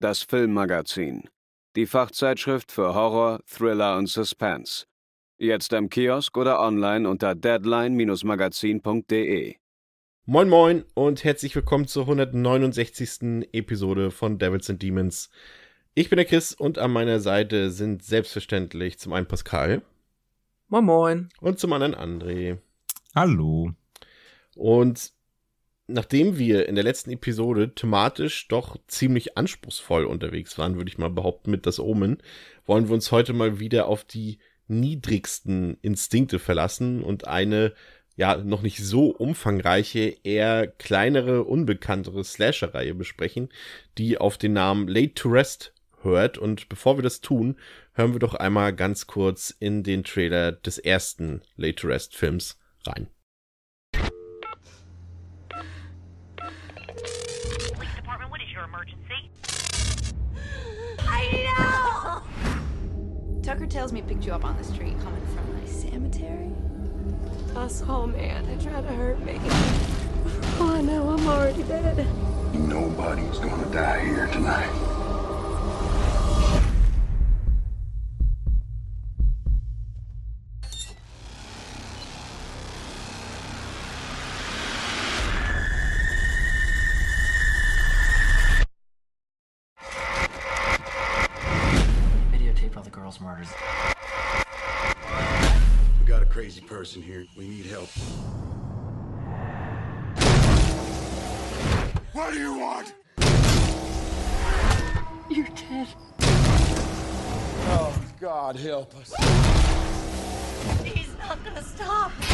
das Filmmagazin, die Fachzeitschrift für Horror, Thriller und Suspense. Jetzt im Kiosk oder online unter deadline-magazin.de. Moin Moin und herzlich willkommen zur 169. Episode von Devils and Demons. Ich bin der Chris und an meiner Seite sind selbstverständlich zum einen Pascal. Moin Moin. Und zum anderen André. Hallo. Und nachdem wir in der letzten Episode thematisch doch ziemlich anspruchsvoll unterwegs waren, würde ich mal behaupten, mit das Omen, wollen wir uns heute mal wieder auf die niedrigsten Instinkte verlassen und eine ja noch nicht so umfangreiche, eher kleinere, unbekanntere Slasher-Reihe besprechen, die auf den Namen Late to Rest hört. Und bevor wir das tun, hören wir doch einmal ganz kurz in den Trailer des ersten Late to Rest Films rein. Tucker tells me he picked you up on the street coming from my cemetery. I saw oh, man they tried to hurt me. Oh, I know I'm already dead. Nobody's gonna die here tonight. God, help us. He's not gonna stop.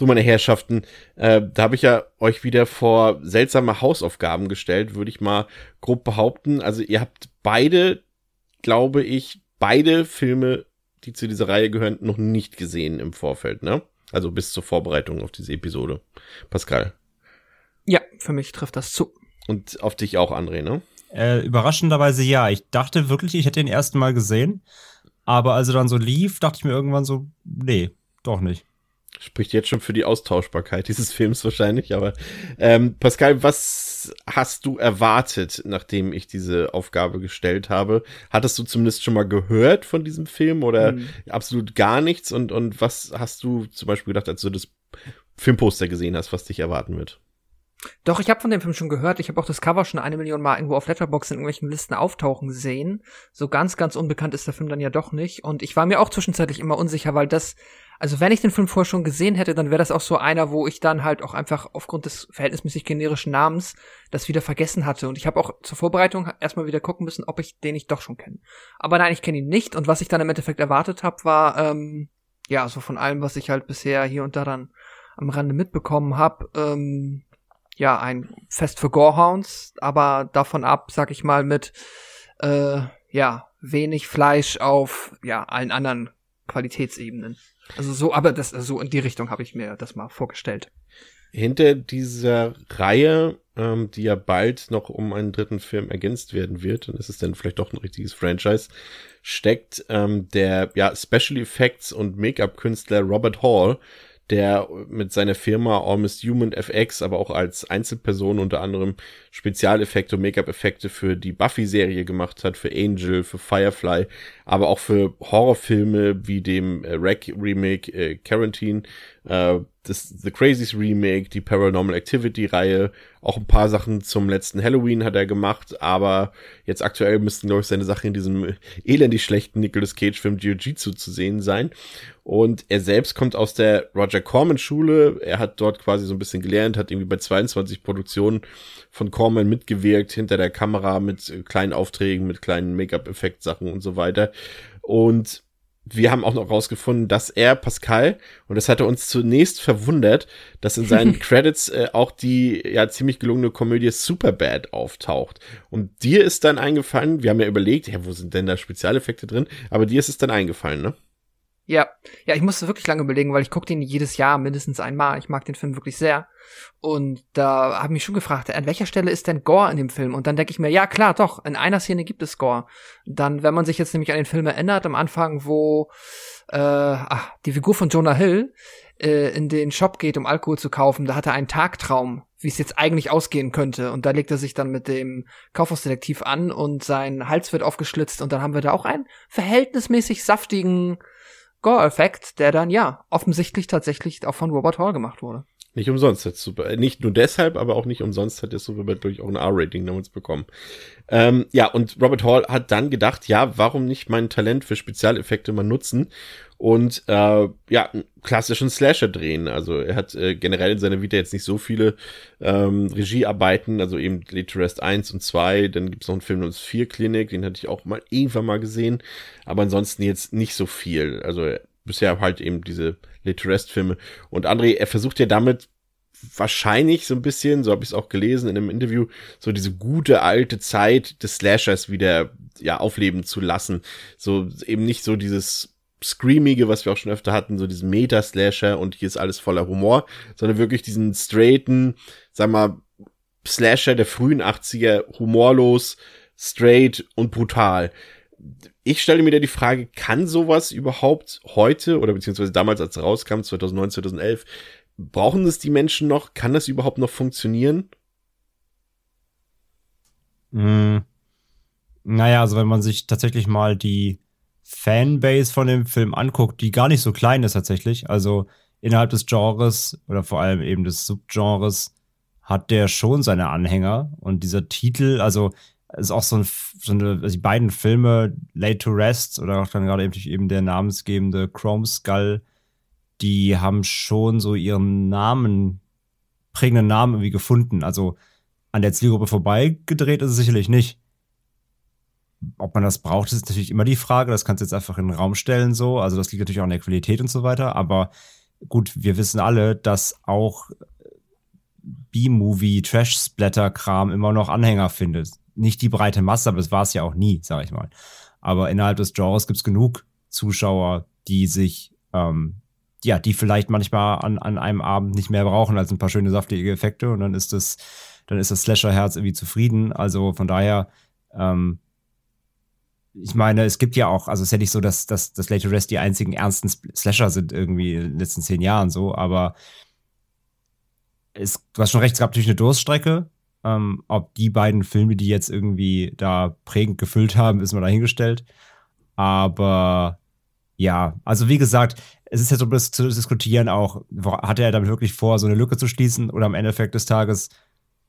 So, meine Herrschaften, äh, da habe ich ja euch wieder vor seltsame Hausaufgaben gestellt, würde ich mal grob behaupten. Also ihr habt beide, glaube ich, beide Filme, die zu dieser Reihe gehören, noch nicht gesehen im Vorfeld, ne? Also bis zur Vorbereitung auf diese Episode. Pascal. Ja, für mich trifft das zu. Und auf dich auch, André, ne? Äh, überraschenderweise ja. Ich dachte wirklich, ich hätte den ersten Mal gesehen. Aber als er dann so lief, dachte ich mir irgendwann so, nee, doch nicht. Spricht jetzt schon für die Austauschbarkeit dieses Films wahrscheinlich, aber ähm, Pascal, was hast du erwartet, nachdem ich diese Aufgabe gestellt habe? Hattest du zumindest schon mal gehört von diesem Film oder Mhm. absolut gar nichts? Und, und was hast du zum Beispiel gedacht, als du das Filmposter gesehen hast, was dich erwarten wird? Doch, ich habe von dem Film schon gehört. Ich habe auch das Cover schon eine Million Mal irgendwo auf Letterboxd in irgendwelchen Listen auftauchen sehen. So ganz, ganz unbekannt ist der Film dann ja doch nicht. Und ich war mir auch zwischenzeitlich immer unsicher, weil das, also wenn ich den Film vorher schon gesehen hätte, dann wäre das auch so einer, wo ich dann halt auch einfach aufgrund des verhältnismäßig generischen Namens das wieder vergessen hatte. Und ich habe auch zur Vorbereitung erstmal wieder gucken müssen, ob ich den nicht doch schon kenne. Aber nein, ich kenne ihn nicht. Und was ich dann im Endeffekt erwartet habe, war, ähm, ja, so von allem, was ich halt bisher hier und da dann am Rande mitbekommen habe, ähm, ja, ein Fest für Gorehounds, aber davon ab, sag ich mal, mit äh, ja, wenig Fleisch auf ja, allen anderen Qualitätsebenen. Also so, aber das so in die Richtung habe ich mir das mal vorgestellt. Hinter dieser Reihe, ähm, die ja bald noch um einen dritten Film ergänzt werden wird, und es ist dann vielleicht doch ein richtiges Franchise, steckt ähm, der ja, Special Effects und Make-up-Künstler Robert Hall, der mit seiner Firma Almost Human FX, aber auch als Einzelperson unter anderem Spezialeffekte und Make-up-Effekte für die Buffy-Serie gemacht hat, für Angel, für Firefly, aber auch für Horrorfilme wie dem äh, Rack-Remake äh, Quarantine, äh, das The Crazies Remake, die Paranormal Activity Reihe, auch ein paar Sachen zum letzten Halloween hat er gemacht, aber jetzt aktuell müssten, glaube ich, seine Sachen in diesem elendig schlechten Nicolas Cage Film Jiu-Jitsu zu sehen sein. Und er selbst kommt aus der Roger Corman Schule. Er hat dort quasi so ein bisschen gelernt, hat irgendwie bei 22 Produktionen von Corman mitgewirkt, hinter der Kamera mit kleinen Aufträgen, mit kleinen Make-up-Effekt-Sachen und so weiter. Und wir haben auch noch rausgefunden, dass er, Pascal, und das hatte uns zunächst verwundert, dass in seinen Credits äh, auch die ja ziemlich gelungene Komödie Superbad auftaucht. Und dir ist dann eingefallen, wir haben ja überlegt, ja, wo sind denn da Spezialeffekte drin? Aber dir ist es dann eingefallen, ne? Ja, ja, ich musste wirklich lange überlegen, weil ich gucke den jedes Jahr mindestens einmal. Ich mag den Film wirklich sehr. Und da habe ich mich schon gefragt, an welcher Stelle ist denn Gore in dem Film? Und dann denke ich mir, ja klar, doch, in einer Szene gibt es Gore. Dann, wenn man sich jetzt nämlich an den Film erinnert, am Anfang, wo äh, ach, die Figur von Jonah Hill äh, in den Shop geht, um Alkohol zu kaufen, da hat er einen Tagtraum, wie es jetzt eigentlich ausgehen könnte. Und da legt er sich dann mit dem Kaufhausdetektiv an und sein Hals wird aufgeschlitzt und dann haben wir da auch einen verhältnismäßig saftigen Gore-Effekt, der dann ja offensichtlich tatsächlich auch von Robert Hall gemacht wurde. Nicht umsonst hat Super, äh, nicht nur deshalb, aber auch nicht umsonst hat der Superbad durch auch ein R-Rating damals bekommen. Ähm, ja, und Robert Hall hat dann gedacht, ja, warum nicht mein Talent für Spezialeffekte mal nutzen und äh, ja, klassischen Slasher drehen. Also er hat äh, generell in seiner Vita jetzt nicht so viele ähm, Regiearbeiten, also eben Late Rest 1 und 2, dann gibt's noch einen Film namens 4 Klinik, den hatte ich auch mal irgendwann mal gesehen, aber ansonsten jetzt nicht so viel. Also bisher halt eben diese Late Rest Filme. Und André, er versucht ja damit wahrscheinlich so ein bisschen, so habe ich es auch gelesen in einem Interview, so diese gute alte Zeit des Slashers wieder ja aufleben zu lassen. So eben nicht so dieses Screamige, was wir auch schon öfter hatten, so diesen Meta-Slasher und hier ist alles voller Humor, sondern wirklich diesen straighten, sag mal, Slasher der frühen 80er, humorlos, straight und brutal. Ich stelle mir da die Frage, kann sowas überhaupt heute oder beziehungsweise damals, als es rauskam, 2009, 2011, brauchen das die Menschen noch? Kann das überhaupt noch funktionieren? Mm. Naja, also wenn man sich tatsächlich mal die Fanbase von dem Film anguckt, die gar nicht so klein ist tatsächlich, also innerhalb des Genres oder vor allem eben des Subgenres, hat der schon seine Anhänger. Und dieser Titel, also ist auch so, ein, so eine, also die beiden Filme, Late to Rest oder auch dann gerade eben, eben der namensgebende Chrome Skull, die haben schon so ihren Namen, prägenden Namen irgendwie gefunden. Also an der Zielgruppe vorbei gedreht ist es sicherlich nicht. Ob man das braucht, ist natürlich immer die Frage. Das kannst du jetzt einfach in den Raum stellen, so. Also, das liegt natürlich auch an der Qualität und so weiter. Aber gut, wir wissen alle, dass auch B-Movie, Trash-Splatter-Kram immer noch Anhänger findet. Nicht die breite Masse, aber das war es ja auch nie, sag ich mal. Aber innerhalb des Genres gibt es genug Zuschauer, die sich ähm, ja, die vielleicht manchmal an, an einem Abend nicht mehr brauchen als ein paar schöne saftige Effekte und dann ist das, dann ist das Slasher-Herz irgendwie zufrieden. Also von daher, ähm, ich meine, es gibt ja auch, also es ist ja nicht so, dass, dass, dass Later Rest die einzigen ernsten Slasher sind irgendwie in den letzten zehn Jahren so, aber es, du hast schon recht, es gab natürlich eine Durststrecke. Ähm, ob die beiden Filme, die jetzt irgendwie da prägend gefüllt haben, ist mal dahingestellt. Aber ja, also wie gesagt, es ist ja so ein bisschen zu diskutieren auch, hatte er damit wirklich vor, so eine Lücke zu schließen oder am Endeffekt des Tages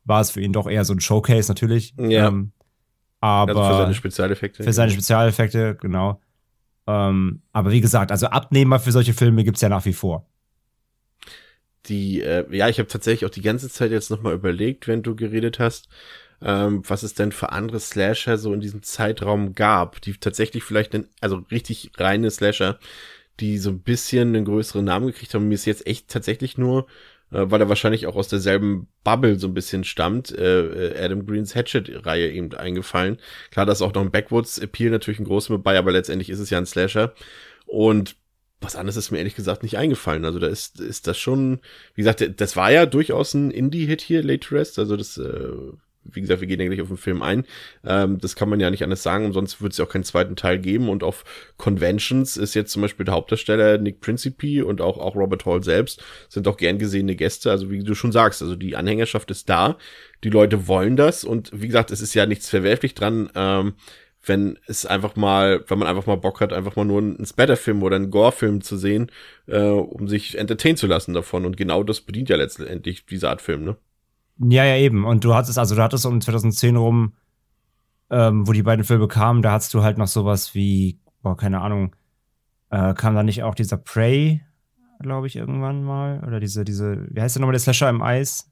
war es für ihn doch eher so ein Showcase natürlich. Ja. Ähm, aber also für seine Spezialeffekte. Für seine Spezialeffekte, genau. Ähm, aber wie gesagt, also Abnehmer für solche Filme gibt's ja nach wie vor. Die, äh, ja, ich habe tatsächlich auch die ganze Zeit jetzt nochmal überlegt, wenn du geredet hast, ähm, was es denn für andere Slasher so in diesem Zeitraum gab, die tatsächlich vielleicht, einen, also richtig reine Slasher, die so ein bisschen einen größeren Namen gekriegt haben. Mir ist jetzt echt tatsächlich nur, weil er wahrscheinlich auch aus derselben Bubble so ein bisschen stammt, äh, äh Adam Greens Hatchet-Reihe eben eingefallen. Klar, da ist auch noch ein Backwoods-Appeal natürlich ein großer mit bei, aber letztendlich ist es ja ein Slasher. Und was anderes ist mir ehrlich gesagt nicht eingefallen. Also da ist, ist das schon, wie gesagt, das war ja durchaus ein Indie-Hit hier, Late Rest. Also das äh, wie gesagt, wir gehen ja gleich auf den Film ein. Ähm, das kann man ja nicht anders sagen, sonst wird es ja auch keinen zweiten Teil geben. Und auf Conventions ist jetzt zum Beispiel der Hauptdarsteller Nick Principe und auch, auch Robert Hall selbst sind auch gern gesehene Gäste. Also wie du schon sagst, also die Anhängerschaft ist da, die Leute wollen das und wie gesagt, es ist ja nichts verwerflich dran. Ähm, wenn es einfach mal, wenn man einfach mal Bock hat, einfach mal nur einen Spatter-Film oder einen Gore-Film zu sehen, äh, um sich entertainen zu lassen davon. Und genau das bedient ja letztendlich diese Art Film, ne? Ja, ja, eben. Und du hattest, also du hattest um 2010 rum, ähm, wo die beiden Filme kamen, da hattest du halt noch sowas wie, boah, keine Ahnung, äh, kam da nicht auch dieser Prey, glaube ich, irgendwann mal? Oder diese, diese, wie heißt der nochmal, der Slasher im Eis?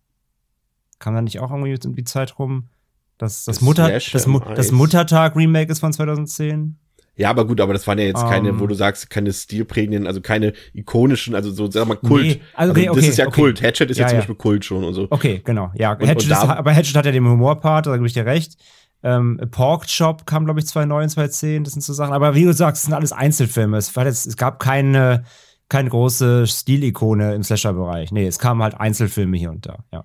Kam da nicht auch irgendwie um die Zeit rum? Das, das, Mutter, das, das Muttertag-Remake ist von 2010. Ja, aber gut, aber das waren ja jetzt keine, Ähm. wo du sagst, keine Stilprägenden, also keine ikonischen, also so, sag mal, Kult. Nee, also, okay, das okay, ist ja okay. Kult. Hatchet ist ja, Ja, zum. Beispiel Kult schon und so. Okay, genau. Ja, Und- Hatchet und ist, aber Hatchet hat ja den Humorpart, da gebe ich dir recht. Ähm, Pork Chop kam, glaube ich, 2009, 2010, das sind so Sachen. Aber wie du sagst, es sind alles Einzelfilme. Es, jetzt, es gab keine, keine große Stilikone im Slasher-Bereich. Nee, es kamen halt Einzelfilme hier und da, ja.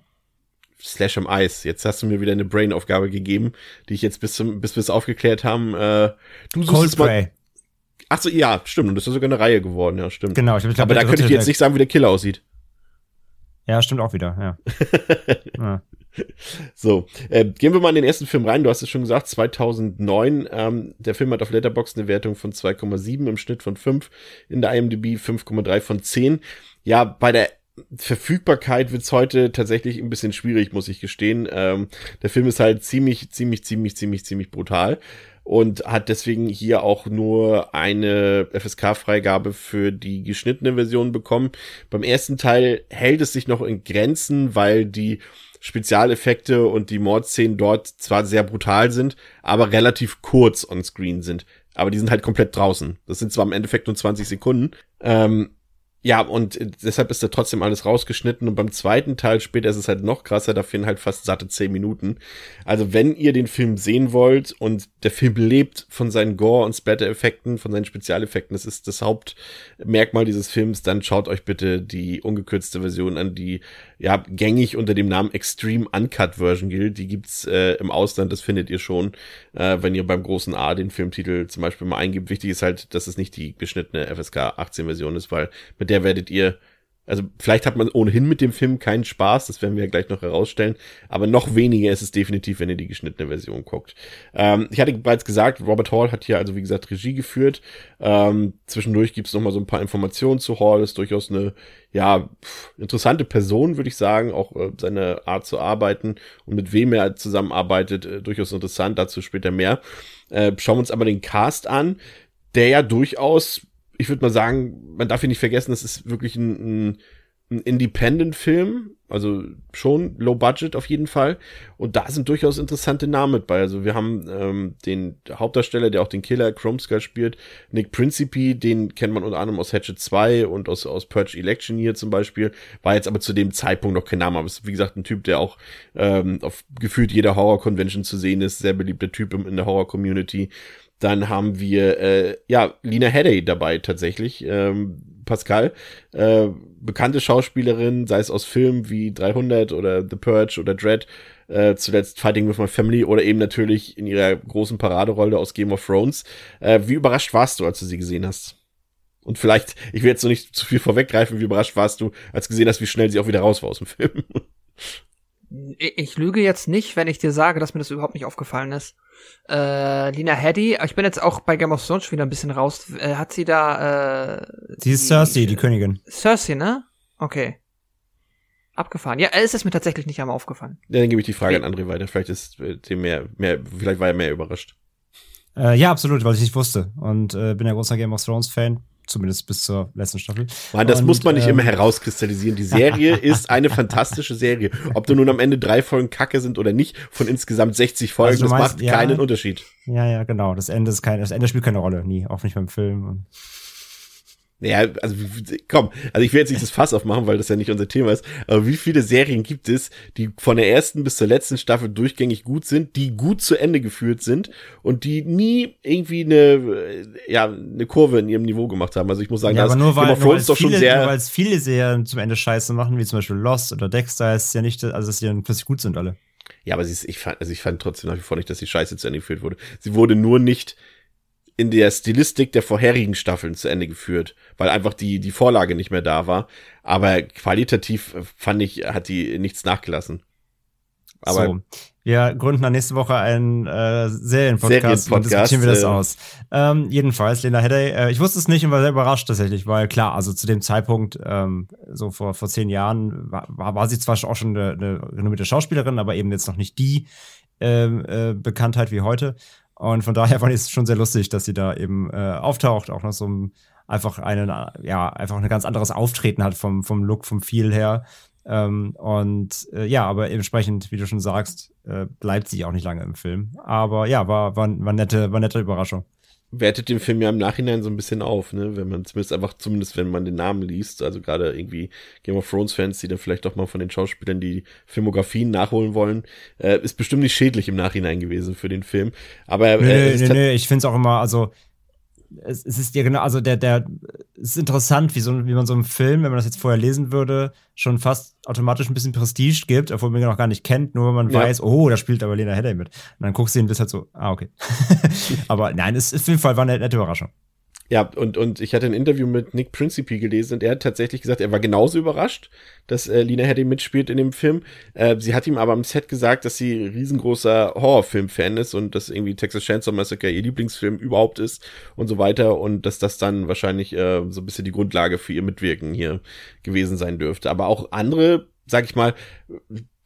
Slash am Eis. Jetzt hast du mir wieder eine Brain-Aufgabe gegeben, die ich jetzt bis zum, bis wir es aufgeklärt haben. Äh, du suchst Cold. Spray. Ach so, ja, stimmt. Und das ist sogar eine Reihe geworden, ja, stimmt. Genau, ich glaub, aber da könnte ich jetzt nicht sagen, wie der Killer aussieht. Ja, stimmt auch wieder, ja. ja. So, äh, gehen wir mal in den ersten Film rein. Du hast es schon gesagt, 2009. Ähm, der Film hat auf Letterboxd eine Wertung von 2,7 im Schnitt von 5, in der IMDb 5,3 von 10. Ja, bei der Verfügbarkeit wird's heute tatsächlich ein bisschen schwierig, muss ich gestehen. Ähm, der Film ist halt ziemlich, ziemlich, ziemlich, ziemlich, ziemlich brutal und hat deswegen hier auch nur eine FSK-Freigabe für die geschnittene Version bekommen. Beim ersten Teil hält es sich noch in Grenzen, weil die Spezialeffekte und die Mordszenen dort zwar sehr brutal sind, aber relativ kurz on screen sind. Aber die sind halt komplett draußen. Das sind zwar im Endeffekt nur 20 Sekunden. Ähm, ja, und äh, deshalb ist da trotzdem alles rausgeschnitten. Und beim zweiten Teil später ist es halt noch krasser, da fehlen halt fast satte 10 Minuten. Also wenn ihr den Film sehen wollt und der Film lebt von seinen Gore- und Splatter-Effekten, von seinen Spezialeffekten, das ist das Hauptmerkmal dieses Films, dann schaut euch bitte die ungekürzte Version an, die ja gängig unter dem Namen Extreme Uncut Version gilt. Die gibt's äh, im Ausland, das findet ihr schon, äh, wenn ihr beim großen A den Filmtitel zum Beispiel mal eingibt. Wichtig ist halt, dass es nicht die geschnittene FSK 18 Version ist, weil mit der werdet ihr also vielleicht hat man ohnehin mit dem Film keinen Spaß, das werden wir ja gleich noch herausstellen, aber noch weniger ist es definitiv, wenn ihr die geschnittene Version guckt. Ähm, ich hatte bereits gesagt, Robert Hall hat hier also wie gesagt Regie geführt. Ähm, zwischendurch gibt's noch mal so ein paar Informationen zu Hall, ist durchaus eine ja interessante Person, würde ich sagen, auch äh, seine Art zu arbeiten und mit wem er zusammenarbeitet, äh, durchaus interessant, dazu später mehr. Äh, schauen wir uns aber den Cast an, der ja durchaus ich würde mal sagen, man darf hier nicht vergessen, das ist wirklich ein, ein, ein Independent-Film, also schon low budget auf jeden Fall. Und da sind durchaus interessante Namen mit bei. Also wir haben ähm, den Hauptdarsteller, der auch den Killer Chromskull spielt, Nick Principe, den kennt man unter anderem aus Hatchet 2 und aus, aus Purge Election hier zum Beispiel, war jetzt aber zu dem Zeitpunkt noch kein Name, aber ist wie gesagt ein Typ, der auch ähm, auf gefühlt jeder Horror-Convention zu sehen ist, sehr beliebter Typ in der Horror-Community. Dann haben wir äh, ja Lina Headey dabei tatsächlich. Ähm, Pascal, äh, bekannte Schauspielerin, sei es aus Filmen wie 300 oder The Purge oder Dread, äh, zuletzt Fighting with My Family oder eben natürlich in ihrer großen Paraderolle aus Game of Thrones. Äh, wie überrascht warst du, als du sie gesehen hast? Und vielleicht, ich will jetzt noch nicht zu viel vorweggreifen, wie überrascht warst du, als du gesehen hast, wie schnell sie auch wieder raus war aus dem Film? Ich, lüge jetzt nicht, wenn ich dir sage, dass mir das überhaupt nicht aufgefallen ist. Äh, Lina Headey, ich bin jetzt auch bei Game of Thrones schon wieder ein bisschen raus. Äh, hat sie da, äh, Sie ist Cersei, die Königin. Cersei, ne? Okay. Abgefahren. Ja, es ist mir tatsächlich nicht einmal aufgefallen. Ja, dann gebe ich die Frage an André weiter. Vielleicht ist äh, dem mehr, mehr, vielleicht war er mehr überrascht. Äh, ja, absolut, weil ich nicht wusste. Und äh, bin ja großer Game of Thrones-Fan, zumindest bis zur letzten Staffel. Mann, das Und, muss man nicht ähm, immer herauskristallisieren. Die Serie ist eine fantastische Serie. Ob da nun am Ende drei Folgen Kacke sind oder nicht, von insgesamt 60 Folgen, Also das meinst, macht ja. keinen Unterschied. Ja, ja, genau. Das Ende ist kein, das Ende spielt keine Rolle, nie, auch nicht beim Film. Ja, also komm, also ich will jetzt nicht das Fass aufmachen, weil das ja nicht unser Thema ist, aber wie viele Serien gibt es, die von der ersten bis zur letzten Staffel durchgängig gut sind, die gut zu Ende geführt sind und die nie irgendwie eine, ja, eine Kurve in ihrem Niveau gemacht haben. Also ich muss sagen, ja, da aber nur weil, nur doch schon viele, sehr, nur weil es viele Serien zum Ende Scheiße machen, wie zum Beispiel Lost oder Dexter, ist ja nicht, also dass die dann plötzlich gut sind alle. Ja, aber sie ist, ich fand, also ich fand trotzdem nach wie vor nicht, dass die Scheiße zu Ende geführt wurde. Sie wurde nur nicht in der Stilistik der vorherigen Staffeln zu Ende geführt, weil einfach die, die Vorlage nicht mehr da war. Aber qualitativ äh, fand ich, hat die nichts nachgelassen. Aber so. Wir gründen dann nächste Woche einen äh, Serienpodcast Serienpodcast, und diskutieren wir das äh, aus. Ähm, jedenfalls, Lena Headey, äh, ich wusste es nicht und war sehr überrascht tatsächlich, weil klar, also zu dem Zeitpunkt, ähm, so vor, vor zehn Jahren, war, war sie zwar auch schon eine, eine renommierte Schauspielerin, aber eben jetzt noch nicht die ähm, äh, Bekanntheit wie heute. Und von daher fand ich es schon sehr lustig, dass sie da eben äh, auftaucht, auch noch so ein, einfach einen, ja, einfach ein ganz anderes Auftreten hat vom, vom Look, vom Feel her. Ähm, und äh, ja, aber entsprechend, wie du schon sagst, äh, bleibt sie auch nicht lange im Film. Aber ja, war, war, war, nette, war nette Überraschung. Wertet den Film ja im Nachhinein so ein bisschen auf, ne? Wenn man zumindest einfach, zumindest wenn man den Namen liest, also gerade irgendwie Game of Thrones-Fans, die dann vielleicht doch mal von den Schauspielern die Filmografien nachholen wollen, äh, ist bestimmt nicht schädlich im Nachhinein gewesen für den Film. Aber äh, nö, nö, nö, ich finde es auch immer, also es, es, ist ja genau, also der, der, es ist interessant, wie, so, wie man so einem Film, wenn man das jetzt vorher lesen würde, schon fast automatisch ein bisschen Prestige gibt, obwohl man ihn noch gar nicht kennt, nur wenn man ja. weiß, oh, da spielt aber Lena Headey mit. Und dann guckst du ihn und bist halt so, ah, okay. aber nein, es ist auf jeden Fall war eine nette Überraschung. Ja, und, und ich hatte ein Interview mit Nick Principe gelesen und er hat tatsächlich gesagt, er war genauso überrascht, dass äh, Lina Headey mitspielt in dem Film. Äh, sie hat ihm aber am Set gesagt, dass sie riesengroßer Horrorfilm-Fan ist und dass irgendwie Texas Chainsaw Massacre ihr Lieblingsfilm überhaupt ist und so weiter und dass das dann wahrscheinlich äh, so ein bisschen die Grundlage für ihr Mitwirken hier gewesen sein dürfte. Aber auch andere, sag ich mal,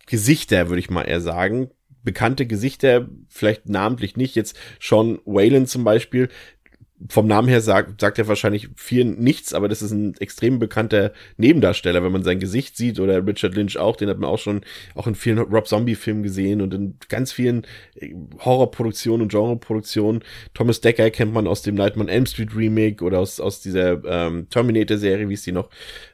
Gesichter, würde ich mal eher sagen, bekannte Gesichter, vielleicht namentlich nicht, jetzt Sean Whalen zum Beispiel, vom Namen her sagt, sagt er wahrscheinlich vielen nichts, aber das ist ein extrem bekannter Nebendarsteller, wenn man sein Gesicht sieht oder Richard Lynch auch, den hat man auch schon auch in vielen Rob Zombie Filmen gesehen und in ganz vielen äh, Horrorproduktionen und Genreproduktionen. Thomas Decker kennt man aus dem Nightmare Elm Street Remake oder aus aus dieser ähm, Terminator Serie, wie ist die noch?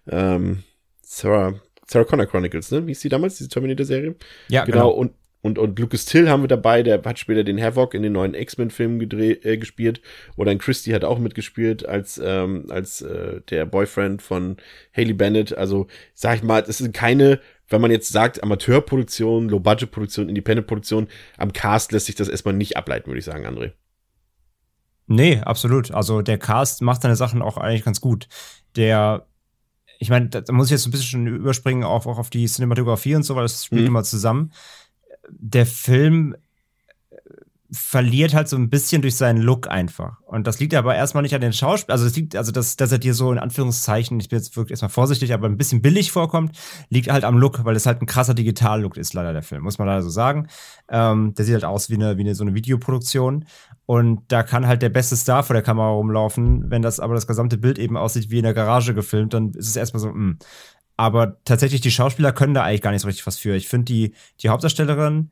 Ähm, Sarah Sarah Connor Chronicles, ne? Wie ist die damals, diese Terminator-Serie? Ja, genau. genau. Und und, und Lucas Till haben wir dabei, der hat später den Havoc in den neuen X-Men-Filmen äh, gespielt. Oder ein Christie hat auch mitgespielt als, ähm, als äh, der Boyfriend von Haley Bennett. Also, sag ich mal, das sind keine, wenn man jetzt sagt, Amateurproduktion, Low-Budget-Produktion, Independent-Produktion, am Cast lässt sich das erstmal nicht ableiten, würde ich sagen, André. Nee, absolut. Also der Cast macht seine Sachen auch eigentlich ganz gut. Der ich meine, da muss ich jetzt ein bisschen überspringen, auch, auch auf die Cinematografie und so, weil das spielt mhm. immer zusammen der Film äh, verliert halt so ein bisschen durch seinen Look einfach. Und das liegt aber erstmal nicht an den Schauspielern. Also, das liegt, also, dass, dass er dir so in Anführungszeichen, ich bin jetzt wirklich erstmal vorsichtig, aber ein bisschen billig vorkommt, liegt halt am Look, weil es halt ein krasser Digital-Look ist, leider der Film, muss man leider so sagen. Ähm, der sieht halt aus wie eine, wie eine, so eine Videoproduktion. Und da kann halt der beste Star vor der Kamera rumlaufen. Wenn das aber das gesamte Bild eben aussieht wie in der Garage gefilmt, dann ist es erstmal so, mh. Aber tatsächlich, die Schauspieler können da eigentlich gar nicht so richtig was für. Ich finde, die, die Hauptdarstellerin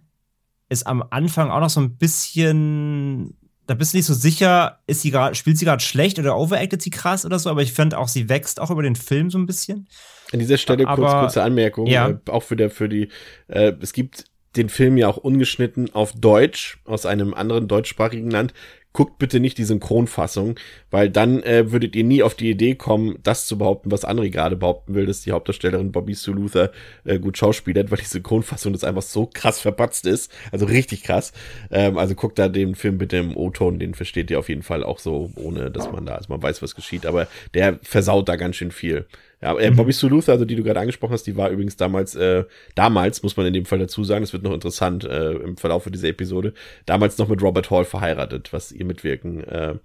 ist am Anfang auch noch so ein bisschen. Da bist du nicht so sicher, ist sie grad, spielt sie gerade schlecht oder overacted sie krass oder so, aber ich finde auch, sie wächst auch über den Film so ein bisschen. An dieser Stelle aber, kurz, kurze Anmerkung, ja. äh, auch für, der, für die, äh, es gibt den Film ja auch ungeschnitten auf Deutsch aus einem anderen deutschsprachigen Land guckt bitte nicht die Synchronfassung, weil dann äh, würdet ihr nie auf die Idee kommen, das zu behaupten, was André gerade behaupten will, dass die Hauptdarstellerin Bobby Sue Luther äh, gut schauspielert, weil die Synchronfassung das einfach so krass verpatzt ist. Also richtig krass. Ähm, also guckt da den Film bitte im O-Ton, den versteht ihr auf jeden Fall auch so, ohne dass man da, also man weiß, was geschieht. Aber der versaut da ganz schön viel. Ja, äh, mhm. Bobby Sue Luther, also die du gerade angesprochen hast, die war übrigens damals, äh, damals muss man in dem Fall dazu sagen, das wird noch interessant äh, im Verlauf dieser Episode, damals noch mit Robert Hall verheiratet, was ihr Mitwirken, äh,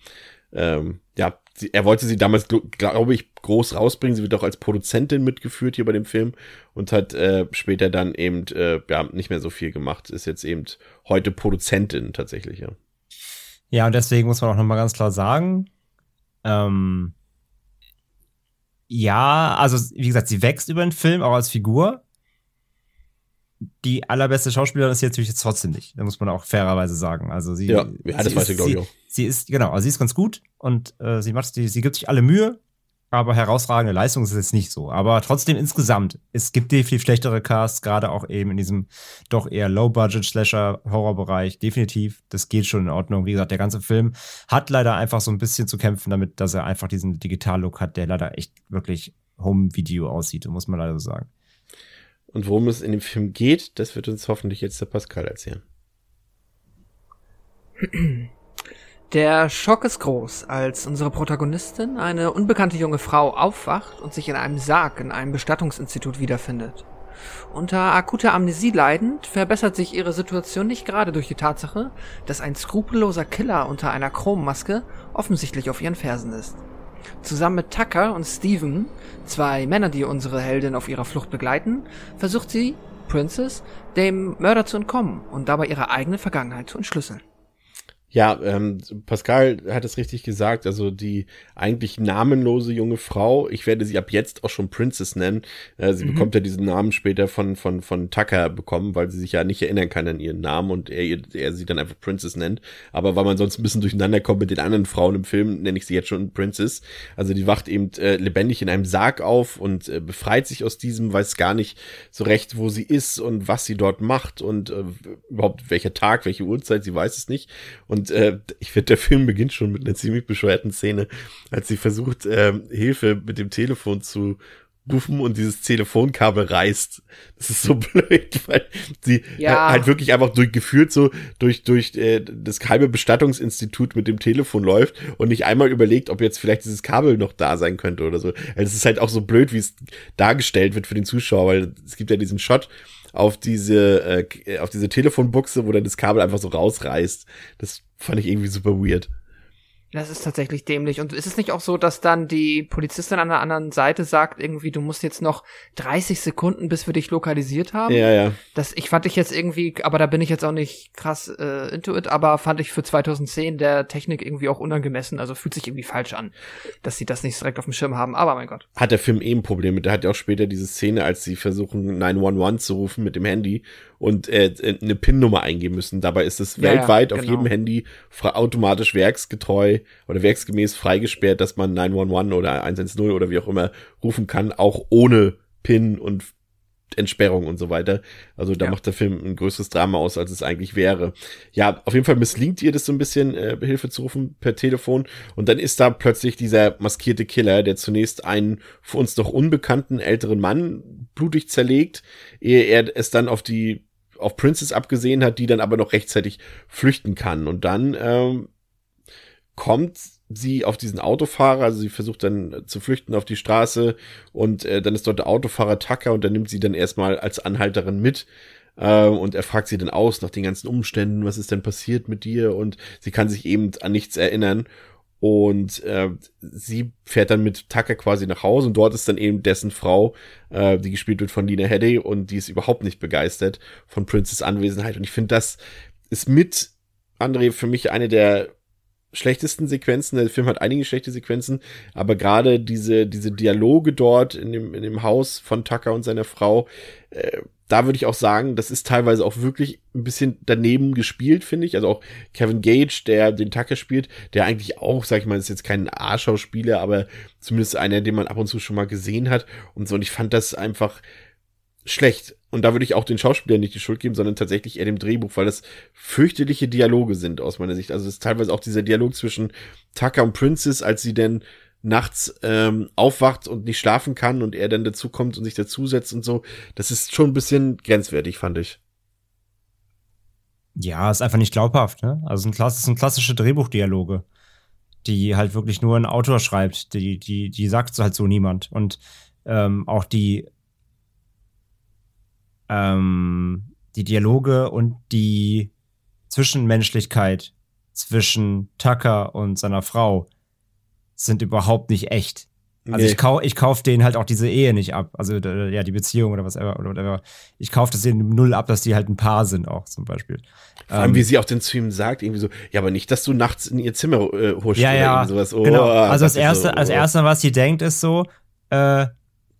ähm, ja, sie, er wollte sie damals, glaube ich, groß rausbringen. Sie wird auch als Produzentin mitgeführt hier bei dem Film und hat äh, später dann eben äh, ja nicht mehr so viel gemacht. Ist jetzt eben heute Produzentin tatsächlich, ja. Ja, und deswegen muss man auch nochmal ganz klar sagen, ähm, ja, also wie gesagt, sie wächst über den Film, auch als Figur. Die allerbeste Schauspielerin ist sie natürlich jetzt trotzdem nicht. Da muss man auch fairerweise sagen. Also sie, ja, ja das weiß ich glaube ich auch. Sie ist genau, also sie ist ganz gut und äh, sie macht, die, sie gibt sich alle Mühe aber herausragende Leistung ist es nicht so. Aber trotzdem insgesamt, es gibt definitiv schlechtere Casts, gerade auch eben in diesem doch eher Low-Budget-Slasher-Horror-Bereich. Definitiv, das geht schon in Ordnung. Wie gesagt, der ganze Film hat leider einfach so ein bisschen zu kämpfen damit, dass er einfach diesen Digital-Look hat, der leider echt wirklich Home-Video aussieht, muss man leider so sagen. Und worum es in dem Film geht, das wird uns hoffentlich jetzt der Pascal erzählen. Der Schock ist groß, als unsere Protagonistin, eine unbekannte junge Frau, aufwacht und sich in einem Sarg in einem Bestattungsinstitut wiederfindet. Unter akuter Amnesie leidend, verbessert sich ihre Situation nicht gerade durch die Tatsache, dass ein skrupelloser Killer unter einer Chrommaske offensichtlich auf ihren Fersen ist. Zusammen mit Tucker und Steven, zwei Männer, die unsere Heldin auf ihrer Flucht begleiten, versucht sie, Princess, dem Mörder zu entkommen und dabei ihre eigene Vergangenheit zu entschlüsseln. Ja, ähm, Pascal hat es richtig gesagt. Also die eigentlich namenlose junge Frau, ich werde sie ab jetzt auch schon Princess nennen. Äh, sie mhm. bekommt ja diesen Namen später von, von, von Tucker bekommen, weil sie sich ja nicht erinnern kann an ihren Namen und er, er sie dann einfach Princess nennt. Aber weil man sonst ein bisschen durcheinander kommt mit den anderen Frauen im Film, nenne ich sie jetzt schon Princess. Also die wacht eben äh, lebendig in einem Sarg auf und äh, befreit sich aus diesem, weiß gar nicht so recht, wo sie ist und was sie dort macht und äh, überhaupt welcher Tag, welche Uhrzeit, sie weiß es nicht. Und und äh, ich finde, der Film beginnt schon mit einer ziemlich bescheuerten Szene, als sie versucht, äh, Hilfe mit dem Telefon zu rufen und dieses Telefonkabel reißt. Das ist so blöd, weil sie Ja. halt wirklich einfach durchgeführt so durch durch äh, das halbe Bestattungsinstitut mit dem Telefon läuft und nicht einmal überlegt, ob jetzt vielleicht dieses Kabel noch da sein könnte oder so. Also es ist halt auch so blöd, wie es dargestellt wird für den Zuschauer, weil es gibt ja diesen Shot, auf diese, äh, auf diese Telefonbuchse, wo dann das Kabel einfach so rausreißt. Das fand ich irgendwie super weird. Das ist tatsächlich dämlich. Und ist es nicht auch so, dass dann die Polizistin an der anderen Seite sagt, irgendwie, du musst jetzt noch 30 Sekunden, bis wir dich lokalisiert haben? Ja, ja. Das, ich fand ich jetzt irgendwie, aber da bin ich jetzt auch nicht krass äh, into it, aber fand ich für 2010 der Technik irgendwie auch unangemessen. Also fühlt sich irgendwie falsch an, dass sie das nicht direkt auf dem Schirm haben. Aber mein Gott. Hat der Film eben Probleme. Der hat ja auch später diese Szene, als sie versuchen, 911 zu rufen mit dem Handy und äh, eine PIN-Nummer eingeben müssen. Dabei ist es Ja, weltweit auf genau. jedem Handy automatisch werksgetreu oder werksgemäß freigesperrt, dass man 911 oder 110 oder wie auch immer rufen kann, auch ohne PIN und Entsperrung und so weiter. Also da Ja. macht der Film ein größeres Drama aus, als es eigentlich wäre. Ja, auf jeden Fall misslingt ihr das so ein bisschen, äh, Hilfe zu rufen per Telefon. Und dann ist da plötzlich dieser maskierte Killer, der zunächst einen für uns noch unbekannten älteren Mann blutig zerlegt, ehe er es dann auf die auf Princess abgesehen hat, die dann aber noch rechtzeitig flüchten kann. Und dann ähm, kommt sie auf diesen Autofahrer, also sie versucht dann zu flüchten auf die Straße und äh, dann ist dort der Autofahrer Tucker und dann nimmt sie dann erstmal als Anhalterin mit äh, und er fragt sie dann aus nach den ganzen Umständen, was ist denn passiert mit dir und sie kann sich eben an nichts erinnern und äh, sie fährt dann mit Tucker quasi nach Hause und dort ist dann eben dessen Frau, äh, die gespielt wird von Lina Headey und die ist überhaupt nicht begeistert von Princess Anwesenheit und ich finde, das ist mit André für mich eine der schlechtesten Sequenzen. Der Film hat einige schlechte Sequenzen, aber gerade diese, diese Dialoge dort in dem, in dem Haus von Tucker und seiner Frau, äh, da würde ich auch sagen, das ist teilweise auch wirklich ein bisschen daneben gespielt, finde ich. Also auch Kevin Gage, der den Tucker spielt, der eigentlich auch, sag ich mal, ist jetzt kein A-Schauspieler, aber zumindest einer, den man ab und zu schon mal gesehen hat und so. Und ich fand das einfach schlecht. Und da würde ich auch den Schauspielern nicht die Schuld geben, sondern tatsächlich eher dem Drehbuch, weil das fürchterliche Dialoge sind aus meiner Sicht. Also es ist teilweise auch dieser Dialog zwischen Tucker und Princess, als sie denn nachts ähm, aufwacht und nicht schlafen kann und er dann dazu kommt und sich dazusetzt und so. Das ist schon ein bisschen grenzwertig, fand ich. Ja, ist einfach nicht glaubhaft, ne? Also ein Klass, es sind klassische Drehbuchdialoge, die halt wirklich nur ein Autor schreibt, die, die, die sagt halt so niemand. Und ähm, auch die, ähm, die Dialoge und die Zwischenmenschlichkeit zwischen Tucker und seiner Frau sind überhaupt nicht echt. Also Nee. ich, kau ich kauf denen halt auch diese Ehe nicht ab. Also äh, ja, die Beziehung oder was oder whatever. Ich kauf das denen null ab, dass die halt ein Paar sind auch zum Beispiel. Vor allem, Ähm, wie sie auch dann zu ihm sagt, irgendwie so, ja, aber nicht, dass du nachts in ihr Zimmer äh, huschst ja, oder ja, irgendwie sowas. Oh, genau. Also das erste, so, als oh. erste, was sie denkt, ist so, äh,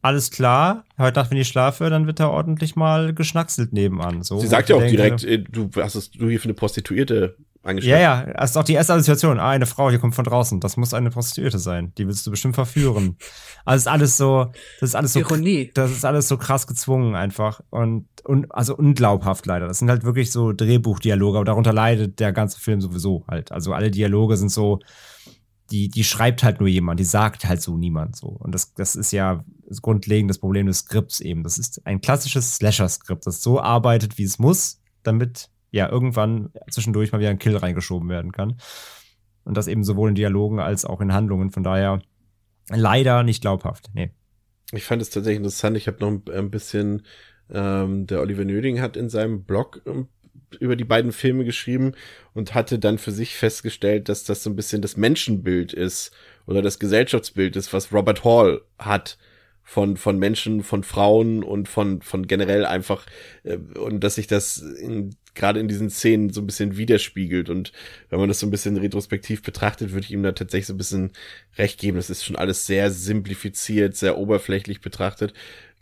alles klar, heute Nacht, wenn ich schlafe, dann wird da ordentlich mal geschnackselt nebenan. So, Sie sagt ja auch denke, direkt, äh, du hast es, du hier für eine Prostituierte Ja, ja, das ist auch die erste Situation. Ah, eine Frau, hier kommt von draußen. Das muss eine Prostituierte sein. Die willst du bestimmt verführen. Also ist alles so, das ist alles so, Ironie. das ist alles so krass gezwungen einfach und, und also unglaubhaft leider. Das sind halt wirklich so Drehbuchdialoge, aber darunter leidet der ganze Film sowieso halt. Also alle Dialoge sind so, die, die schreibt halt nur jemand, die sagt halt so niemand so. Und das, das ist ja das grundlegendes Problem des Skripts eben. Das ist ein klassisches Slasher-Skript, das so arbeitet, wie es muss, damit ja irgendwann zwischendurch mal wieder ein Kill reingeschoben werden kann. Und das eben sowohl in Dialogen als auch in Handlungen. Von daher leider nicht glaubhaft. Nee. Ich fand es tatsächlich interessant. Ich habe noch ein, bisschen, ähm, der Oliver Nöding hat in seinem Blog ähm, über die beiden Filme geschrieben und hatte dann für sich festgestellt, dass das so ein bisschen das Menschenbild ist oder das Gesellschaftsbild ist, was Robert Hall hat von von Menschen, von Frauen und von von generell einfach äh, und dass sich das in, gerade in diesen Szenen so ein bisschen widerspiegelt und wenn man das so ein bisschen retrospektiv betrachtet, würde ich ihm da tatsächlich so ein bisschen recht geben. Das ist schon alles sehr simplifiziert, sehr oberflächlich betrachtet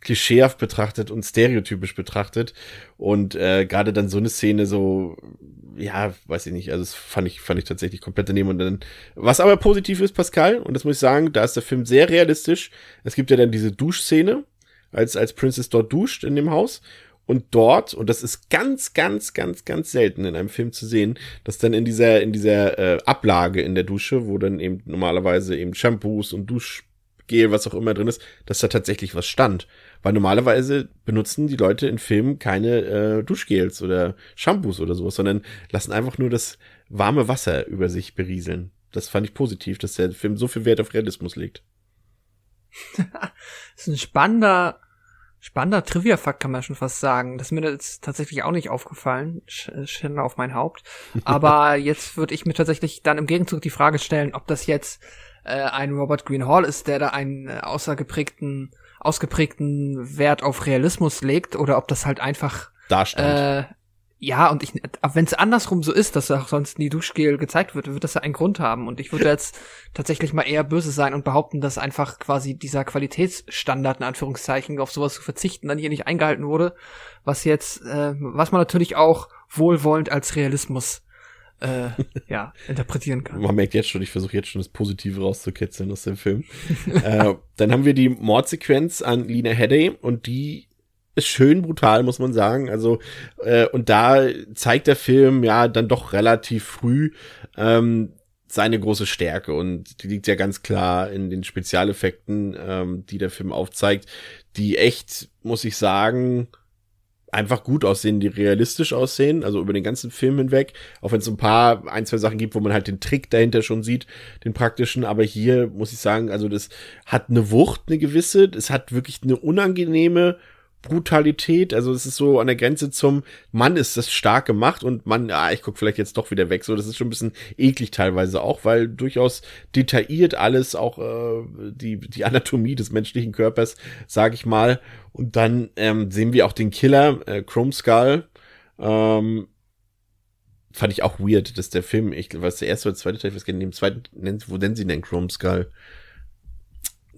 klischeehaft betrachtet und stereotypisch betrachtet. Und äh, gerade dann so eine Szene so, ja, weiß ich nicht, also das fand ich, fand ich tatsächlich komplett daneben. Und dann, was aber positiv ist, Pascal, und das muss ich sagen, da ist der Film sehr realistisch. Es gibt ja dann diese Duschszene, als, als Princess dort duscht in dem Haus. Und dort, und das ist ganz, ganz, ganz, ganz selten in einem Film zu sehen, dass dann in dieser, in dieser äh, Ablage in der Dusche, wo dann eben normalerweise eben Shampoos und Duschgel, was auch immer drin ist, dass da tatsächlich was stand. Weil normalerweise benutzen die Leute in Filmen keine äh, Duschgels oder Shampoos oder sowas, sondern lassen einfach nur das warme Wasser über sich berieseln. Das fand ich positiv, dass der Film so viel Wert auf Realismus legt. das ist ein spannender, spannender Trivia-Fakt, kann man schon fast sagen. Das ist mir jetzt tatsächlich auch nicht aufgefallen. Schande auf mein Haupt. Aber jetzt würde ich mir tatsächlich dann im Gegenzug die Frage stellen, ob das jetzt äh, ein Robert Green Hall ist, der da einen äh, außergeprägten ausgeprägten Wert auf Realismus legt oder ob das halt einfach darstellt. Äh, ja, und ich, wenn es andersrum so ist, dass auch sonst nie Duschgel gezeigt wird, wird das ja einen Grund haben. Und ich würde jetzt tatsächlich mal eher böse sein und behaupten, dass einfach quasi dieser Qualitätsstandard, in Anführungszeichen, auf sowas zu verzichten, dann hier nicht eingehalten wurde, was jetzt, äh, was man natürlich auch wohlwollend als Realismus äh, ja, interpretieren kann. Man merkt jetzt schon, ich versuche jetzt schon das Positive rauszukitzeln aus dem Film. äh, dann haben wir die Mordsequenz an Lina Headey und die ist schön brutal, muss man sagen. Also, äh, und da zeigt der Film ja dann doch relativ früh ähm, seine große Stärke. Und die liegt ja ganz klar in den Spezialeffekten, ähm, die der Film aufzeigt, die echt, muss ich sagen, einfach gut aussehen, die realistisch aussehen, also über den ganzen Film hinweg, auch wenn es ein paar, ein, zwei Sachen gibt, wo man halt den Trick dahinter schon sieht, den praktischen, aber hier muss ich sagen, also das hat eine Wucht, eine gewisse, es hat wirklich eine unangenehme Brutalität. Also es ist so an der Grenze zum Mann ist das stark gemacht und Mann, ja, ich guck vielleicht jetzt doch wieder weg. So, das ist schon ein bisschen eklig teilweise auch, weil durchaus detailliert alles, auch äh, die, die Anatomie des menschlichen Körpers, sage ich mal. Und dann ähm, sehen wir auch den Killer, äh, Chrome Skull. Ähm, fand ich auch weird, dass der Film, ich was der erste oder zweite Teil, was in dem zweiten, wo nennen sie denn Chrome Skull?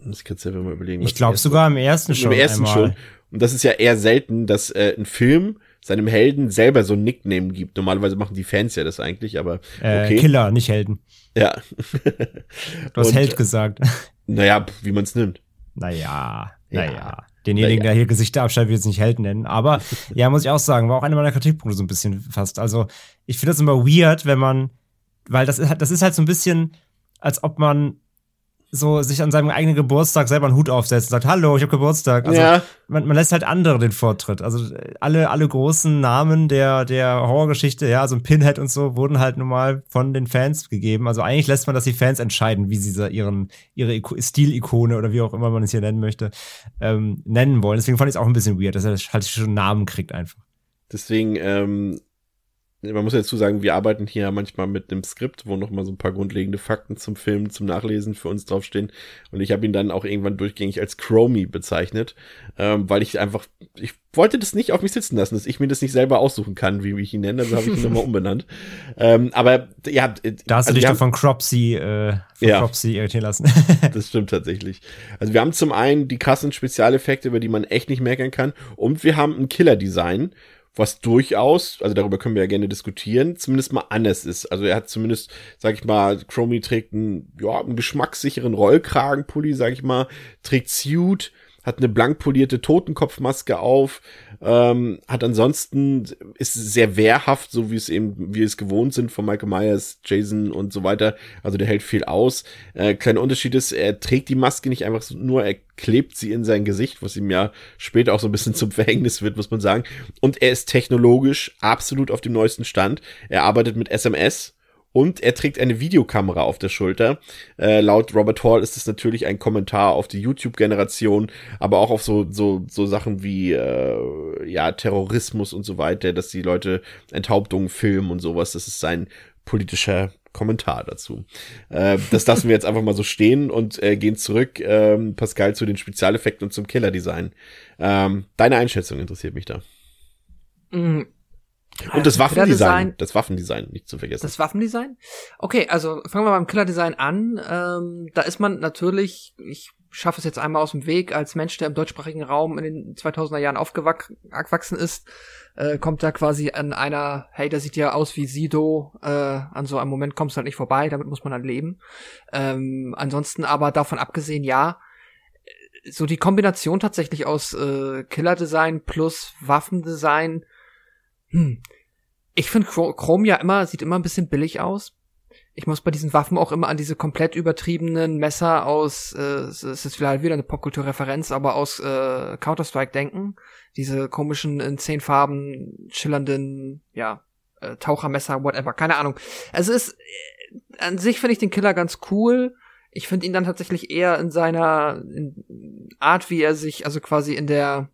Muss ich jetzt selber mal überlegen. Ich glaube sogar im ersten schon. Im ersten einmal. schon. Und das ist ja eher selten, dass äh, ein Film seinem Helden selber so ein Nickname gibt. Normalerweise machen die Fans ja das eigentlich, aber okay. Äh, Killer, nicht Helden. Ja. du hast Und, Held gesagt. Naja, wie man es nimmt. Naja, naja. Ja. Denjenigen, naja. der hier Gesichter abschneidet, wird es nicht Held nennen. Aber ja, muss ich auch sagen, war auch einer meiner Kritikpunkte so ein bisschen fast. Also, ich finde das immer weird, wenn man, weil das ist, das ist halt so ein bisschen, als ob man so sich an seinem eigenen Geburtstag selber einen Hut aufsetzt und sagt, hallo, ich habe Geburtstag. Also ja. man, man lässt halt andere den Vortritt. Also alle, alle großen Namen der, der Horrorgeschichte, ja, so ein Pinhead und so, wurden halt nun mal von den Fans gegeben. Also eigentlich lässt man das die Fans entscheiden, wie sie ihren, ihre Stilikone oder wie auch immer man es hier nennen möchte, ähm, nennen wollen. Deswegen fand ich es auch ein bisschen weird, dass er halt schon einen Namen kriegt einfach. Deswegen, ähm, man muss ja dazu sagen, wir arbeiten hier manchmal mit einem Skript, wo noch mal so ein paar grundlegende Fakten zum Film, zum Nachlesen für uns draufstehen. Und ich habe ihn dann auch irgendwann durchgängig als Chromie bezeichnet, ähm, weil ich einfach, ich wollte das nicht auf mich sitzen lassen, dass ich mir das nicht selber aussuchen kann, wie ich ihn nenne. Also habe ich ihn nochmal umbenannt. Ähm, aber ja, äh, da hast also du dich doch von Cropsy, äh, von ja, Cropsy irritieren lassen. das stimmt tatsächlich. Also wir haben zum einen die krassen Spezialeffekte, über die man echt nicht meckern kann, und wir haben ein Killer-Design was durchaus, also darüber können wir ja gerne diskutieren, zumindest mal anders ist. Also er hat zumindest, sag ich mal, Chromie trägt einen, ja, einen geschmackssicheren Rollkragenpulli, sag ich mal, trägt Suit, hat eine blank polierte Totenkopfmaske auf, ähm, hat ansonsten, ist sehr wehrhaft, so wie es eben, wie es gewohnt sind von Michael Myers, Jason und so weiter. Also der hält viel aus. Äh, kleiner Unterschied ist, er trägt die Maske nicht einfach so, nur, er klebt sie in sein Gesicht, was ihm ja später auch so ein bisschen zum Verhängnis wird, muss man sagen. Und er ist technologisch absolut auf dem neuesten Stand. Er arbeitet mit SMS, und er trägt eine Videokamera auf der Schulter. Äh, laut Robert Hall ist es natürlich ein Kommentar auf die YouTube-Generation, aber auch auf so, so, so Sachen wie äh, ja, Terrorismus und so weiter, dass die Leute Enthauptungen filmen und sowas. Das ist sein politischer Kommentar dazu. Äh, das lassen wir jetzt einfach mal so stehen und äh, gehen zurück, ähm, Pascal, zu den Spezialeffekten und zum Killer-Design. Ähm, deine Einschätzung interessiert mich da. Und das Also, Waffendesign, das Waffendesign, nicht zu vergessen. Das Waffendesign? Okay, also fangen wir beim Killer-Design an. Ähm, da ist man natürlich, ich schaffe es jetzt einmal aus dem Weg, als Mensch, der im deutschsprachigen Raum in den 2000er Jahren aufgewachsen ist, äh, kommt da quasi an einer, hey, der sieht ja aus wie Sido, äh, an so einem Moment kommst du halt nicht vorbei, damit muss man dann leben. Ähm, ansonsten aber davon abgesehen, ja, so die Kombination tatsächlich aus äh, Killer-Design plus Waffendesign, hm, ich finde Chrome ja immer, sieht immer ein bisschen billig aus. Ich muss bei diesen Waffen auch immer an diese komplett übertriebenen Messer aus, äh, es ist vielleicht wieder eine Popkulturreferenz, aber aus äh, Counter-Strike denken. Diese komischen in zehn Farben schillernden, ja, äh, Tauchermesser, whatever, keine Ahnung. Also es ist, äh, an sich finde ich den Killer ganz cool. Ich finde ihn dann tatsächlich eher in seiner in Art, wie er sich, also quasi in der,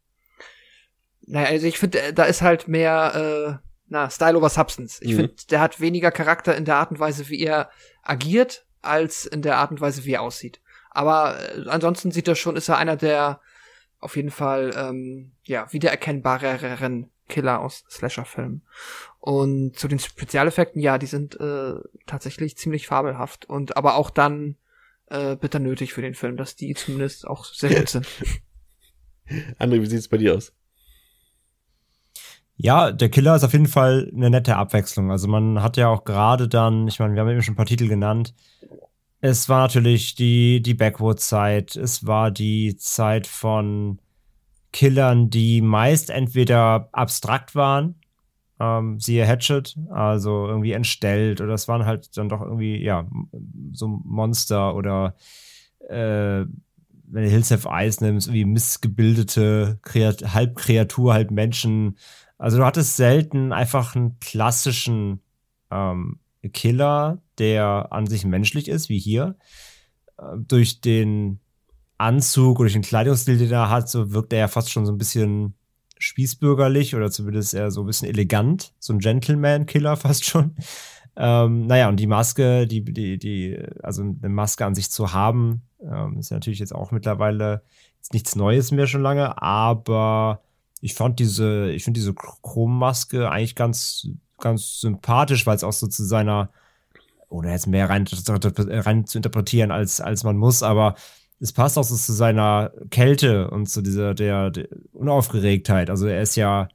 naja, also ich finde, da ist halt mehr, äh, na, Style over Substance. Ich Mhm. finde, der hat weniger Charakter in der Art und Weise, wie er agiert, als in der Art und Weise, wie er aussieht. Aber äh, ansonsten sieht er schon, ist er einer der auf jeden Fall ähm, ja wiedererkennbareren Killer aus Slasher-Filmen. Und zu den Spezialeffekten, ja, die sind äh, tatsächlich ziemlich fabelhaft und aber auch dann äh, bitter nötig für den Film, dass die zumindest auch sehr gut sind. André, wie sieht's bei dir aus? Ja, der Killer ist auf jeden Fall eine nette Abwechslung. Also man hat ja auch gerade dann, ich meine, wir haben eben schon ein paar Titel genannt. Es war natürlich die, die Backwoods-Zeit. Es war die Zeit von Killern, die meist entweder abstrakt waren, ähm, siehe Hatchet, also irgendwie entstellt, oder es waren halt dann doch irgendwie, ja, so Monster oder äh, wenn du Hills Have Eyes nimmst, irgendwie missgebildete Kreat halb Kreatur, halb Menschen. Also du hattest selten einfach einen klassischen ähm, Killer, der an sich menschlich ist, wie hier. Äh, durch den Anzug oder durch den Kleidungsstil, den er hat, so wirkt er ja fast schon so ein bisschen spießbürgerlich oder zumindest eher so ein bisschen elegant. So ein Gentleman-Killer fast schon. Ähm, naja, und die Maske, die, die, die, also eine Maske an sich zu haben, ähm, ist natürlich jetzt auch mittlerweile jetzt nichts Neues mehr schon lange, aber ich fand diese, ich finde diese Chrommaske eigentlich ganz, ganz sympathisch, weil es auch so zu seiner, oder jetzt mehr rein, rein zu interpretieren, als, als man muss, aber es passt auch so zu seiner Kälte und zu dieser, der, der Unaufgeregtheit. Also er ist ja,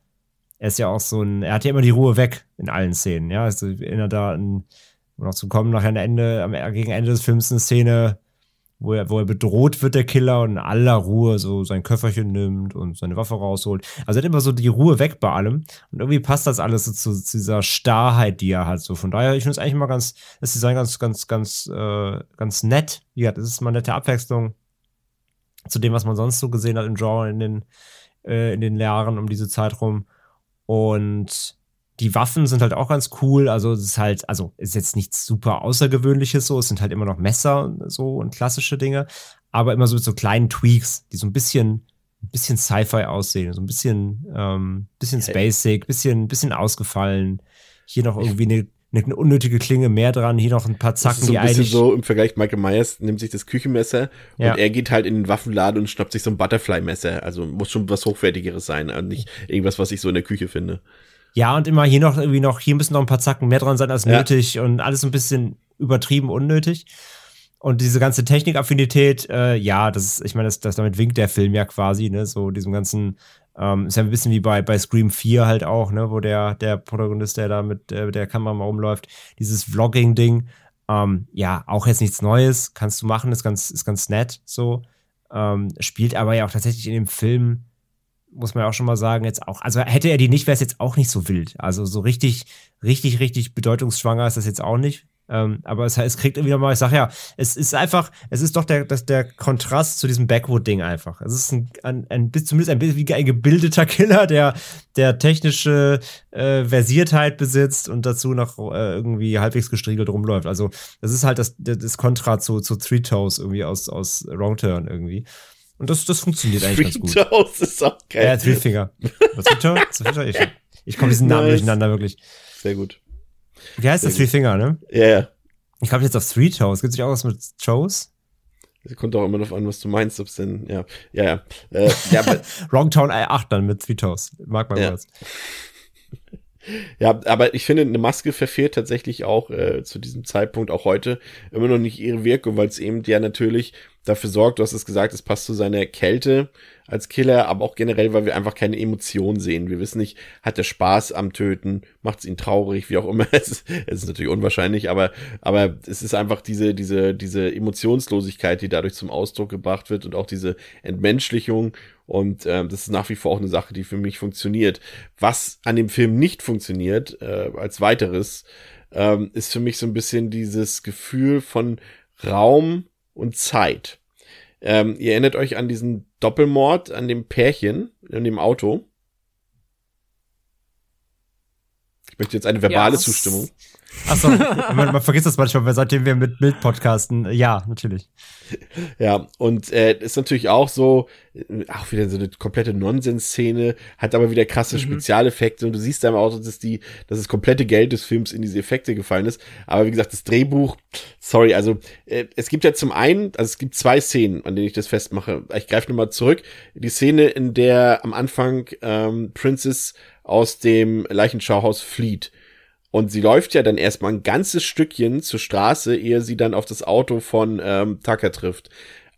er ist ja auch so ein, er hat ja immer die Ruhe weg in allen Szenen, ja. Also erinnere da an, um noch zu kommen, nachher Ende, am, gegen Ende des Films eine Szene, wo er, wo er bedroht wird, der Killer, und in aller Ruhe so sein Köfferchen nimmt und seine Waffe rausholt. Also er hat immer so die Ruhe weg bei allem. Und irgendwie passt das alles so zu, zu dieser Starrheit, die er hat. So von daher, ich finde es eigentlich mal ganz, das Design ganz, ganz, ganz, äh, ganz nett. Ja, das ist mal eine nette Abwechslung zu dem, was man sonst so gesehen hat im Genre in den, äh, in den Jahren um diese Zeit rum. Und die Waffen sind halt auch ganz cool. Also es ist halt, also ist jetzt nichts super Außergewöhnliches so. Es sind halt immer noch Messer und so und klassische Dinge, aber immer so mit so kleinen Tweaks, die so ein bisschen, ein bisschen Sci-Fi aussehen, so ein bisschen, ähm, bisschen basic, bisschen, bisschen ausgefallen. Hier noch irgendwie eine, eine unnötige Klinge mehr dran, hier noch ein paar Das Zacken, ist so ein bisschen so im Vergleich, Michael Myers nimmt sich das Küchenmesser Ja. und er geht halt in den Waffenladen und schnappt sich so ein Butterfly-Messer. Also muss schon was Hochwertigeres sein, und nicht irgendwas, was ich so in der Küche finde. Ja, und immer hier noch irgendwie noch, hier müssen noch ein paar Zacken mehr dran sein als Ja. nötig und alles ein bisschen übertrieben unnötig. Und diese ganze Technikaffinität, äh, ja, das ist, ich meine, das, das, damit winkt der Film ja quasi, ne, so diesem ganzen, ähm, ist ja ein bisschen wie bei, bei Scream 4 halt auch, ne, wo der, der Protagonist, der da mit, äh, mit der Kamera mal rumläuft, dieses Vlogging-Ding, ähm, ja, auch jetzt nichts Neues, kannst du machen, ist ganz, ist ganz nett, so. Ähm, spielt aber ja auch tatsächlich in dem Film, muss man ja auch schon mal sagen, jetzt auch, also hätte er die nicht, wäre es jetzt auch nicht so wild. Also so richtig, richtig, richtig bedeutungsschwanger ist das jetzt auch nicht. Ähm, aber es, es kriegt irgendwie nochmal, ich sag ja, es ist einfach, es ist doch der, das, der Kontrast zu diesem Backwood-Ding einfach. Es ist ein, ein, ein, zumindest ein bisschen wie ein gebildeter Killer, der, der technische äh, Versiertheit besitzt und dazu noch äh, irgendwie halbwegs gestriegelt rumläuft. Also, das ist halt das, das Kontra zu, zu Three Toes irgendwie aus, aus Wrong Turn irgendwie. Und das, das funktioniert eigentlich ganz gut. Three Toes ist auch geil. Ja, Three Finger. Three Toes? Ich, ich komme diesen Namen Nice. durcheinander, wirklich. Sehr gut. Wie heißt das Sehr Three Finger, ne? Ja, ja. Ich glaube jetzt auf Three Toes. Gibt es nicht auch was mit Toes? Es kommt auch immer darauf an, was du meinst, ob es denn, ja, ja, ja. Äh, ja, aber, Wrong Town 8 dann mit Three Toes. Mag man Ja. was. ja, aber ich finde, eine Maske verfehlt tatsächlich auch äh, zu diesem Zeitpunkt, auch heute, immer noch nicht ihre Wirkung, weil es eben ja natürlich dafür sorgt, du hast es gesagt, es passt zu seiner Kälte als Killer, aber auch generell, weil wir einfach keine Emotionen sehen. Wir wissen nicht, hat er Spaß am Töten, macht es ihn traurig, wie auch immer. Es ist, es ist natürlich unwahrscheinlich, aber, aber es ist einfach diese, diese, diese Emotionslosigkeit, die dadurch zum Ausdruck gebracht wird und auch diese Entmenschlichung. Und ähm, das ist nach wie vor auch eine Sache, die für mich funktioniert. Was an dem Film nicht funktioniert, äh, als weiteres, ähm, ist für mich so ein bisschen dieses Gefühl von Raum und Zeit. Ähm, ihr erinnert euch an diesen Doppelmord an dem Pärchen in dem Auto. Ich möchte jetzt eine verbale Ja. Zustimmung. Achso, man, man vergisst das manchmal, seitdem wir mit Bild podcasten. Ja, natürlich. Ja, und äh, ist natürlich auch so, äh, auch wieder so eine komplette Nonsens-Szene, hat aber wieder krasse Spezialeffekte und du siehst da Auto, dass die, dass das komplette Geld des Films in diese Effekte gefallen ist. Aber wie gesagt, das Drehbuch, sorry, also äh, es gibt ja zum einen, also es gibt zwei Szenen, an denen ich das festmache. Ich greife nochmal zurück. Die Szene, in der am Anfang ähm, Princess aus dem Leichenschauhaus flieht. Und sie läuft ja dann erstmal ein ganzes Stückchen zur Straße, ehe sie dann auf das Auto von ähm, Tucker trifft.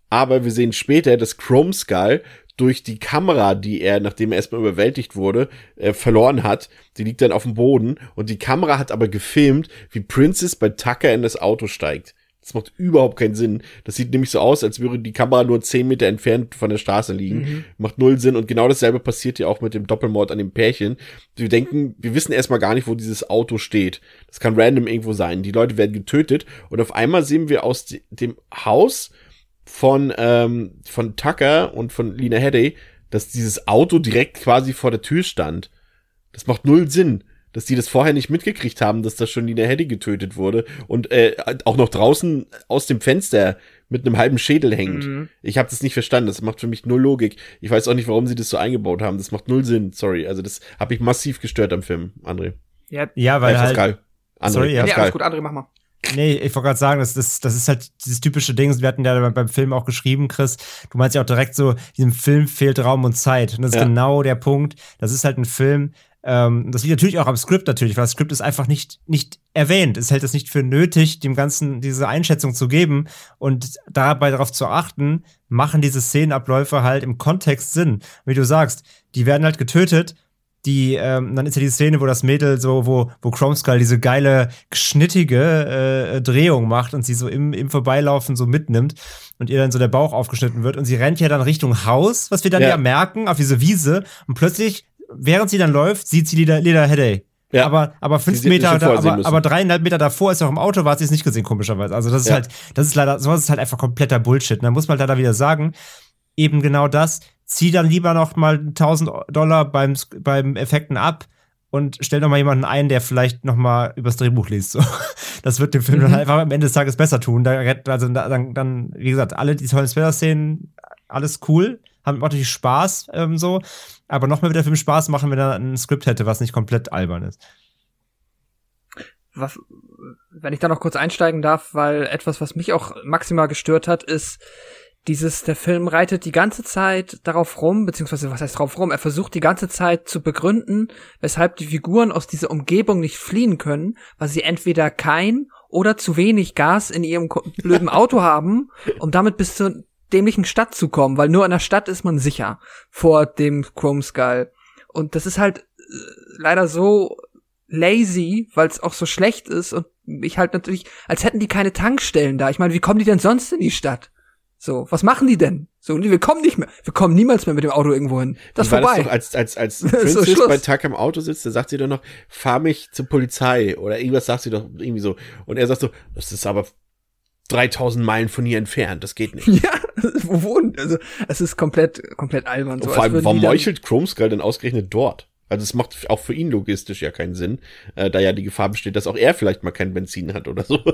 Aber wir sehen später, dass Chrome Skull durch die Kamera, die er, nachdem er erstmal überwältigt wurde, äh, verloren hat. Die liegt dann auf dem Boden und die Kamera hat aber gefilmt, wie Princess bei Tucker in das Auto steigt. Das macht überhaupt keinen Sinn. Das sieht nämlich so aus, als würde die Kamera nur 10 Meter entfernt von der Straße liegen. Macht null Sinn. Und genau dasselbe passiert ja auch mit dem Doppelmord an dem Pärchen. Wir denken, wir wissen erstmal gar nicht, wo dieses Auto steht. Das kann random irgendwo sein. Die Leute werden getötet. Und auf einmal sehen wir aus de- dem Haus von, ähm, von Tucker und von Lena Headey, dass dieses Auto direkt quasi vor der Tür stand. Das macht null Sinn, dass die das vorher nicht mitgekriegt haben, dass da schon Lina Headey getötet wurde und äh, auch noch draußen aus dem Fenster mit einem halben Schädel hängt. Mhm. Ich habe das nicht verstanden. Das macht für mich null Logik. Ich weiß auch nicht, warum sie das so eingebaut haben. Das macht null Sinn. Sorry. Also das habe ich massiv gestört am Film, André. Ja, Ja, weil äh, halt. Pascal. André, Sorry, ja. nee, Pascal. alles gut, André, mach mal. Nee, ich wollte gerade sagen, das, das, das ist halt dieses typische Ding. Wir hatten ja beim, beim Film auch geschrieben, Chris. Du meinst ja auch direkt so, diesem Film fehlt Raum und Zeit. Und das ist Ja. genau der Punkt. Das ist halt ein Film. Ähm, das liegt natürlich auch am Skript natürlich, weil das Skript ist einfach nicht, nicht erwähnt. Es hält es nicht für nötig, dem Ganzen diese Einschätzung zu geben und dabei darauf zu achten, machen diese Szenenabläufe halt im Kontext Sinn. Wie du sagst, die werden halt getötet die, ähm, dann ist ja die Szene, wo das Mädel so, wo, wo Chrome Skull diese geile, schnittige äh, Drehung macht und sie so im, im Vorbeilaufen so mitnimmt und ihr dann so der Bauch aufgeschnitten wird und sie rennt ja dann Richtung Haus, was wir dann Ja. ja, merken, auf diese Wiese und plötzlich, während sie dann läuft, sieht sie Leda, Leda Headey. Ja. Aber, aber fünf Meter, da, aber, aber dreieinhalb Meter davor, als sie auch im Auto war, sie es nicht gesehen, komischerweise. Also das ist Ja. halt, das ist leider, sowas ist halt einfach kompletter Bullshit. Und da muss man leider wieder sagen, eben genau das, zieh dann lieber noch mal 1000 Dollar beim, beim Effekten ab und stell noch mal jemanden ein, der vielleicht noch mal übers Drehbuch liest. So. Das wird dem Film dann einfach am Ende des Tages besser tun. Da, also da- dann, dann, wie gesagt, alle die tollen Splatter-Szenen, alles cool, haben natürlich Spaß ähm, so, aber noch mehr wird der Film Spaß machen, wenn er ein Skript hätte, was nicht komplett albern ist. was, wenn ich da noch kurz einsteigen darf, weil etwas, was mich auch maximal gestört hat, ist dieses, der Film reitet die ganze Zeit darauf rum, beziehungsweise was heißt darauf rum, er versucht die ganze Zeit zu begründen, weshalb die Figuren aus dieser Umgebung nicht fliehen können, weil sie entweder kein oder zu wenig Gas in ihrem blöden Auto haben, um damit bis zur dämlichen Stadt zu kommen, weil nur in der Stadt ist man sicher vor dem Chrome Skull. Und das ist halt äh, leider so lazy, weil es auch so schlecht ist und ich halt natürlich, als hätten die keine Tankstellen da. Ich meine, wie kommen die denn sonst in die Stadt? So, was machen die denn? So, wir kommen nicht mehr. Wir kommen niemals mehr mit dem Auto irgendwo hin. Das ist vorbei. das doch, als, als, als So, Princess Schluss. bei Tucker im Auto sitzt, da sagt sie doch noch, fahr mich zur Polizei oder irgendwas sagt sie doch irgendwie so. Und er sagt so, das ist aber 3000 Meilen von hier entfernt, das geht nicht. ja, wo wohnen? Also, es ist komplett, komplett albern. Und So, vor allem, warum meuchelt Chrome Skull denn ausgerechnet dort? Also es macht auch für ihn logistisch ja keinen Sinn, äh, da ja die Gefahr besteht, dass auch er vielleicht mal kein Benzin hat oder so.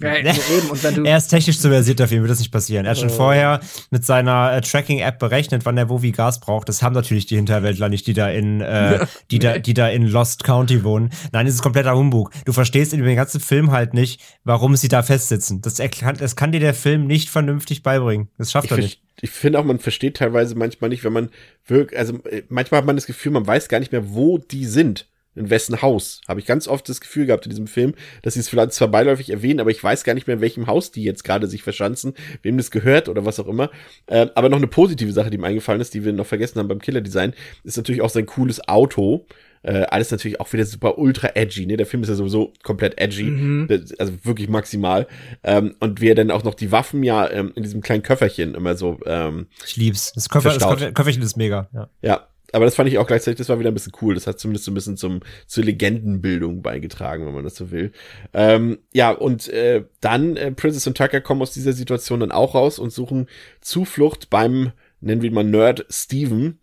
Ja, so eben. Und wenn du, Er ist technisch zu versiert dafür, wird das nicht passieren. Er hat schon vorher mit seiner äh, Tracking-App berechnet, wann er wo wie Gas braucht. Das haben natürlich die Hinterwäldler nicht, die da in, äh, die da, die da in Lost County wohnen. Nein, das ist kompletter Humbug. Du verstehst in dem ganzen Film halt nicht, warum sie da festsitzen. Das, das kann dir der Film nicht vernünftig beibringen. Das schafft Ich, er nicht. Ich finde auch, man versteht teilweise manchmal nicht, wenn man wirklich, also äh, manchmal hat man das Gefühl, man weiß gar nicht mehr, wo die sind. In wessen Haus. Habe ich ganz oft das Gefühl gehabt in diesem Film, dass sie es vielleicht zwar beiläufig erwähnen, aber ich weiß gar nicht mehr, in welchem Haus die jetzt gerade sich verschanzen, wem das gehört oder was auch immer. Äh, aber noch eine positive Sache, die mir eingefallen ist, die wir noch vergessen haben beim Killer-Design, ist natürlich auch sein cooles Auto. Äh, alles natürlich auch wieder super ultra edgy, ne? Der Film ist ja sowieso komplett edgy, Mhm. Also wirklich maximal. Ähm, und wie er dann auch noch die Waffen ja ähm, in diesem kleinen Köfferchen immer so, ähm, Ich lieb's. Das, Köffer, das. Köffer, Köfferchen ist mega. Ja. ja. Aber das fand ich auch gleichzeitig, das war wieder ein bisschen cool. Das hat zumindest so ein bisschen zum, zur Legendenbildung beigetragen, wenn man das so will. Ähm, ja, und äh, dann, äh, Princess und Tucker kommen aus dieser Situation dann auch raus und suchen Zuflucht beim, nennen wir ihn mal Nerd Steven.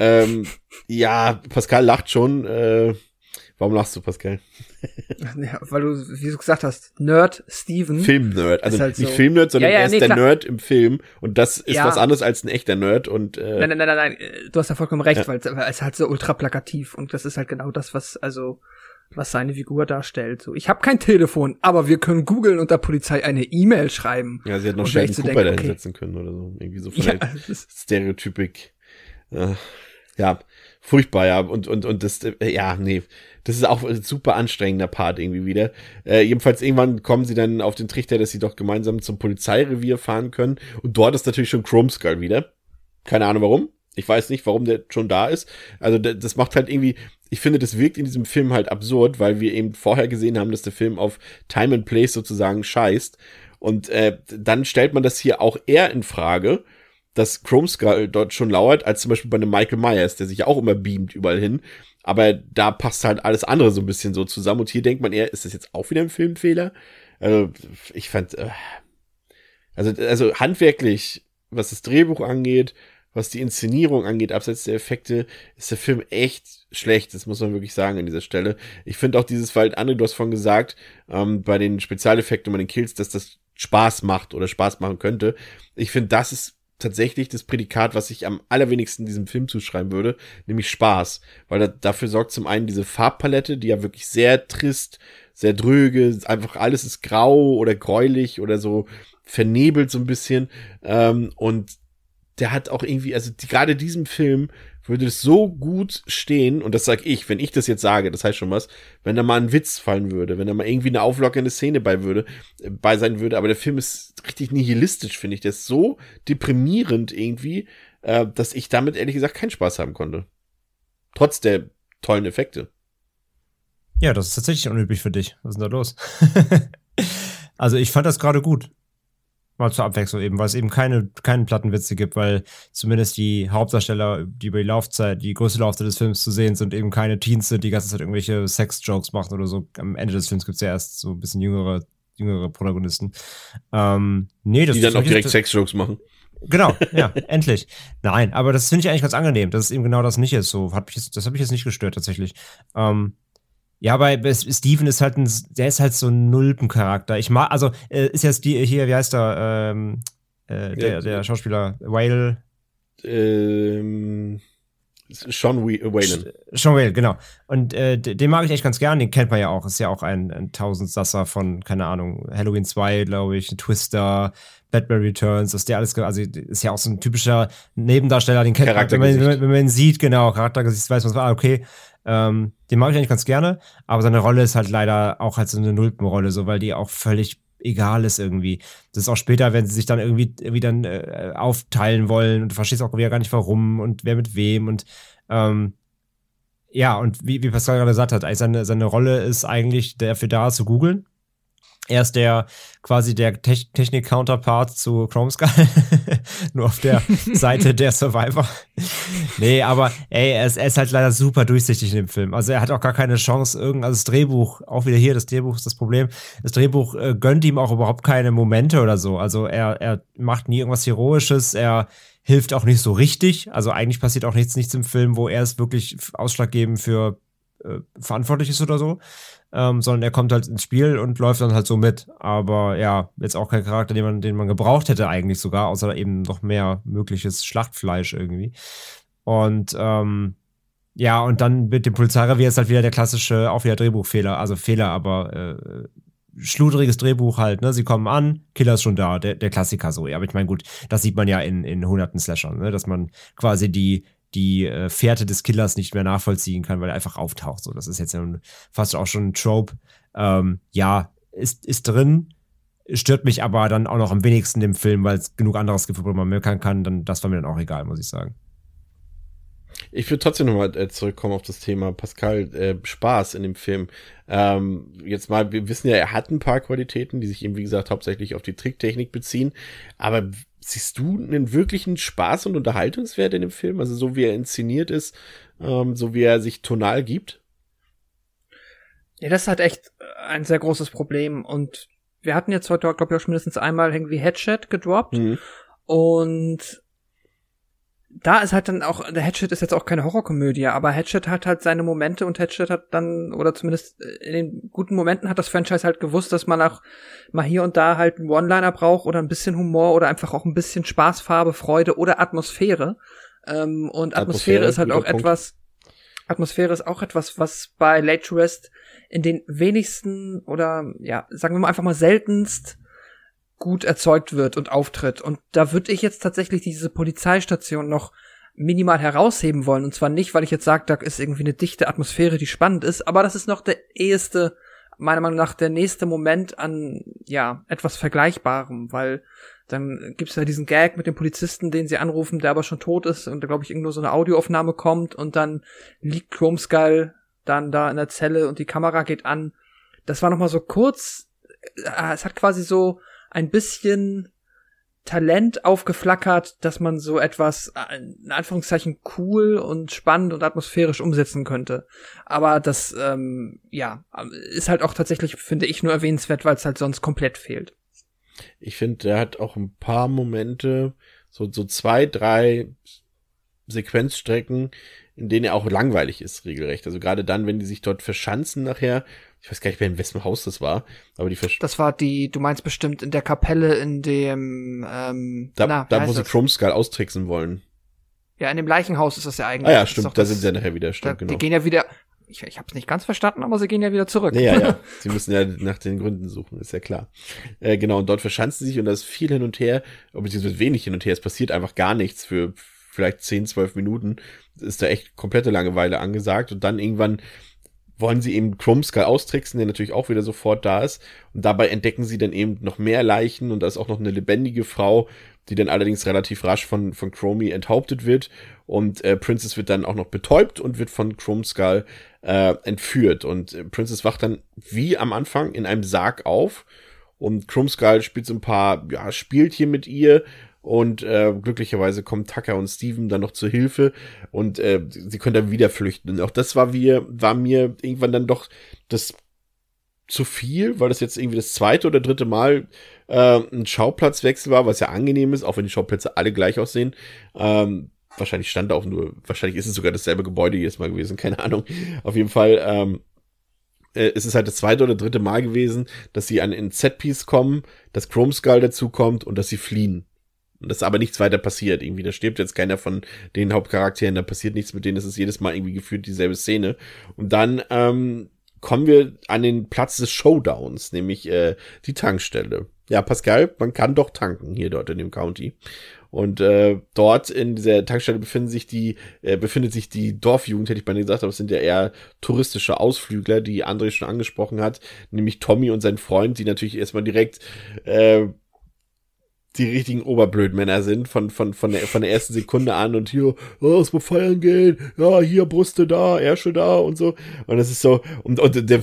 Ähm, ja, Pascal lacht schon. Äh, warum lachst du, Pascal? ja, weil du, wie du gesagt hast, Nerd Steven. Filmnerd. Also halt nicht so. Filmnerd, sondern Ja, ja, er ist nee, der klar. Nerd im Film. Und das ist Ja. was anderes als ein echter Nerd. Und äh, Nein, nein, nein, nein, nein, äh, du hast ja vollkommen recht, Ja. weil, es- halt so ultra plakativ und das ist halt genau das, was, also, was seine Figur darstellt. So, ich habe kein Telefon, aber wir können googeln und der Polizei eine E-Mail schreiben. ja, sie hat noch gleich zu Cooper denken, da okay. hinsetzen können oder so. Irgendwie so von Ja, Stereotypik. Äh, ja, furchtbar, ja. Und, und, und das, äh, ja, nee. Das ist auch ein super anstrengender Part irgendwie wieder. Äh, jedenfalls irgendwann kommen sie dann auf den Trichter, dass sie doch gemeinsam zum Polizeirevier fahren können. Und dort ist natürlich schon Chrome Skull wieder. Keine Ahnung warum. Ich weiß nicht, warum der schon da ist. Also das macht halt irgendwie, ich finde, das wirkt in diesem Film halt absurd, weil wir eben vorher gesehen haben, dass der Film auf Time and Place sozusagen scheißt. Und äh, dann stellt man das hier auch eher in Frage, dass Chrome Skull dort schon lauert, als zum Beispiel bei einem Michael Myers, der sich ja auch immer beamt überall hin. Aber da passt halt alles andere so ein bisschen so zusammen. Und hier denkt man eher, ist das jetzt auch wieder ein Filmfehler? Also, ich fand, äh, also, also handwerklich, was das Drehbuch angeht, was die Inszenierung angeht, abseits der Effekte, ist der Film echt schlecht. Das muss man wirklich sagen an dieser Stelle. Ich finde auch dieses, weil André, du hast vorhin gesagt, ähm, bei den Spezialeffekten und bei den Kills, dass das Spaß macht oder Spaß machen könnte. Ich finde, das ist tatsächlich das Prädikat, was ich am allerwenigsten diesem Film zuschreiben würde, nämlich Spaß. Weil da, dafür sorgt zum einen diese Farbpalette, die ja wirklich sehr trist, sehr dröge, einfach alles ist grau oder gräulich oder so vernebelt so ein bisschen. Ähm, und der hat auch irgendwie, also die, gerade diesem Film würde es so gut stehen, und das sag ich, wenn ich das jetzt sage, das heißt schon was, wenn da mal ein Witz fallen würde, wenn da mal irgendwie eine auflockernde Szene bei würde, äh, bei sein würde, aber der Film ist richtig nihilistisch, finde ich. Der ist so deprimierend irgendwie, äh, dass ich damit ehrlich gesagt keinen Spaß haben konnte. Trotz der tollen Effekte. Ja, das ist tatsächlich unüblich für dich. Was ist denn da los? also ich fand das gerade gut. Mal zur Abwechslung eben, weil es eben keine, keine Plattenwitze gibt, weil zumindest die Hauptdarsteller, die über die Laufzeit, die größte Laufzeit des Films zu sehen sind, eben keine Teens sind, die ganze Zeit irgendwelche Sex-Jokes machen oder so. Am Ende des Films gibt es ja erst so ein bisschen jüngere, jüngere Protagonisten. Ähm, nee, das Die dann auch direkt Sexjokes machen. Genau, ja, endlich. Nein, aber das finde ich eigentlich ganz angenehm, dass es eben genau das nicht ist. So hat mich jetzt, das hat mich jetzt nicht gestört tatsächlich. Ähm, ja, bei bei Steven ist halt ein, der ist halt so ein Nulpencharakter. Ich mag, also äh, ist jetzt die hier, wie heißt er, ähm, äh, der, Ja, der Schauspieler Whale, Ähm, Sean Whe- Whalen. Sean Whale, genau. Und äh, den mag ich echt ganz gern, den kennt man ja auch. Ist ja auch ein, ein Tausendsasser von, keine Ahnung, Halloween 2, glaube ich, Twister, Batman Returns, dass der alles, also ist ja auch so ein typischer Nebendarsteller, den kennt man, wenn, man, wenn man ihn sieht, genau, Charaktergesicht, weiß man, ah, okay, ähm, den mag ich eigentlich ganz gerne, aber seine Rolle ist halt leider auch halt so eine Nulpenrolle, so, weil die auch völlig egal ist irgendwie. Das ist auch später, wenn sie sich dann irgendwie, irgendwie dann äh, aufteilen wollen und du verstehst auch wieder gar nicht warum und wer mit wem und ähm, ja, und wie, wie Pascal gerade gesagt hat, eigentlich seine, seine Rolle ist eigentlich dafür da zu googeln. Er ist der quasi der Te Technik-Counterpart zu Chrome Skull. Nur auf der Seite der Survivor. nee, aber ey, er ist, er ist, halt leider super durchsichtig in dem Film. Also er hat auch gar keine Chance, irgend, also das Drehbuch, auch wieder hier, das Drehbuch ist das Problem. Das Drehbuch äh, gönnt ihm auch überhaupt keine Momente oder so. Also er, er macht nie irgendwas Heroisches, er hilft auch nicht so richtig. Also eigentlich passiert auch nichts, nichts im Film, wo er es wirklich ausschlaggebend für äh, verantwortlich ist oder so ähm, sondern er kommt halt ins Spiel und läuft dann halt so mit. Aber ja, jetzt auch kein Charakter, den man, den man gebraucht hätte eigentlich sogar, außer eben noch mehr mögliches Schlachtfleisch irgendwie. Und ähm, ja, und dann mit dem Polizeirevier ist halt wieder der klassische, auch wieder Drehbuchfehler, also Fehler, aber äh, schludriges Drehbuch halt, ne? Sie kommen an, Killer ist schon da, der, der Klassiker so. Ja, aber ich meine, gut, das sieht man ja in, in hunderten Slashern, ne? Dass man quasi die, die äh, Fährte des Killers nicht mehr nachvollziehen kann, weil er einfach auftaucht. So, das ist jetzt ja fast auch schon ein Trope. Ähm, ja, ist, ist drin, stört mich aber dann auch noch am wenigsten im Film, weil es genug anderes gibt, wo man meckern kann. Dann, das war mir dann auch egal, muss ich sagen. Ich würde trotzdem nochmal äh, zurückkommen auf das Thema Pascal äh, Spaß in dem Film. Ähm, jetzt mal, wir wissen ja, er hat ein paar Qualitäten, die sich eben, wie gesagt, hauptsächlich auf die Tricktechnik beziehen. Aber siehst du einen wirklichen Spaß und Unterhaltungswert in dem Film? Also so wie er inszeniert ist, ähm, so wie er sich tonal gibt? Ja, das ist halt echt ein sehr großes Problem. Und wir hatten jetzt heute, glaube ich, auch schon mindestens einmal irgendwie Headshot gedroppt. Mhm. Und da ist halt dann auch, der Hatchet ist jetzt auch keine Horrorkomödie, aber Hatchet hat halt seine Momente und Hatchet hat dann, oder zumindest in den guten Momenten hat das Franchise halt gewusst, dass man auch mal hier und da halt einen One-Liner braucht oder ein bisschen Humor oder einfach auch ein bisschen Spaßfarbe, Freude oder Atmosphäre. Ähm, und Atmosphäre, Atmosphäre ist halt auch Punkt. etwas, Atmosphäre ist auch etwas, was bei Late to Rest in den wenigsten oder ja, sagen wir mal einfach mal seltenst gut erzeugt wird und auftritt. Und da würde ich jetzt tatsächlich diese Polizeistation noch minimal herausheben wollen. Und zwar nicht, weil ich jetzt sage, da ist irgendwie eine dichte Atmosphäre, die spannend ist, aber das ist noch der eheste, meiner Meinung nach, der nächste Moment an, ja, etwas Vergleichbarem, weil dann gibt's ja diesen Gag mit dem Polizisten, den sie anrufen, der aber schon tot ist und da glaube ich irgendwo so eine Audioaufnahme kommt und dann liegt Chrome Skull dann da in der Zelle und die Kamera geht an. Das war noch mal so kurz, äh, es hat quasi so ein bisschen Talent aufgeflackert, dass man so etwas, in Anführungszeichen, cool und spannend und atmosphärisch umsetzen könnte. Aber das, ähm, ja, ist halt auch tatsächlich, finde ich, nur erwähnenswert, weil es halt sonst komplett fehlt. Ich finde, er hat auch ein paar Momente, so, so zwei, drei Sequenzstrecken, in denen er auch langweilig ist, regelrecht. Also gerade dann, wenn die sich dort verschanzen nachher, ich weiß gar nicht mehr, in wessen Haus das war, aber die Versch Das war die, du meinst bestimmt in der Kapelle, in dem, ähm, da, na, da wo sie Chrome Skull austricksen wollen. Ja, in dem Leichenhaus ist das ja eigentlich. Ah ja, stimmt, da sind sie ja nachher wieder, stimmt, da, genau. Die gehen ja wieder, ich, ich habe nicht ganz verstanden, aber sie gehen ja wieder zurück. Ja, ja. Sie müssen ja nach den Gründen suchen, ist ja klar. Äh, genau, und dort verschanzen sie sich und da ist viel hin und her, beziehungsweise wenig hin und her. Es passiert einfach gar nichts für vielleicht 10, 12 Minuten. Ist da echt komplette Langeweile angesagt und dann irgendwann wollen sie eben Chrome Skull austricksen, der natürlich auch wieder sofort da ist. Und dabei entdecken sie dann eben noch mehr Leichen und da ist auch noch eine lebendige Frau, die dann allerdings relativ rasch von, von Chromie enthauptet wird. Und äh, Princess wird dann auch noch betäubt und wird von Chrome Skull äh, entführt. Und äh, Princess wacht dann wie am Anfang in einem Sarg auf. Und Chrome Skull spielt so ein paar ja, Spielchen mit ihr und äh, glücklicherweise kommen Tucker und Steven dann noch zur Hilfe und äh, sie können dann wieder flüchten. Und auch das war, wir, war mir irgendwann dann doch das zu viel, weil das jetzt irgendwie das zweite oder dritte Mal äh, ein Schauplatzwechsel war, was ja angenehm ist, auch wenn die Schauplätze alle gleich aussehen. Ähm, wahrscheinlich stand da auch nur, wahrscheinlich ist es sogar dasselbe Gebäude jedes Mal gewesen, keine Ahnung. Auf jeden Fall, ähm, äh, es ist halt das zweite oder dritte Mal gewesen, dass sie an ein Setpiece kommen, dass Chrome Skull dazu kommt und dass sie fliehen. Und das aber nichts weiter passiert. Irgendwie, da stirbt jetzt keiner von den Hauptcharakteren, da passiert nichts mit denen, es ist jedes Mal irgendwie gefühlt dieselbe Szene. Und dann ähm, kommen wir an den Platz des Showdowns, nämlich äh, die Tankstelle. Ja, Pascal, man kann doch tanken hier dort in dem County. Und äh, dort in dieser Tankstelle befinden sich die, äh, befindet sich die Dorfjugend, hätte ich mal gesagt, aber es sind ja eher touristische Ausflügler, die André schon angesprochen hat, nämlich Tommy und sein Freund, die natürlich erstmal direkt äh, die richtigen Oberblödmänner sind von, von, von, der, von der ersten Sekunde an und hier, oh, es muss feiern gehen, ja, hier Brüste da, Ärsche da und so. Und das ist so, und, und der,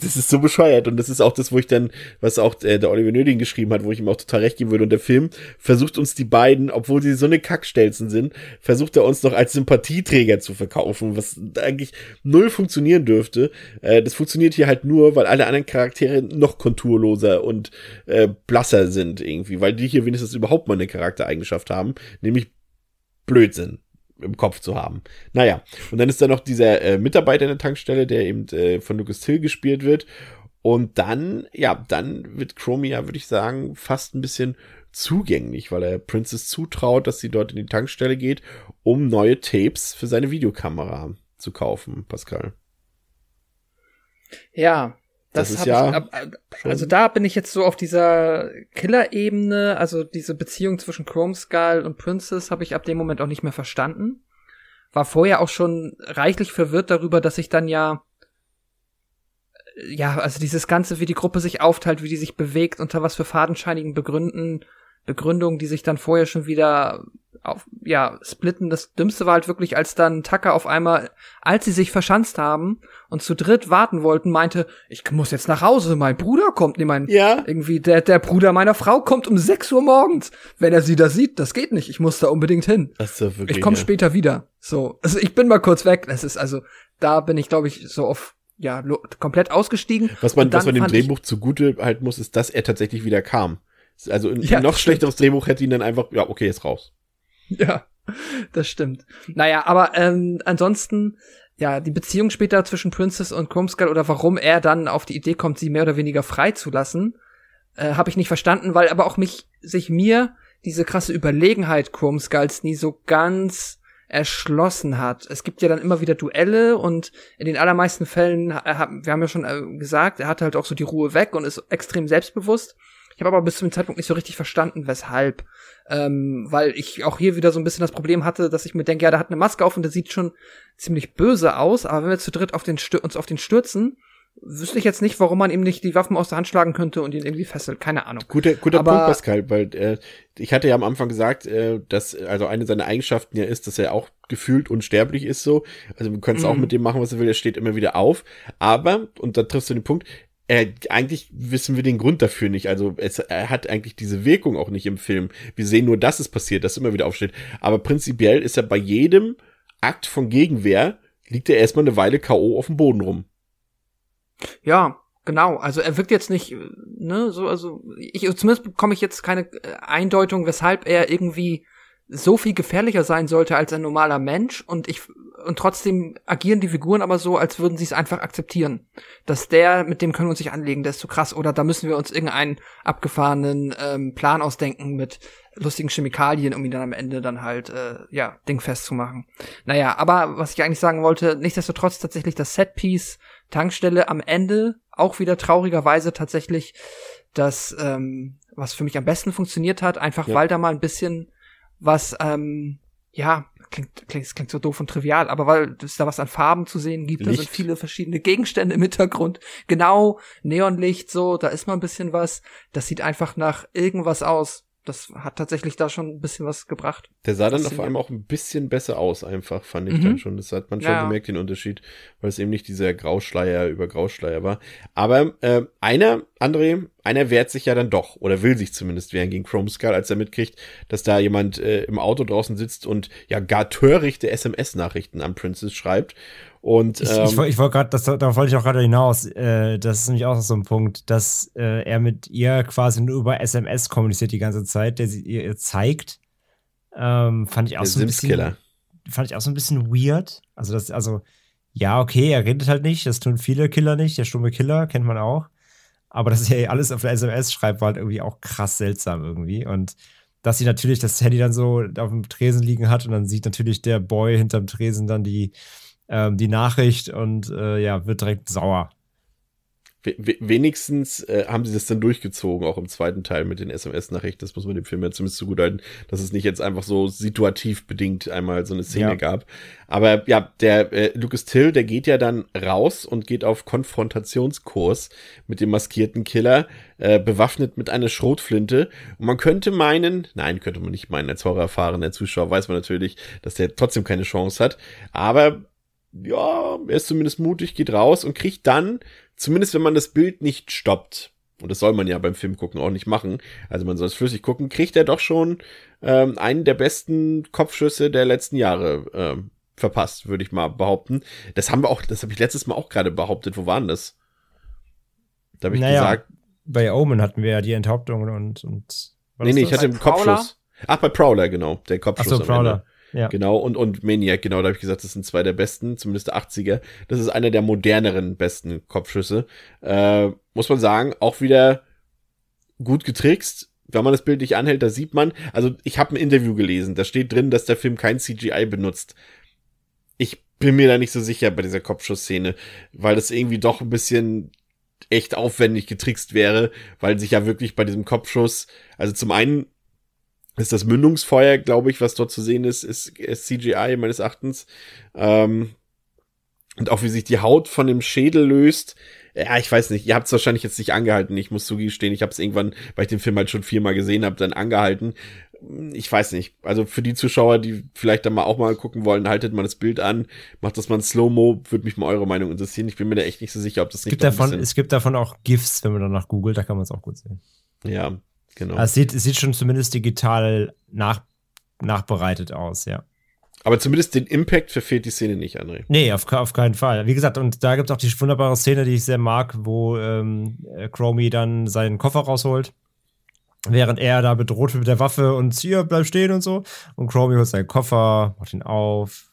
das ist so bescheuert und das ist auch das, wo ich dann, was auch äh, der Oliver Nöding geschrieben hat, wo ich ihm auch total recht geben würde und der Film versucht uns die beiden, obwohl sie so eine Kackstelzen sind, versucht er uns noch als Sympathieträger zu verkaufen, was eigentlich null funktionieren dürfte. Äh, das funktioniert hier halt nur, weil alle anderen Charaktere noch konturloser und äh, blasser sind irgendwie, weil die hier wenigstens überhaupt mal eine Charaktereigenschaft haben, nämlich Blödsinn im Kopf zu haben. Naja, und dann ist da noch dieser äh, Mitarbeiter in der Tankstelle, der eben äh, von Lucas Till gespielt wird. Und dann, ja, dann wird Chromie ja, würde ich sagen, fast ein bisschen zugänglich, weil er Princess zutraut, dass sie dort in die Tankstelle geht, um neue Tapes für seine Videokamera zu kaufen, Pascal. Ja, Das das, ist ja ich, also da bin ich jetzt so auf dieser Killer-Ebene, also diese Beziehung zwischen Chrome Skull und Princess habe ich ab dem Moment auch nicht mehr verstanden. War vorher auch schon reichlich verwirrt darüber, dass ich dann ja äh, ja, also dieses ganze, wie die Gruppe sich aufteilt, wie die sich bewegt, unter was für fadenscheinigen Begründen, Begründungen, die sich dann vorher schon wieder auf, ja, splitten. Das Dümmste war halt wirklich, als dann Tucker auf einmal, als sie sich verschanzt haben und zu dritt warten wollten, meinte, ich muss jetzt nach Hause, mein Bruder kommt, nee, mein, Ja. irgendwie, der, der Bruder meiner Frau kommt um 6 Uhr morgens. Wenn er sie da sieht, das geht nicht, ich muss da unbedingt hin. Das ist wirklich. Ich komme ja. später wieder. So, also ich bin mal kurz weg. Das ist also, da bin ich, glaube ich, so auf, ja, komplett ausgestiegen. Was man, was man dem Drehbuch zugute halten muss, ist, dass er tatsächlich wieder kam. Also ein Ja, noch schlechteres Drehbuch hätte ihn dann einfach, ja, okay, jetzt raus. Ja, das stimmt. Naja, aber ähm, ansonsten, ja, die Beziehung später zwischen Princess und Krumskull oder warum er dann auf die Idee kommt, sie mehr oder weniger freizulassen, äh, habe ich nicht verstanden, weil aber auch mich, sich mir diese krasse Überlegenheit Krumskulls nie so ganz erschlossen hat. Es gibt ja dann immer wieder Duelle und in den allermeisten Fällen, äh, wir haben ja schon äh, gesagt, er hat halt auch so die Ruhe weg und ist extrem selbstbewusst. Ich habe aber bis zum Zeitpunkt nicht so richtig verstanden, weshalb. Ähm, weil ich auch hier wieder so ein bisschen das Problem hatte, dass ich mir denke, ja, der hat eine Maske auf und der sieht schon ziemlich böse aus, aber wenn wir zu dritt auf den Stür uns auf den stürzen, wüsste ich jetzt nicht, warum man ihm nicht die Waffen aus der Hand schlagen könnte und ihn irgendwie fesselt. Keine Ahnung. Guter, guter Aber- Punkt, Pascal, weil äh, ich hatte ja am Anfang gesagt, äh, dass also eine seiner Eigenschaften ja ist, dass er auch gefühlt unsterblich ist so. Also wir können es auch Mhm. mit dem machen, was er will, er steht immer wieder auf. Aber, und da triffst du den Punkt, äh, eigentlich wissen wir den Grund dafür nicht. Also es, er hat eigentlich diese Wirkung auch nicht im Film. Wir sehen nur, dass es passiert, dass er immer wieder aufsteht. Aber prinzipiell ist er bei jedem Akt von Gegenwehr, liegt er erstmal eine Weile K.O. auf dem Boden rum. Ja, genau. Also er wirkt jetzt nicht, äh, ne, so, also ich zumindest bekomme ich jetzt keine äh, Eindeutung, weshalb er irgendwie so viel gefährlicher sein sollte als ein normaler Mensch und ich und trotzdem agieren die Figuren aber so, als würden sie es einfach akzeptieren. Dass der, mit dem können wir uns nicht anlegen, der ist zu krass oder da müssen wir uns irgendeinen abgefahrenen ähm, Plan ausdenken mit lustigen Chemikalien, um ihn dann am Ende dann halt, äh, ja, dingfest zu machen. Naja, aber was ich eigentlich sagen wollte, nichtsdestotrotz tatsächlich das Setpiece Tankstelle am Ende auch wieder traurigerweise tatsächlich das, ähm, was für mich am besten funktioniert hat, einfach Ja. weil da mal ein bisschen was, ähm, ja, klingt, klingt, klingt so doof und trivial, aber weil es da was an Farben zu sehen gibt, da Licht. sind viele verschiedene Gegenstände im Hintergrund. Genau, Neonlicht, so, da ist mal ein bisschen was. Das sieht einfach nach irgendwas aus. Das hat tatsächlich da schon ein bisschen was gebracht. Der sah dann auf einmal auch ein bisschen besser aus, einfach, fand ich Mhm. dann schon. Das hat man schon Ja. gemerkt, den Unterschied, weil es eben nicht dieser Grauschleier über Grauschleier war. Aber äh, einer, André, einer wehrt sich ja dann doch, oder will sich zumindest wehren gegen Chrome Skull, als er mitkriegt, dass da jemand äh, im Auto draußen sitzt und ja gar törichte SMS-Nachrichten an Princess schreibt. Und Ich, ähm, ich, woll- ich wollte gerade, darauf wollte ich auch gerade hinaus. Äh, das ist nämlich auch so ein Punkt, dass äh, er mit ihr quasi nur über SMS kommuniziert die ganze Zeit, der sie ihr zeigt. Ähm, fand ich auch der so ein bisschen, fand ich auch so ein bisschen weird. Also das, also ja, okay, er redet halt nicht. Das tun viele Killer nicht. Der stumme Killer kennt man auch. Aber dass er alles auf der SMS schreibt, war halt irgendwie auch krass seltsam irgendwie. Und dass sie natürlich das Handy dann so auf dem Tresen liegen hat und dann sieht natürlich der Boy hinterm Tresen dann die ähm, die Nachricht und äh, ja, wird direkt sauer. We we wenigstens äh, haben sie das dann durchgezogen, auch im zweiten Teil mit den SMS-Nachrichten. Das muss man dem Film ja zumindest zugutehalten, dass es nicht jetzt einfach so situativ bedingt einmal so eine Szene Ja. gab. Aber ja, der äh, Lucas Till, der geht ja dann raus und geht auf Konfrontationskurs mit dem maskierten Killer, äh, bewaffnet mit einer Schrotflinte. Und man könnte meinen, nein, könnte man nicht meinen, als horrorerfahrener Zuschauer weiß man natürlich, dass der trotzdem keine Chance hat. Aber ja, er ist zumindest mutig, geht raus und kriegt dann, zumindest wenn man das Bild nicht stoppt, und das soll man ja beim Film gucken auch nicht machen, also man soll es flüssig gucken, kriegt er doch schon ähm, einen der besten Kopfschüsse der letzten Jahre ähm, verpasst, würde ich mal behaupten. Das haben wir auch, das habe ich letztes Mal auch gerade behauptet. Wo waren das? Da habe ich Naja, gesagt, Bei Omen hatten wir ja die Enthauptung und. und war nee, das nee, ich hatte einen Prowler? Kopfschuss. Ach, bei Prowler, genau, der Ach Kopfschuss so, am Ende. Ja. Genau, und, und Maniac, genau, da habe ich gesagt, das sind zwei der besten, zumindest der 80er. Das ist einer der moderneren besten Kopfschüsse. Äh, muss man sagen, auch wieder gut getrickst. Wenn man das Bild nicht anhält, da sieht man, also ich habe ein Interview gelesen, da steht drin, dass der Film kein CGI benutzt. Ich bin mir da nicht so sicher bei dieser Kopfschussszene, weil das irgendwie doch ein bisschen echt aufwendig getrickst wäre, weil sich ja wirklich bei diesem Kopfschuss, also zum einen ist das Mündungsfeuer, glaube ich, was dort zu sehen ist, ist, ist CGI meines Erachtens. Ähm, und auch wie sich die Haut von dem Schädel löst. Ja, ich weiß nicht. Ihr habt es wahrscheinlich jetzt nicht angehalten. Ich muss zugestehen, ich habe es irgendwann, weil ich den Film halt schon viermal gesehen habe, dann angehalten. Ich weiß nicht. Also für die Zuschauer, die vielleicht dann mal auch mal gucken wollen, haltet mal das Bild an, macht das mal in Slow-Mo, würde mich mal eure Meinung interessieren. Ich bin mir da echt nicht so sicher, ob das Es nicht gibt, ein davon, es gibt davon auch GIFs, wenn man danach googelt, da kann man es auch gut sehen. Ja, genau. Also es, sieht, es sieht schon zumindest digital nach, nachbereitet aus, ja. Aber zumindest den Impact verfehlt die Szene nicht, André. Nee, auf, auf keinen Fall. Wie gesagt, und da gibt es auch die wunderbare Szene, die ich sehr mag, wo ähm, äh, Chromie dann seinen Koffer rausholt, während er da bedroht wird mit der Waffe und hier, bleib stehen und so. Und Chromie holt seinen Koffer, macht ihn auf,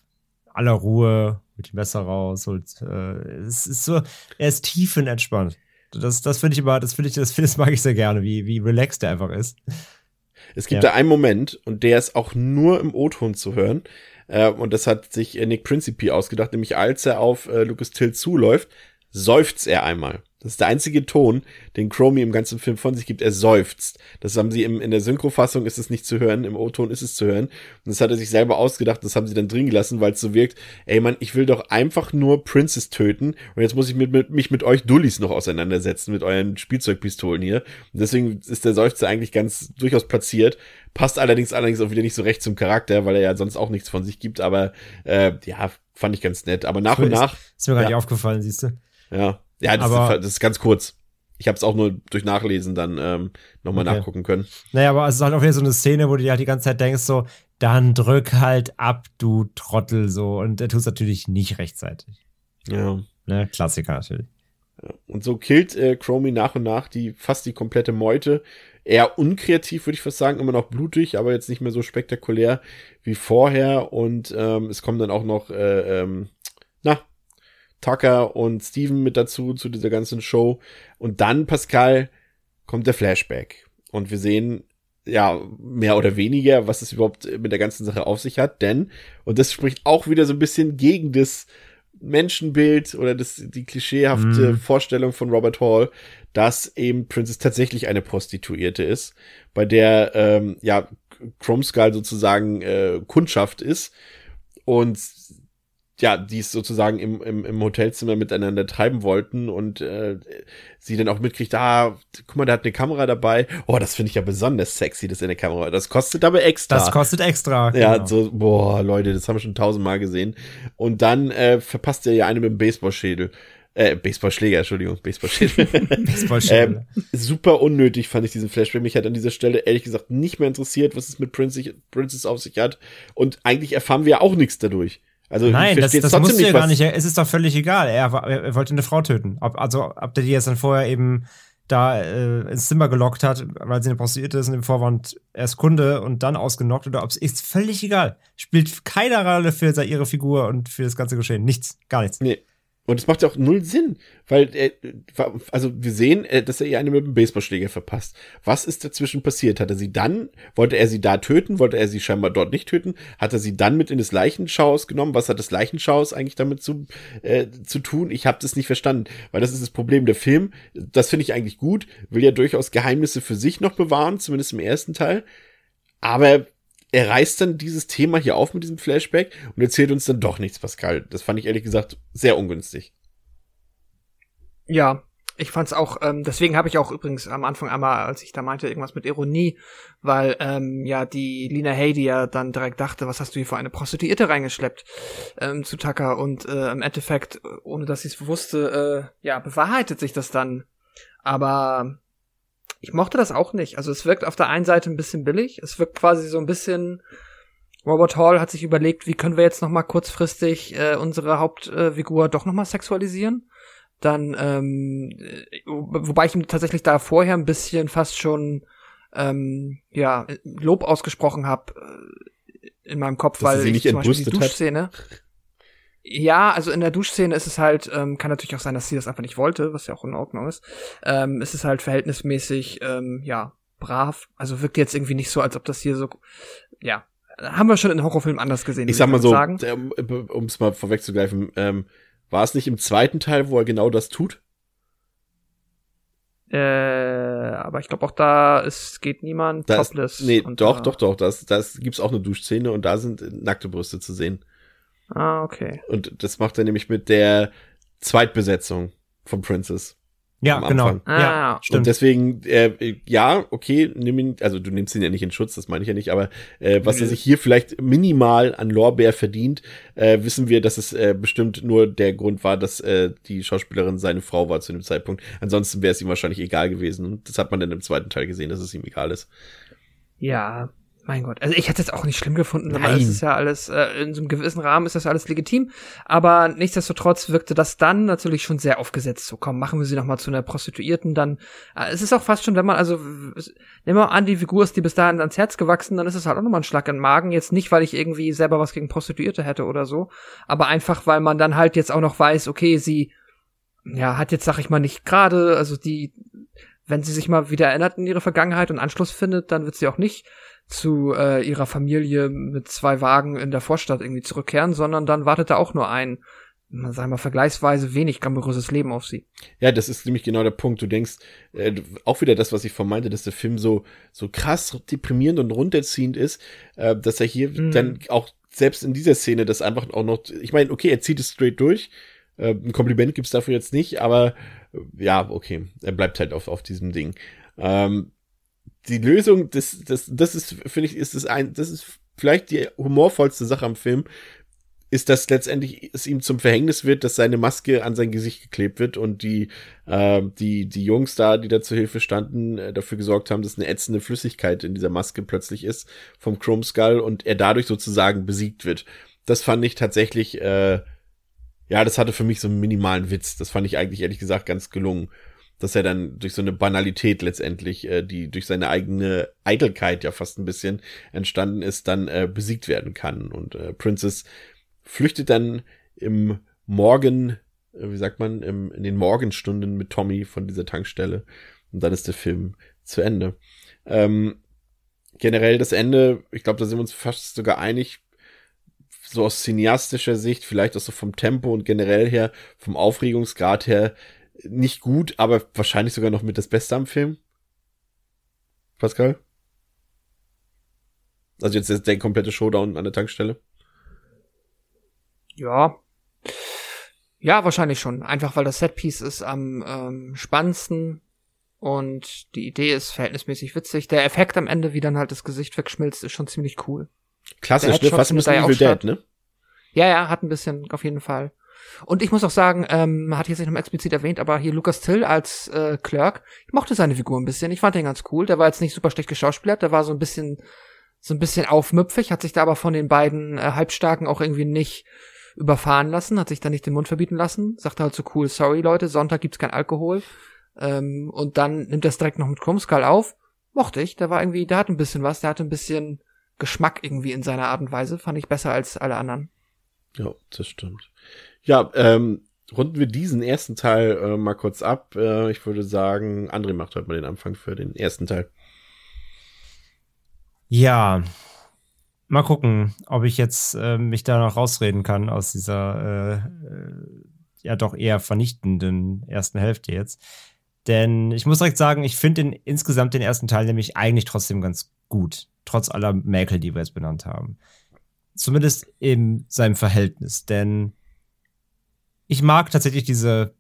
aller Ruhe, holt die Messer raus, holt, äh, es ist so, er ist tiefenentspannt. Das, das finde ich immer, das finde ich, das, das mag ich sehr gerne, wie, wie relaxed er einfach ist. Es gibt Ja. da einen Moment, und der ist auch nur im O-Ton zu hören. Äh, und das hat sich Nick Principe ausgedacht, nämlich als er auf äh, Lucas Till zuläuft, seufzt er einmal. Das ist der einzige Ton, den Chromie im ganzen Film von sich gibt. Er seufzt. Das haben sie im, in der Synchrofassung ist es nicht zu hören, im O-Ton ist es zu hören. Und das hat er sich selber ausgedacht, das haben sie dann drin gelassen, weil es so wirkt, ey Mann, ich will doch einfach nur Princess töten und jetzt muss ich mit, mit, mich mit euch Dullis noch auseinandersetzen, mit euren Spielzeugpistolen hier. Und deswegen ist der Seufzer eigentlich ganz durchaus platziert. Passt allerdings allerdings auch wieder nicht so recht zum Charakter, weil er ja sonst auch nichts von sich gibt, aber äh, ja, fand ich ganz nett. Aber nach und Ist- nach, Ist mir gar Ja. nicht aufgefallen, siehst du. ja, ja, das, Aber- ist, das ist ganz kurz. Ich habe es auch nur durch Nachlesen dann ähm, nochmal Okay. nachgucken können. Naja, aber es ist halt auch wieder so eine Szene, wo du dir halt die ganze Zeit denkst, so, dann drück halt ab, du Trottel, so. Und er tut es natürlich nicht rechtzeitig. Ja. Ne, Klassiker natürlich. Und so killt äh, Chromie nach und nach die fast die komplette Meute. Eher unkreativ, würde ich fast sagen, immer noch blutig, aber jetzt nicht mehr so spektakulär wie vorher. Und ähm, es kommen dann auch noch, äh, ähm, Tucker und Steven mit dazu, zu dieser ganzen Show. Und dann, Pascal, kommt der Flashback. Und wir sehen, ja, mehr oder weniger, was es überhaupt mit der ganzen Sache auf sich hat. Denn, und das spricht auch wieder so ein bisschen gegen das Menschenbild oder das, die klischeehafte Mhm. Vorstellung von Robert Hall, dass eben Princess tatsächlich eine Prostituierte ist, bei der, ähm, ja, Chromskull sozusagen äh, Kundschaft ist und ja, die es sozusagen im, im, im Hotelzimmer miteinander treiben wollten und äh, sie dann auch mitkriegt, ah, guck mal, der hat eine Kamera dabei. Oh, das finde ich ja besonders sexy, das in der Kamera. Das kostet aber extra. Das kostet extra. Ja, genau. so, boah, Leute, das haben wir schon tausendmal gesehen. Und dann äh, verpasst er ja eine mit dem Baseballschädel. Äh, Baseballschläger, Entschuldigung, Baseballschädel. Baseballschädel. ähm, super unnötig fand ich diesen Flashback. Mich hat an dieser Stelle ehrlich gesagt nicht mehr interessiert, was es mit Princess, Princess auf sich hat. Und eigentlich erfahren wir auch nichts dadurch. Also Nein, das, das musst du ja gar nicht. Es ist doch völlig egal. Er, er, wollte eine Frau töten. Ob, also, ob der die jetzt dann vorher eben da äh, ins Zimmer gelockt hat, weil sie eine Prostituierte ist und im Vorwand erst Kunde und dann ausgenockt oder ob es ist völlig egal. Spielt keine Rolle für ihre Figur und für das ganze Geschehen. Nichts, gar nichts. Nee. Und es macht ja auch null Sinn, weil er, also wir sehen, äh, dass er ihr eine mit dem Baseballschläger verpasst. Was ist dazwischen passiert? Hat er sie dann, wollte er sie da töten? Wollte er sie scheinbar dort nicht töten? Hat er sie dann mit in das Leichenschaus genommen? Was hat das Leichenschaus eigentlich damit zu, äh, zu tun? Ich habe das nicht verstanden, weil das ist das Problem. Der Film, das finde ich eigentlich gut, will ja durchaus Geheimnisse für sich noch bewahren, zumindest im ersten Teil. Aber er reißt dann dieses Thema hier auf mit diesem Flashback und erzählt uns dann doch nichts, Pascal. Das fand ich ehrlich gesagt sehr ungünstig. Ja, Ich fand's auch, ähm, deswegen habe ich auch übrigens am Anfang einmal, als ich da meinte, irgendwas mit Ironie, weil ähm, ja die Lina Headey ja dann direkt dachte, was hast du hier für eine Prostituierte reingeschleppt ähm, zu Tucker und äh, im Endeffekt, ohne dass sie es wusste, äh, ja, bewahrheitet sich das dann. Aber ich mochte das auch nicht. Also es wirkt auf der einen Seite ein bisschen billig, es wirkt quasi so ein bisschen Robert Hall hat sich überlegt, wie können wir jetzt noch mal kurzfristig äh, unsere Hauptfigur äh, doch noch mal sexualisieren. Dann, ähm, äh, wobei ich ihm tatsächlich da vorher ein bisschen fast schon ähm, ja Lob ausgesprochen habe äh, in meinem Kopf, Dass weil sie ich nicht zum Beispiel die entbrüstet hat? Ja, also in der Duschszene ist es halt, ähm, kann natürlich auch sein, dass sie das einfach nicht wollte, was ja auch in Ordnung ist. Ähm, es ist halt verhältnismäßig, ähm, ja, brav. Also wirkt jetzt irgendwie nicht so, als ob das hier so, ja, haben wir schon in Horrorfilmen anders gesehen. Ich sag mal so, Sagen. um es mal vorwegzugreifen, ähm, war es nicht im zweiten Teil, wo er genau das tut? Äh, aber ich glaube auch da, es geht niemand Da ist, topless. nee, und doch, da- doch, doch. Das, das gibt's auch eine Duschszene und da sind nackte Brüste zu sehen. Ah, okay. Und das macht er nämlich mit der Zweitbesetzung von Princess. Ja, genau. Ah, ja, Und stimmt. deswegen, äh, ja, okay, nimm ihn, also du nimmst ihn ja nicht in Schutz, das meine ich ja nicht, aber äh, was er sich hier vielleicht minimal an Lorbeer verdient, äh, wissen wir, dass es äh, bestimmt nur der Grund war, dass äh, die Schauspielerin seine Frau war zu dem Zeitpunkt. Ansonsten wäre es ihm wahrscheinlich egal gewesen. Und das hat man dann im zweiten Teil gesehen, dass es ihm egal ist. Ja, mein Gott. Also ich hätte es jetzt auch nicht schlimm gefunden, aber Nein. es ist ja alles, äh, in so einem gewissen Rahmen ist das alles legitim. Aber nichtsdestotrotz wirkte das dann natürlich schon sehr aufgesetzt. So, komm, machen wir sie noch mal zu einer Prostituierten. Dann, äh, es ist auch fast schon, wenn man, also, nehmen wir mal an, die Figur ist die bis dahin ans Herz gewachsen, dann ist es halt auch nochmal ein Schlag in den Magen. Jetzt nicht, weil ich irgendwie selber was gegen Prostituierte hätte oder so, aber einfach, weil man dann halt jetzt auch noch weiß, okay, sie, ja, hat jetzt, sag ich mal, nicht gerade, also die, wenn sie sich mal wieder erinnert in ihre Vergangenheit und Anschluss findet, dann wird sie auch nicht zu äh, ihrer Familie mit zwei Wagen in der Vorstadt irgendwie zurückkehren, sondern dann wartet da auch nur ein, man sagen wir vergleichsweise wenig glamouröses Leben auf sie. Ja, das ist nämlich genau der Punkt. Du denkst, äh, auch wieder das, was ich vermeinte, dass der Film so, so krass deprimierend und runterziehend ist, äh, dass er hier Mhm. dann auch selbst in dieser Szene das einfach auch noch, ich meine, okay, er zieht es straight durch. Äh, ein Kompliment gibt's dafür jetzt nicht, aber äh, ja, okay, er bleibt halt auf, auf diesem Ding. Ähm, die Lösung, das, das, das ist, finde ich, ist das ein, das ist vielleicht die humorvollste Sache am Film, ist, dass letztendlich es ihm zum Verhängnis wird, dass seine Maske an sein Gesicht geklebt wird und die, äh, die, die Jungs da, die da zur Hilfe standen, äh, dafür gesorgt haben, dass eine ätzende Flüssigkeit in dieser Maske plötzlich ist vom Chrome Skull und er dadurch sozusagen besiegt wird. Das fand ich tatsächlich, äh, ja, das hatte für mich so einen minimalen Witz. Das fand ich eigentlich ehrlich gesagt ganz gelungen. Dass er dann durch so eine Banalität letztendlich, äh, die durch seine eigene Eitelkeit ja fast ein bisschen entstanden ist, dann äh, besiegt werden kann. Und äh, Princess flüchtet dann im Morgen, äh, wie sagt man, im, in den Morgenstunden mit Tommy von dieser Tankstelle. Und dann ist der Film zu Ende. Ähm, generell das Ende, ich glaube, da sind wir uns fast sogar einig, so aus cineastischer Sicht, vielleicht auch so vom Tempo und generell her, vom Aufregungsgrad her, nicht gut, aber wahrscheinlich sogar noch mit das Beste am Film. Pascal? Also jetzt ist der komplette Showdown an der Tankstelle. Ja. Ja, wahrscheinlich schon. Einfach weil das Setpiece ist am ähm, spannendsten und die Idee ist verhältnismäßig witzig. Der Effekt am Ende, wie dann halt das Gesicht wegschmilzt, ist schon ziemlich cool. Klassisch, ne? Fast ein bisschen Evil Dead, ne? Ja, ja, hat ein bisschen, auf jeden Fall. Und ich muss auch sagen, ähm, man hat jetzt nicht nochmal explizit erwähnt, aber hier Lucas Till als äh, Clerk, ich mochte seine Figur ein bisschen. Ich fand den ganz cool. Der war jetzt nicht super schlecht geschauspielert, der war so ein bisschen, so ein bisschen aufmüpfig, hat sich da aber von den beiden äh, Halbstarken auch irgendwie nicht überfahren lassen, hat sich da nicht den Mund verbieten lassen, sagte halt so cool, sorry Leute, Sonntag gibt's kein Alkohol. Ähm, und dann nimmt es direkt noch mit Krumskal auf. Mochte ich, der war irgendwie, der hat ein bisschen was, der hatte ein bisschen Geschmack irgendwie in seiner Art und Weise, fand ich besser als alle anderen. Ja, das stimmt. Ja, ähm, runden wir diesen ersten Teil äh, mal kurz ab. Äh, ich würde sagen, André macht heute mal den Anfang für den ersten Teil. Ja, mal gucken, ob ich jetzt äh, mich da noch rausreden kann aus dieser äh, äh, ja doch eher vernichtenden ersten Hälfte jetzt. Denn ich muss direkt sagen, ich finde insgesamt den ersten Teil nämlich eigentlich trotzdem ganz gut, trotz aller Mäkel, die wir jetzt benannt haben. Zumindest in seinem Verhältnis, denn ich mag tatsächlich diese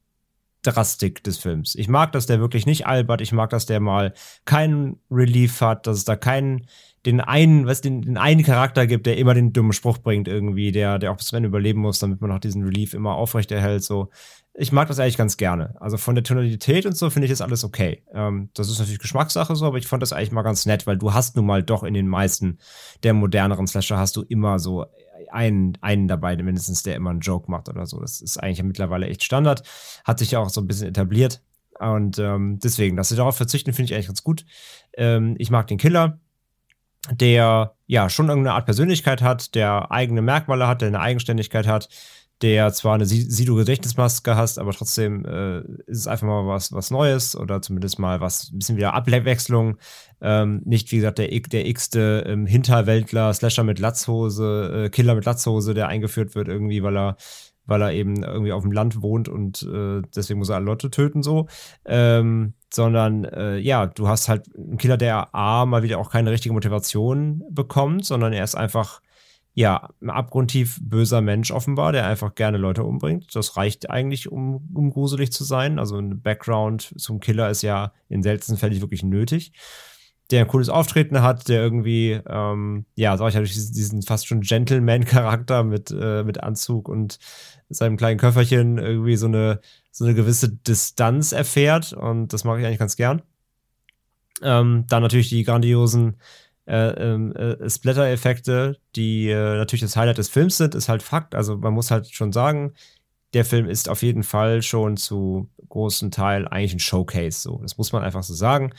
Drastik des Films. Ich mag, dass der wirklich nicht albert. Ich mag, dass der mal keinen Relief hat, dass es da keinen, den einen, was den, den einen Charakter gibt, der immer den dummen Spruch bringt irgendwie, der, der auch bis zum überleben muss, damit man auch diesen Relief immer aufrechterhält. So, ich mag das eigentlich ganz gerne. Also von der Tonalität und so finde ich das alles okay. Ähm, das ist natürlich Geschmackssache so, aber ich fand das eigentlich mal ganz nett, weil du hast nun mal doch in den meisten der moderneren Slasher hast du immer so einen, einen dabei, mindestens, der immer einen Joke macht oder so. Das ist eigentlich mittlerweile echt Standard. Hat sich ja auch so ein bisschen etabliert. Und ähm, deswegen, dass sie darauf verzichten, finde ich eigentlich ganz gut. Ähm, ich mag den Killer, der ja schon irgendeine Art Persönlichkeit hat, der eigene Merkmale hat, der eine Eigenständigkeit hat, der zwar eine Sido-Gedächtnismaske hast, aber trotzdem äh, ist es einfach mal was, was Neues oder zumindest mal was, ein bisschen wieder Abwechslung. Ähm, nicht, wie gesagt, der, der x-te ähm, Hinterwäldler, Slasher mit Latzhose, äh, Killer mit Latzhose, der eingeführt wird irgendwie, weil er weil er eben irgendwie auf dem Land wohnt und äh, deswegen muss er alle Leute töten so. Ähm, sondern äh, ja, du hast halt einen Killer, der A, mal wieder auch keine richtige Motivation bekommt, sondern er ist einfach ja, ein abgrundtief böser Mensch offenbar, der einfach gerne Leute umbringt. Das reicht eigentlich, um, um gruselig zu sein. Also ein Background zum Killer ist ja in seltenen Fällen wirklich nötig. Der ein cooles Auftreten hat, der irgendwie, ähm, ja, sag ich ja, diesen, diesen fast schon Gentleman-Charakter mit, äh, mit Anzug und seinem kleinen Köfferchen irgendwie so eine, so eine gewisse Distanz erfährt. Und das mag ich eigentlich ganz gern. Ähm, dann natürlich die grandiosen äh, ähm, äh, Splatter-Effekte, die äh, natürlich das Highlight des Films sind, ist halt Fakt. Also man muss halt schon sagen, der Film ist auf jeden Fall schon zu großen Teil eigentlich ein Showcase. So, das muss man einfach so sagen.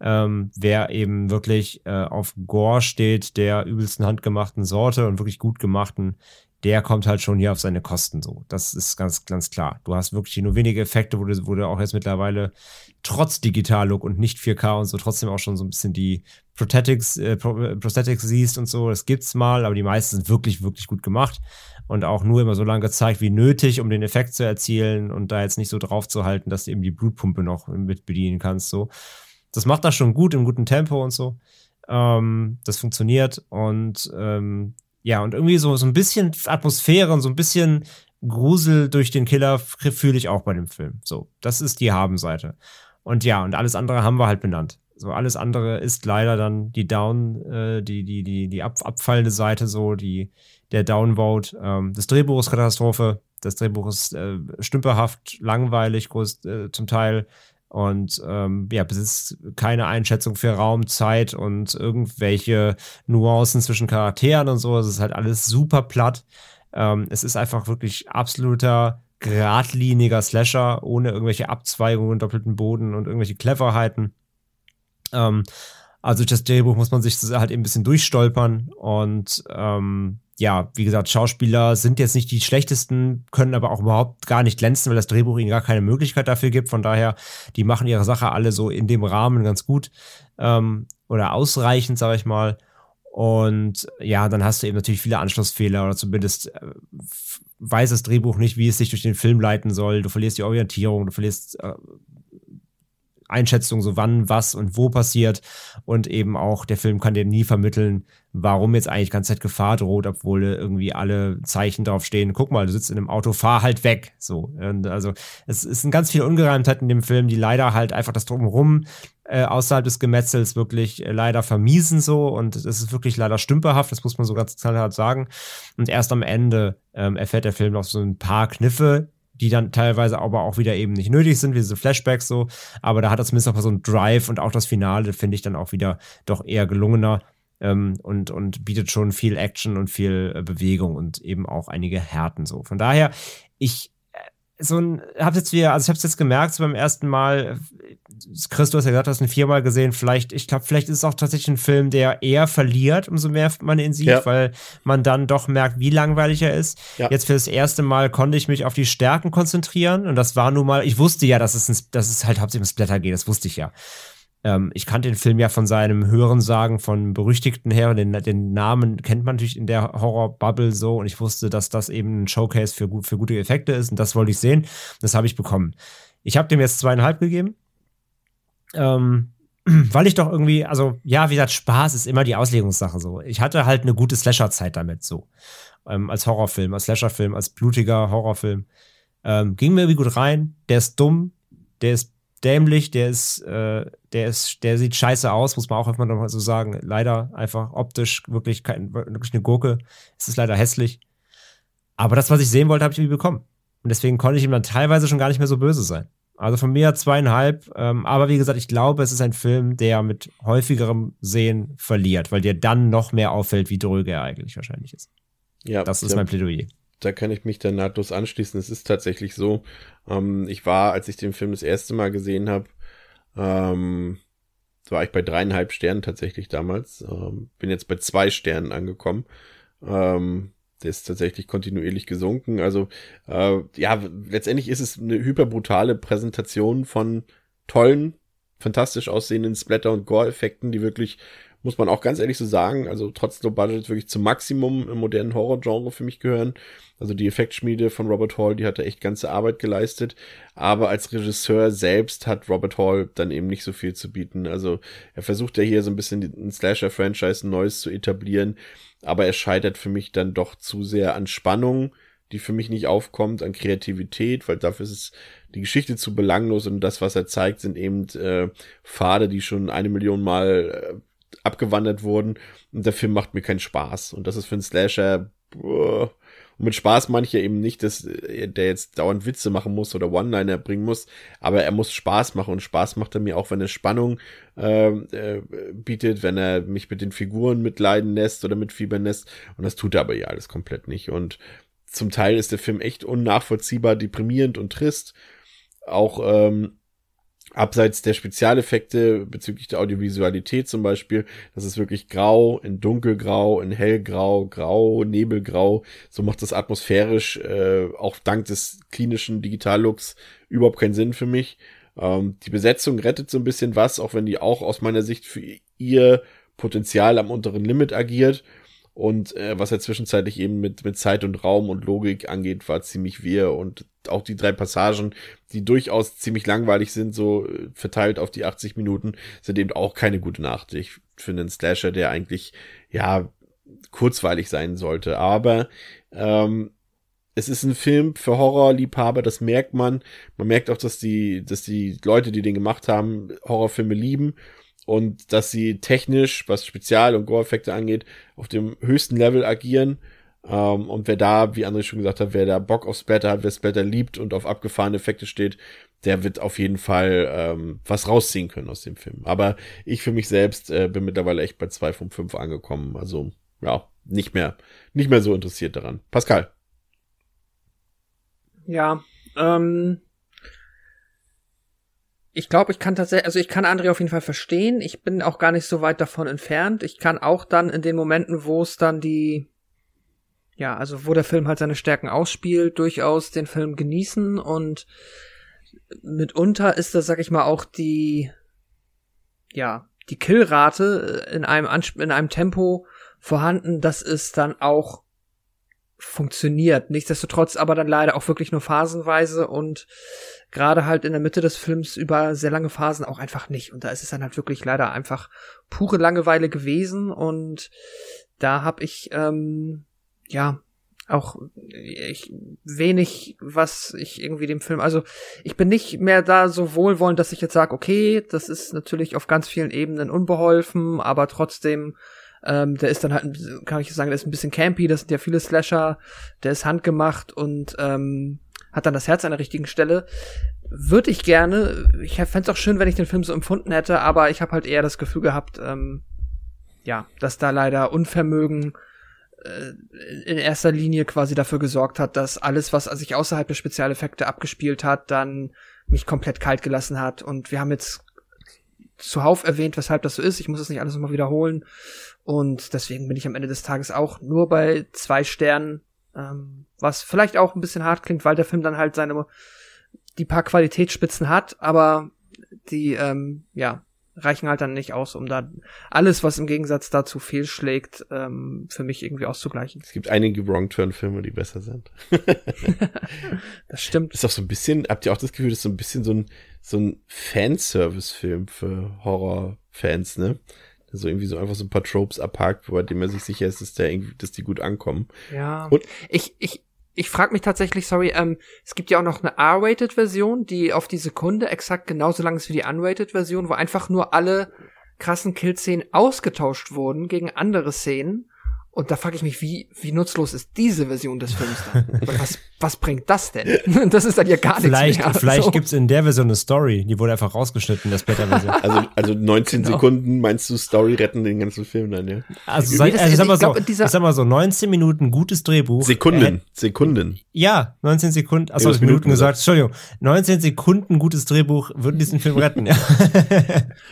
Ähm, wer eben wirklich äh, auf Gore steht, der übelsten handgemachten Sorte und wirklich gut gemachten, der kommt halt schon hier auf seine Kosten so. Das ist ganz, ganz klar. Du hast wirklich nur wenige Effekte, wo du, wo du auch jetzt mittlerweile trotz Digital-Look und nicht 4K und so trotzdem auch schon so ein bisschen die Prosthetics, äh, Prosthetics siehst und so. Das gibt's mal, aber die meisten sind wirklich, wirklich gut gemacht und auch nur immer so lange gezeigt wie nötig, um den Effekt zu erzielen und da jetzt nicht so drauf zu halten, dass du eben die Blutpumpe noch mit bedienen kannst. So. Das macht das schon gut, im guten Tempo und so. Ähm, das funktioniert und ähm, ja, und irgendwie so, so ein bisschen Atmosphäre und so ein bisschen Grusel durch den Killer fühle ich auch bei dem Film. So, das ist die Habenseite. Und ja, und alles andere haben wir halt benannt. So, alles andere ist leider dann die Down, äh, die, die, die, die ab, abfallende Seite, so, die, der Downvote. Ähm, das Drehbuch ist Katastrophe. Das Drehbuch ist äh, stümperhaft, langweilig, groß, äh, zum Teil und ähm, ja, besitzt keine Einschätzung für Raum, Zeit und irgendwelche Nuancen zwischen Charakteren und so. Es ist halt alles super platt. Ähm, es ist einfach wirklich absoluter geradliniger Slasher ohne irgendwelche Abzweigungen, doppelten Boden und irgendwelche Cleverheiten. Ähm, also durch das Drehbuch muss man sich halt eben ein bisschen durchstolpern und ähm, ja, wie gesagt, Schauspieler sind jetzt nicht die schlechtesten, können aber auch überhaupt gar nicht glänzen, weil das Drehbuch ihnen gar keine Möglichkeit dafür gibt. Von daher, die machen ihre Sache alle so in dem Rahmen ganz gut ähm, oder ausreichend, sage ich mal. Und ja, dann hast du eben natürlich viele Anschlussfehler oder zumindest äh, weiß das Drehbuch nicht, wie es sich durch den Film leiten soll. Du verlierst die Orientierung, du verlierst äh, Einschätzung, so wann, was und wo passiert. Und eben auch, der Film kann dir nie vermitteln, warum jetzt eigentlich ganz Zeit Gefahr droht, obwohl irgendwie alle Zeichen drauf stehen. Guck mal, du sitzt in einem Auto, fahr halt weg. So. Und also, es, es sind ganz viele Ungereimtheiten in dem Film, die leider halt einfach das Drumherum äh, außerhalb des Gemetzels wirklich äh, leider vermiesen so. Und es ist wirklich leider stümperhaft, das muss man so ganz knallhart sagen. Und erst am Ende ähm, erfährt der Film noch so ein paar Kniffe, die dann teilweise aber auch wieder eben nicht nötig sind, wie diese Flashbacks so. Aber da hat er zumindest mal so einen Drive und auch das Finale finde ich dann auch wieder doch eher gelungener ähm, und, und bietet schon viel Action und viel äh, Bewegung und eben auch einige Härten so. Von daher, ich so ein, hab's jetzt wieder, also ich hab's jetzt gemerkt so beim ersten Mal, Chris, du hast ja gesagt, du hast ihn viermal gesehen, vielleicht, ich glaube, vielleicht ist es auch tatsächlich ein Film, der eher verliert, umso mehr man ihn sieht, ja. weil man dann doch merkt, wie langweilig er ist. Ja. Jetzt für das erste Mal konnte ich mich auf die Stärken konzentrieren und das war nun mal, ich wusste ja, dass es, ein, dass es halt hauptsächlich um Splatter geht, das wusste ich ja. Ähm, ich kannte den Film ja von seinem Hörensagen von Berüchtigten her. Den, den Namen kennt man natürlich in der Horror-Bubble so. Und ich wusste, dass das eben ein Showcase für, für gute Effekte ist. Und das wollte ich sehen. Das habe ich bekommen. Ich habe dem jetzt zweieinhalb gegeben. Ähm, weil ich doch irgendwie, also ja, wie gesagt, Spaß ist immer die Auslegungssache so. Ich hatte halt eine gute Slasher-Zeit damit so. Ähm, als Horrorfilm, als Slasher-Film, als blutiger Horrorfilm. Ähm, ging mir irgendwie gut rein. Der ist dumm, der ist dämlich, der ist, äh, der ist, der sieht scheiße aus, muss man auch einfach nochmal so sagen. Leider einfach optisch wirklich kein, wirklich eine Gurke. Es ist leider hässlich. Aber das, was ich sehen wollte, habe ich irgendwie bekommen. Und deswegen konnte ich ihm dann teilweise schon gar nicht mehr so böse sein. Also von mir zweieinhalb. Ähm, aber wie gesagt, ich glaube, es ist ein Film, der mit häufigerem Sehen verliert, weil dir dann noch mehr auffällt, wie dröge er eigentlich wahrscheinlich ist. Ja, Das ist da, mein Plädoyer. da kann ich mich dann nahtlos anschließen. Es ist tatsächlich so. Ähm, ich war, als ich den Film das erste Mal gesehen habe, ähm, war ich bei dreieinhalb Sternen tatsächlich damals. Ähm, bin jetzt bei zwei Sternen angekommen. Ähm, der ist tatsächlich kontinuierlich gesunken. Also äh, ja, letztendlich ist es eine hyperbrutale Präsentation von tollen, fantastisch aussehenden Splatter- und Gore-Effekten, die wirklich, muss man auch ganz ehrlich so sagen, also trotz Low Budget wirklich zum Maximum im modernen Horror-Genre für mich gehören. Also die Effektschmiede von Robert Hall, die hat da echt ganze Arbeit geleistet. Aber als Regisseur selbst hat Robert Hall dann eben nicht so viel zu bieten. Also er versucht ja hier so ein bisschen ein Slasher-Franchise Neues zu etablieren. Aber er scheitert für mich dann doch zu sehr an Spannung, die für mich nicht aufkommt, an Kreativität, weil dafür ist es die Geschichte zu belanglos und das, was er zeigt, sind eben äh, Pfade, die schon eine Million Mal äh, abgewandert wurden. Und der Film macht mir keinen Spaß. Und das ist für einen Slasher. Boah, und mit Spaß ja eben nicht, dass äh, der jetzt dauernd Witze machen muss oder One-Liner bringen muss, aber er muss Spaß machen und Spaß macht er mir auch, wenn er Spannung äh, äh, bietet, wenn er mich mit den Figuren mitleiden lässt oder mitfiebern lässt und das tut er aber ja alles komplett nicht und zum Teil ist der Film echt unnachvollziehbar, deprimierend und trist. Auch ähm, abseits der Spezialeffekte bezüglich der Audiovisualität zum Beispiel, das ist wirklich grau, in dunkelgrau, in hellgrau, grau, nebelgrau. So macht das atmosphärisch, äh, auch dank des klinischen Digitallooks, überhaupt keinen Sinn für mich. Ähm, die Besetzung rettet so ein bisschen was, auch wenn die auch aus meiner Sicht für ihr Potenzial am unteren Limit agiert. Und äh, was er zwischenzeitlich eben mit, mit Zeit und Raum und Logik angeht, war ziemlich wir. Und auch die drei Passagen, die durchaus ziemlich langweilig sind, so äh, verteilt auf die 80 Minuten, sind eben auch keine gute Nacht. Ich finde einen Slasher, der eigentlich, ja, kurzweilig sein sollte. Aber ähm, es ist ein Film für Horrorliebhaber, das merkt man. Man merkt auch, dass die, dass die Leute, die den gemacht haben, Horrorfilme lieben und dass sie technisch, was Spezial- und Gore-Effekte angeht, auf dem höchsten Level agieren. Ähm, und wer da, wie André schon gesagt hat, wer da Bock auf Splatter hat, wer Splatter liebt und auf abgefahrene Effekte steht, der wird auf jeden Fall ähm, was rausziehen können aus dem Film. Aber ich für mich selbst äh, bin mittlerweile echt bei zwei von fünf angekommen. Also ja, nicht mehr, nicht mehr so interessiert daran. Pascal. Ja, ähm, ich glaube, ich kann tatsächlich, also ich kann André auf jeden Fall verstehen. Ich bin auch gar nicht so weit davon entfernt. Ich kann auch dann in den Momenten, wo es dann die, ja, also wo der Film halt seine Stärken ausspielt, durchaus den Film genießen und mitunter ist das, sag ich mal, auch die, ja, die Killrate in einem, Ansp in einem Tempo vorhanden, dass es dann auch funktioniert. Nichtsdestotrotz aber dann leider auch wirklich nur phasenweise und gerade halt in der Mitte des Films über sehr lange Phasen auch einfach nicht. Und da ist es dann halt wirklich leider einfach pure Langeweile gewesen und da habe ich ähm, ja auch ich, wenig, was ich irgendwie dem Film, also ich bin nicht mehr da so wohlwollend, dass ich jetzt sage, okay, das ist natürlich auf ganz vielen Ebenen unbeholfen, aber trotzdem ähm, der ist dann halt, kann ich sagen, der ist ein bisschen campy, das sind ja viele Slasher, der ist handgemacht und ähm, hat dann das Herz an der richtigen Stelle. Würde ich gerne, ich fände es auch schön, wenn ich den Film so empfunden hätte, aber ich habe halt eher das Gefühl gehabt, ähm, ja, dass da leider Unvermögen äh, in erster Linie quasi dafür gesorgt hat, dass alles, was sich außerhalb der Spezialeffekte abgespielt hat, dann mich komplett kalt gelassen hat. Und wir haben jetzt zuhauf erwähnt, weshalb das so ist. Ich muss es nicht alles nochmal wiederholen. Und deswegen bin ich am Ende des Tages auch nur bei zwei Sternen, ähm, was vielleicht auch ein bisschen hart klingt, weil der Film dann halt seine die paar Qualitätsspitzen hat, aber die ähm, ja reichen halt dann nicht aus, um da alles, was im Gegensatz dazu fehlschlägt, ähm, für mich irgendwie auszugleichen. Es gibt einige Wrong Turn Filme, die besser sind. das stimmt. Ist auch so ein bisschen, habt ihr auch das Gefühl, das ist so ein bisschen so ein so ein Fanservice-Film für Horrorfans, ne? so irgendwie so einfach so ein paar Tropes abhakt, bei dem er sich sicher ist, dass der irgendwie, dass die gut ankommen. Ja. Und ich, ich, Ich frage mich tatsächlich, sorry, ähm, es gibt ja auch noch eine R-Rated-Version, die auf die Sekunde exakt genauso lang ist wie die Unrated-Version, wo einfach nur alle krassen Kill-Szenen ausgetauscht wurden gegen andere Szenen. Und da frage ich mich, wie, wie nutzlos ist diese Version des Films dann? Was, was bringt das denn? Das ist dann ja gar Vielleicht, nichts mehr. vielleicht So. gibt's in der Version eine Story, die wurde einfach rausgeschnitten in der Splitter-Version. Also, also 19 Genau. Sekunden meinst du Story retten den ganzen Film dann, ja? Also, das- also ich sag mal so, ich sag mal so, 19 Minuten gutes Drehbuch. Sekunden, Äh, Sekunden. ja, 19 Sekunden, achso, Minuten Minuten gesagt, Entschuldigung. 19 Sekunden gutes Drehbuch würden diesen Film retten, ja.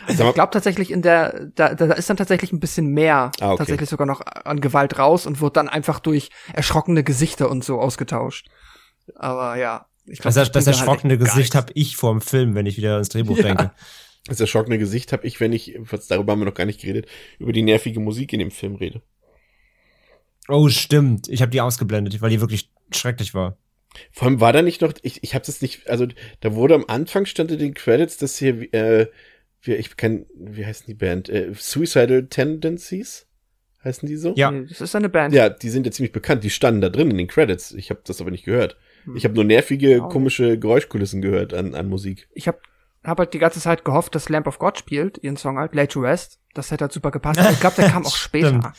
Ich glaube tatsächlich in der, da, da ist dann tatsächlich ein bisschen mehr Ah, okay. tatsächlich sogar noch an Gewalt raus und wird dann einfach durch erschrockene Gesichter und so ausgetauscht. Aber ja, ich glaube, Das, das erschrockene Gesicht habe ich vor dem Film, wenn ich wieder ans Drehbuch Ja. denke. das erschrockene Gesicht habe ich, wenn ich, was, darüber haben wir noch gar nicht geredet, über die nervige Musik in dem Film rede. Oh, stimmt. Ich habe die ausgeblendet, weil die wirklich schrecklich war. Vor allem war da nicht noch, ich, ich habe das nicht, also da wurde am Anfang stand in den Credits, dass hier, äh, wie, ich kann, wie heißen die Band? Äh, Suicidal Tendencies? Heißen die so? Ja. Das ist eine Band. Ja, die sind ja ziemlich bekannt. Die standen da drin in den Credits. Ich habe das aber nicht gehört. Ich habe nur nervige, Auch komische Geräuschkulissen gehört an, an Musik. Ich habe hab halt die ganze Zeit gehofft, dass Lamp of God spielt, ihren Song halt, Late to Rest. Das hätte halt super gepasst. Ich glaube, der kam auch später.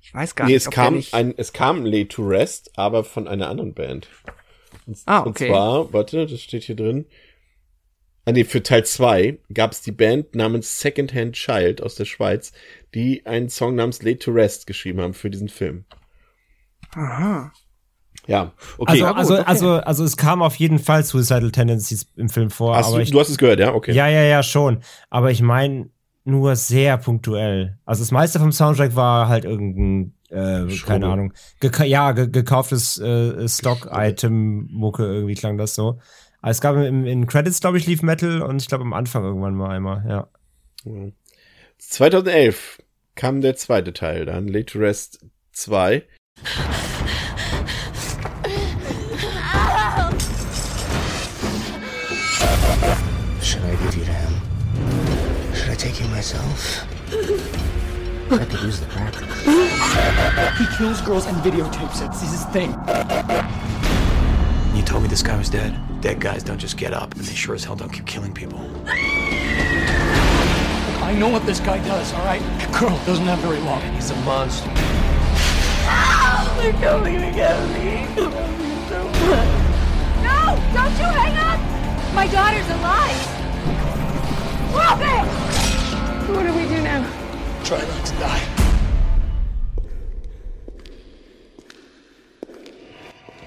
Ich weiß gar Nee, nicht. es kam nicht ein, es kam Late to Rest, aber von einer anderen Band. Und, Ah, und okay. zwar, warte, das steht hier drin. Ah, nee, für Teil 2 gab es die Band namens Secondhand Child aus der Schweiz, die einen Song namens Late to Rest geschrieben haben für diesen Film. Aha. Ja, okay. Also, gut, also, okay. also, also es kam auf jeden Fall Suicidal Tendencies im Film vor. hast aber du, ich, du hast es gehört, ja? Okay. Ja, ja, ja, schon. Aber ich meine nur sehr punktuell. Also das meiste vom Soundtrack war halt irgendein, äh, Schrubbel. keine Ahnung, geka ja, ge gekauftes äh, Stock-Item-Mucke, irgendwie klang das so. Aber es gab im, in Credits, glaube ich, lief Metal und ich glaube am Anfang irgendwann mal einmal, ja. Ja. 2011 kam der zweite Teil dann, Late to Rest 2. Should I give you to him? Should I take you myself? I could use the practice. He kills girls and videotapes it. It's his thing. You told me this guy was dead. Dead guys don't just get up, and they sure as hell don't keep killing people. I know what this guy does, all right? That girl doesn't have very long. He's a monster. Oh, they're coming to get me. I love you so. No! Don't you hang up! My daughter's alive! Stop it! What do we do now? Try not to die.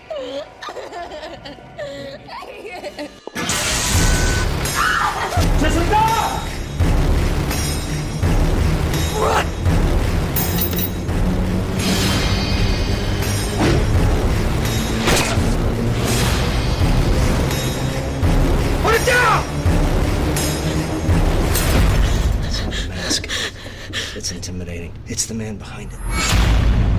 Listen up! Run! Put it down! That's not the mask. It's intimidating. It's the man behind it.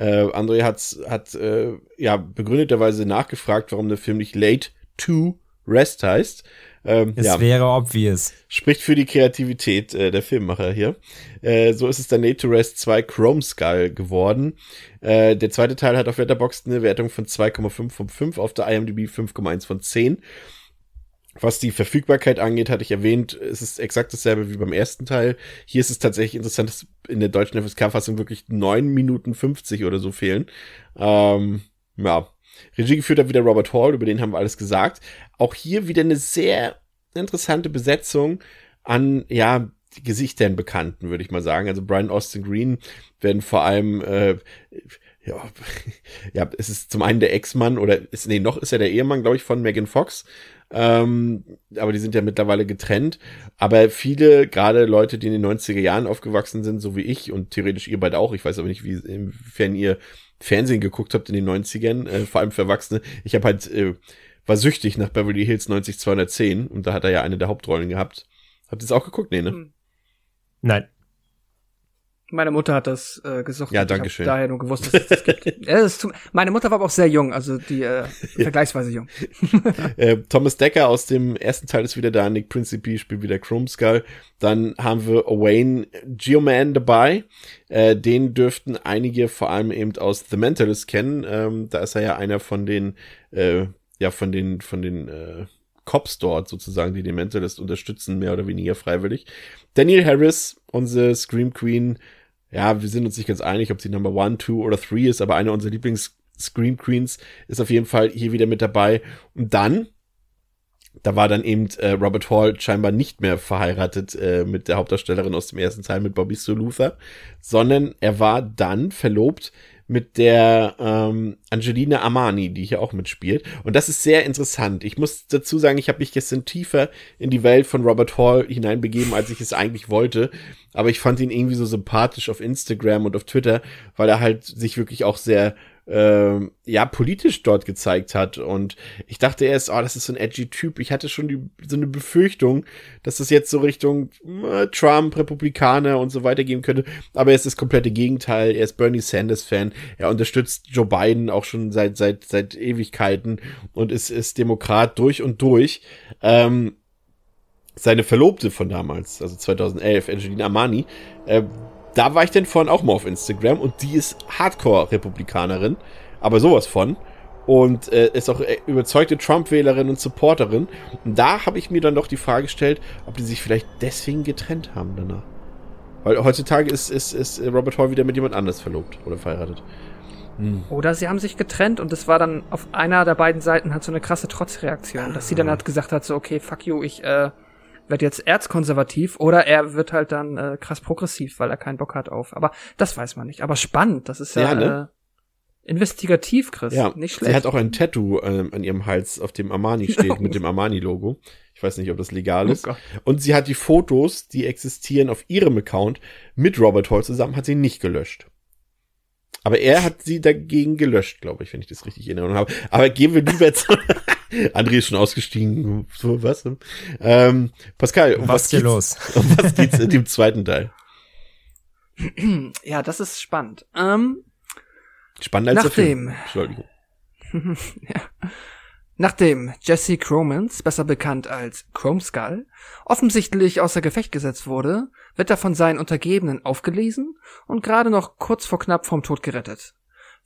Äh, André hat, hat äh, ja begründeterweise nachgefragt, warum der Film nicht Late to Rest heißt. Ähm, Es ja, wäre obvious. spricht für die Kreativität äh, der Filmmacher hier. Äh, so ist es dann Late to Rest 2 Chrome Skull geworden. Äh, der zweite Teil hat auf Letterboxd eine Wertung von 2,5 von 5, auf der IMDb 5,1 von 10. Was die Verfügbarkeit angeht, hatte ich erwähnt, es ist exakt dasselbe wie beim ersten Teil. Hier ist es tatsächlich interessant, dass in der deutschen FSK-Fassung wirklich 9 Minuten 50 oder so fehlen. Ähm, ja. Regie geführt hat wieder Robert Hall, über den haben wir alles gesagt. Auch hier wieder eine sehr interessante Besetzung an, ja, Gesichtern Bekannten, würde ich mal sagen. Also Brian Austin Green werden vor allem, äh, ja, ja, es ist zum einen der Ex-Mann oder ist, nee, noch ist er der Ehemann, glaube ich, von Megan Fox. Ähm, aber die sind ja mittlerweile getrennt. Aber viele, gerade Leute, die in den 90er Jahren aufgewachsen sind, so wie ich und theoretisch ihr beide auch, ich weiß aber nicht, wie, inwiefern ihr Fernsehen geguckt habt in den 90ern, äh, vor allem für Erwachsene. Ich habe halt, äh, war süchtig nach Beverly Hills 90210 und da hat er ja eine der Hauptrollen gehabt. Habt ihr es auch geguckt? Nee, ne? Nein. Meine Mutter hat das äh, gesucht. Ja, danke schön. daher nur gewusst, dass es das gibt. ist zum, meine Mutter war aber auch sehr jung, also die äh, vergleichsweise jung. äh, Thomas Decker aus dem ersten Teil ist wieder da, Nick Principe spielt wieder Chrome Skull. Dann haben wir Owain Geoman dabei. Äh, den dürften einige vor allem eben aus The Mentalist kennen. Ähm, da ist er ja einer von den, äh, ja, von den, von den äh, Cops dort sozusagen, die den Mentalist unterstützen, mehr oder weniger freiwillig. Daniel Harris, unsere Scream Queen, ja, wir sind uns nicht ganz einig, ob sie Number One, Two oder Three ist, aber eine unserer Lieblings Scream Queens ist auf jeden Fall hier wieder mit dabei. Und dann, da war dann eben äh, Robert Hall scheinbar nicht mehr verheiratet äh, mit der Hauptdarstellerin aus dem ersten Teil mit Bobby Sue sondern er war dann verlobt mit der ähm, Angelina Armani, die hier auch mitspielt. Und das ist sehr interessant. Ich muss dazu sagen, ich habe mich gestern tiefer in die Welt von Robert Hall hineinbegeben, als ich es eigentlich wollte. Aber ich fand ihn irgendwie so sympathisch auf Instagram und auf Twitter, weil er halt sich wirklich auch sehr äh, ja, politisch dort gezeigt hat. Und ich dachte erst, oh, das ist so ein edgy Typ. Ich hatte schon die, so eine Befürchtung, dass das jetzt so Richtung äh, Trump, Republikaner und so weiter gehen könnte. Aber er ist das komplette Gegenteil. Er ist Bernie Sanders Fan. Er unterstützt Joe Biden auch schon seit, seit, seit Ewigkeiten und ist, ist Demokrat durch und durch. Ähm, seine Verlobte von damals, also 2011, Angelina Armani, äh, da war ich denn vorhin auch mal auf Instagram und die ist Hardcore-Republikanerin, aber sowas von. Und äh, ist auch äh, überzeugte Trump-Wählerin und Supporterin. Und da habe ich mir dann doch die Frage gestellt, ob die sich vielleicht deswegen getrennt haben danach. Weil heutzutage ist, ist, ist Robert Hall wieder mit jemand anders verlobt oder verheiratet. Hm. Oder sie haben sich getrennt und es war dann auf einer der beiden Seiten halt so eine krasse Trotzreaktion, dass sie dann halt gesagt hat, so, okay, fuck you, ich äh, wird jetzt erzkonservativ oder er wird halt dann äh, krass progressiv, weil er keinen Bock hat auf. Aber das weiß man nicht. Aber spannend, das ist ja, ja ne? äh, investigativ, Chris. Ja, nicht schlecht. Sie hat auch ein Tattoo ähm, an ihrem Hals, auf dem Armani steht, mit dem Armani-Logo. Ich weiß nicht, ob das legal oh ist. Oh Und sie hat die Fotos, die existieren auf ihrem Account mit Robert Hall zusammen, hat sie nicht gelöscht. Aber er hat sie dagegen gelöscht, glaube ich, wenn ich das richtig in Erinnerung habe. Aber gehen wir lieber zu. André ist schon ausgestiegen. So, was? Ähm, Pascal, um was, was hier los? Um was geht's in dem zweiten Teil? Ja, das ist spannend. Ähm, Spannender als nachdem, der Film. Entschuldigung. ja. Nachdem Jesse Cromans, besser bekannt als Chrome Skull, offensichtlich außer Gefecht gesetzt wurde, wird er von seinen Untergebenen aufgelesen und gerade noch kurz vor knapp vom Tod gerettet.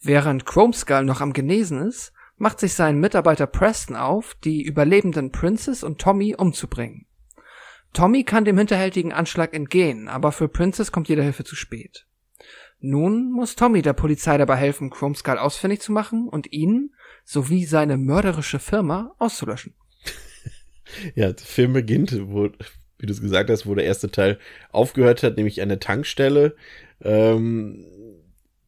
Während Chrome Skull noch am Genesen ist, macht sich sein Mitarbeiter Preston auf, die überlebenden Princess und Tommy umzubringen. Tommy kann dem hinterhältigen Anschlag entgehen, aber für Princess kommt jede Hilfe zu spät. Nun muss Tommy der Polizei dabei helfen, Chrome Skull ausfindig zu machen und ihn sowie seine mörderische Firma auszulöschen. ja, der Film beginnt, wo, wie du es gesagt hast, wo der erste Teil aufgehört hat, nämlich der Tankstelle. Ähm,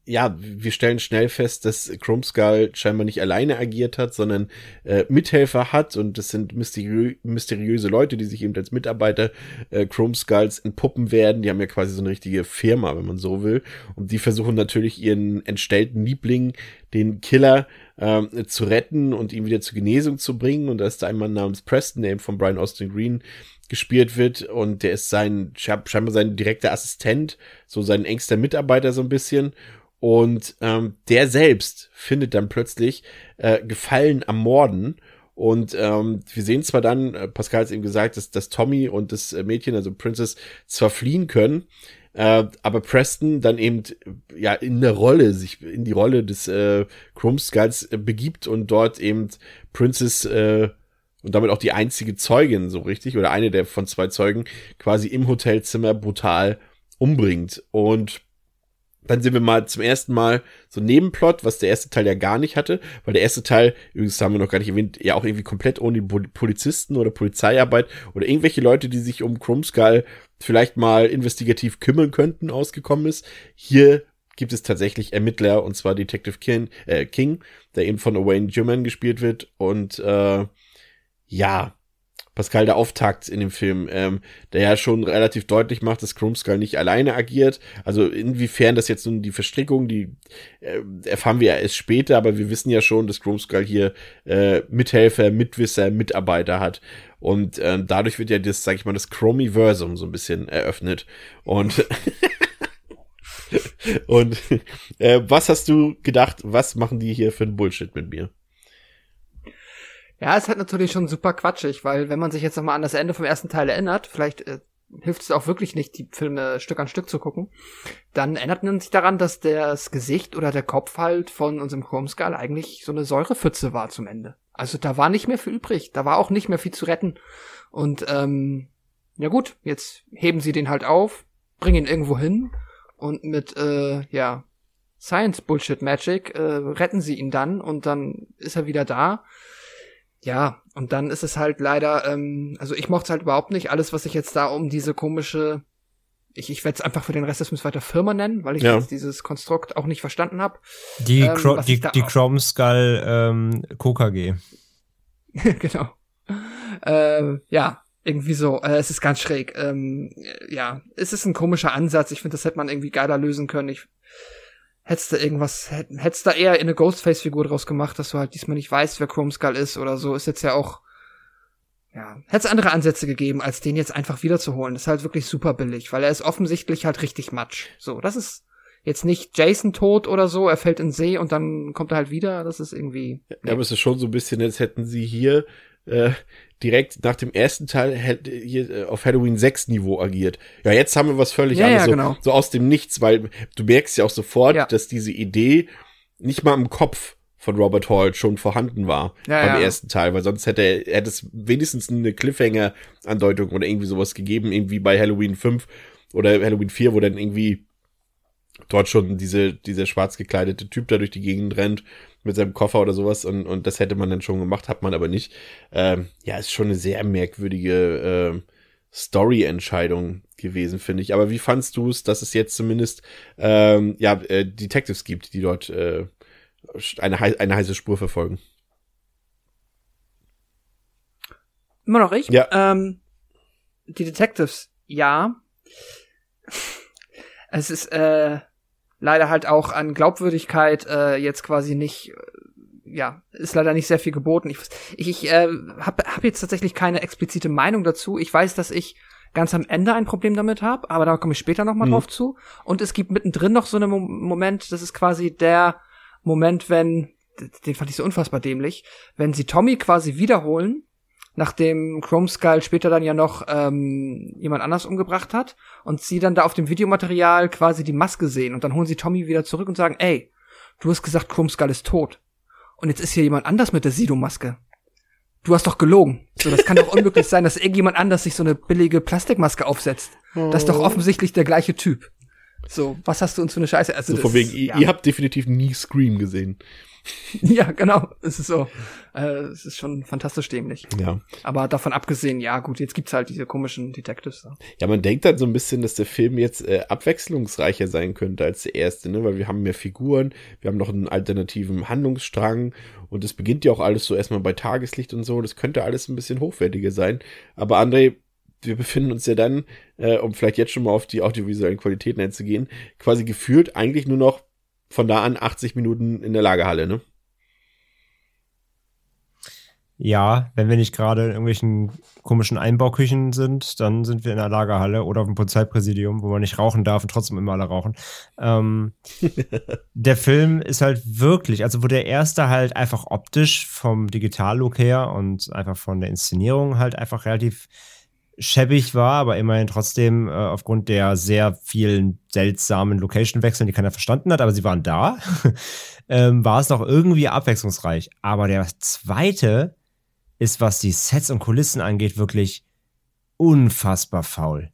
ja, wir stellen schnell fest, dass Chrome Skull scheinbar nicht alleine agiert hat, sondern äh, Mithelfer hat und das sind mysteriö mysteriöse Leute, die sich eben als Mitarbeiter äh, Chrome Skulls entpuppen werden. Die haben ja quasi so eine richtige Firma, wenn man so will. Und die versuchen natürlich ihren entstellten Liebling, den Killer, ähm, zu retten und ihn wieder zur Genesung zu bringen. Und da ist da ein Mann namens Preston, der eben von Brian Austin Green gespielt wird und der ist sein, scheinbar sein direkter Assistent, so sein engster Mitarbeiter so ein bisschen und ähm, der selbst findet dann plötzlich äh, Gefallen am Morden. Und ähm, wir sehen zwar dann, äh, Pascal hat eben gesagt, dass, dass Tommy und das Mädchen, also Princess, zwar fliehen können, äh, aber Preston dann eben ja in der Rolle, sich in die Rolle des äh, Chrome Skulls äh, begibt und dort eben Princess äh, und damit auch die einzige Zeugin, so richtig, oder eine der von zwei Zeugen, quasi im Hotelzimmer brutal umbringt. Und dann sehen wir mal zum ersten Mal so ein Nebenplot, was der erste Teil ja gar nicht hatte, weil der erste Teil, übrigens haben wir noch gar nicht erwähnt, ja auch irgendwie komplett ohne Polizisten oder Polizeiarbeit oder irgendwelche Leute, die sich um Krumskull vielleicht mal investigativ kümmern könnten, ausgekommen ist. Hier gibt es tatsächlich Ermittler, und zwar Detective King, äh, King der eben von Owain German gespielt wird. Und äh, ja, Pascal der Auftakt in dem Film, ähm, der ja schon relativ deutlich macht, dass Krumskull nicht alleine agiert. Also inwiefern das jetzt nun die Verstrickung, die äh, erfahren wir ja erst später, aber wir wissen ja schon, dass Krumskull hier äh, Mithelfer, Mitwisser, Mitarbeiter hat. Und äh, dadurch wird ja das, sag ich mal, das Chromiversum so ein bisschen eröffnet. Und Und äh, was hast du gedacht, was machen die hier für ein Bullshit mit mir? Ja, es hat natürlich schon super quatschig, weil wenn man sich jetzt nochmal an das Ende vom ersten Teil erinnert, vielleicht äh, hilft es auch wirklich nicht, die Filme Stück an Stück zu gucken, dann erinnert man sich daran, dass das Gesicht oder der Kopf halt von unserem Chrome Skull eigentlich so eine Säurepfütze war zum Ende. Also da war nicht mehr viel übrig, da war auch nicht mehr viel zu retten. Und ähm, ja gut, jetzt heben sie den halt auf, bringen ihn irgendwo hin und mit äh, ja Science Bullshit Magic äh, retten sie ihn dann und dann ist er wieder da ja, und dann ist es halt leider, ähm, also ich mochte es halt überhaupt nicht. Alles, was ich jetzt da um diese komische, ich, ich werde es einfach für den Rest des Films weiter Firma nennen, weil ich ja. jetzt dieses Konstrukt auch nicht verstanden habe. Die, ähm, die, die Chrome Skull ähm, KKG. genau. Äh, ja, irgendwie so. Äh, es ist ganz schräg. Ähm, ja, es ist ein komischer Ansatz. Ich finde, das hätte man irgendwie geiler lösen können. Ich hättest du irgendwas, hättest da eher in eine Ghostface-Figur draus gemacht, dass du halt diesmal nicht weißt, wer Chrome Skull ist oder so, ist jetzt ja auch, ja, hätte es andere Ansätze gegeben, als den jetzt einfach wiederzuholen. Das ist halt wirklich super billig, weil er ist offensichtlich halt richtig matsch. So, das ist jetzt nicht Jason tot oder so, er fällt in den See und dann kommt er halt wieder, das ist irgendwie. Ja, nee. aber es ist schon so ein bisschen, als hätten sie hier äh, direkt nach dem ersten Teil hier äh, auf Halloween 6 Niveau agiert. Ja, jetzt haben wir was völlig ja, anderes. Ja, so, genau. so aus dem Nichts, weil du merkst ja auch sofort, ja. dass diese Idee nicht mal im Kopf von Robert Hall schon vorhanden war ja, beim ersten Teil, weil sonst hätte er hätte es wenigstens eine Cliffhanger-Andeutung oder irgendwie sowas gegeben, irgendwie bei Halloween 5 oder Halloween 4, wo dann irgendwie dort schon diese, dieser schwarz gekleidete Typ da durch die Gegend rennt mit seinem Koffer oder sowas und, und das hätte man dann schon gemacht, hat man aber nicht. Ähm, ja, ist schon eine sehr merkwürdige äh, Story-Entscheidung gewesen, finde ich. Aber wie fandst du es, dass es jetzt zumindest ähm, ja, äh, Detectives gibt, die dort äh, eine, eine heiße Spur verfolgen? Immer noch ich? Ja. Ähm, die Detectives, ja. es ist äh, leider halt auch an Glaubwürdigkeit äh, jetzt quasi nicht, äh, ja, ist leider nicht sehr viel geboten. Ich, ich, ich äh, habe hab jetzt tatsächlich keine explizite Meinung dazu. Ich weiß, dass ich ganz am Ende ein Problem damit habe, aber da komme ich später noch mal mhm. drauf zu. Und es gibt mittendrin noch so einen Mo Moment, das ist quasi der Moment, wenn, den fand ich so unfassbar dämlich, wenn sie Tommy quasi wiederholen nachdem Chrome Skull später dann ja noch ähm, jemand anders umgebracht hat und sie dann da auf dem Videomaterial quasi die Maske sehen und dann holen sie Tommy wieder zurück und sagen, ey, du hast gesagt, Chrome Skull ist tot. Und jetzt ist hier jemand anders mit der Sido-Maske. Du hast doch gelogen. So, das kann doch unmöglich sein, dass irgendjemand anders sich so eine billige Plastikmaske aufsetzt. Oh. Das ist doch offensichtlich der gleiche Typ. So, was hast du uns für eine Scheiße? Also so von wegen, ja. ihr habt definitiv nie Scream gesehen. ja, genau. Es ist so. Äh, es ist schon fantastisch dämlich. Ja. Aber davon abgesehen, ja, gut, jetzt gibt's halt diese komischen Detectives. Da. Ja, man denkt halt so ein bisschen, dass der Film jetzt äh, abwechslungsreicher sein könnte als der erste, ne? Weil wir haben mehr Figuren, wir haben noch einen alternativen Handlungsstrang und es beginnt ja auch alles so erstmal bei Tageslicht und so. Das könnte alles ein bisschen hochwertiger sein. Aber André, wir befinden uns ja dann, äh, um vielleicht jetzt schon mal auf die audiovisuellen Qualitäten einzugehen, quasi gefühlt eigentlich nur noch von da an 80 Minuten in der Lagerhalle, ne? Ja, wenn wir nicht gerade in irgendwelchen komischen Einbauküchen sind, dann sind wir in der Lagerhalle oder auf dem Polizeipräsidium, wo man nicht rauchen darf und trotzdem immer alle rauchen. Ähm, der Film ist halt wirklich, also wo der erste halt einfach optisch vom Digitallook her und einfach von der Inszenierung halt einfach relativ schäbig war, aber immerhin trotzdem äh, aufgrund der sehr vielen seltsamen Location-Wechseln, die keiner verstanden hat, aber sie waren da, ähm, war es noch irgendwie abwechslungsreich. Aber der zweite ist, was die Sets und Kulissen angeht, wirklich unfassbar faul.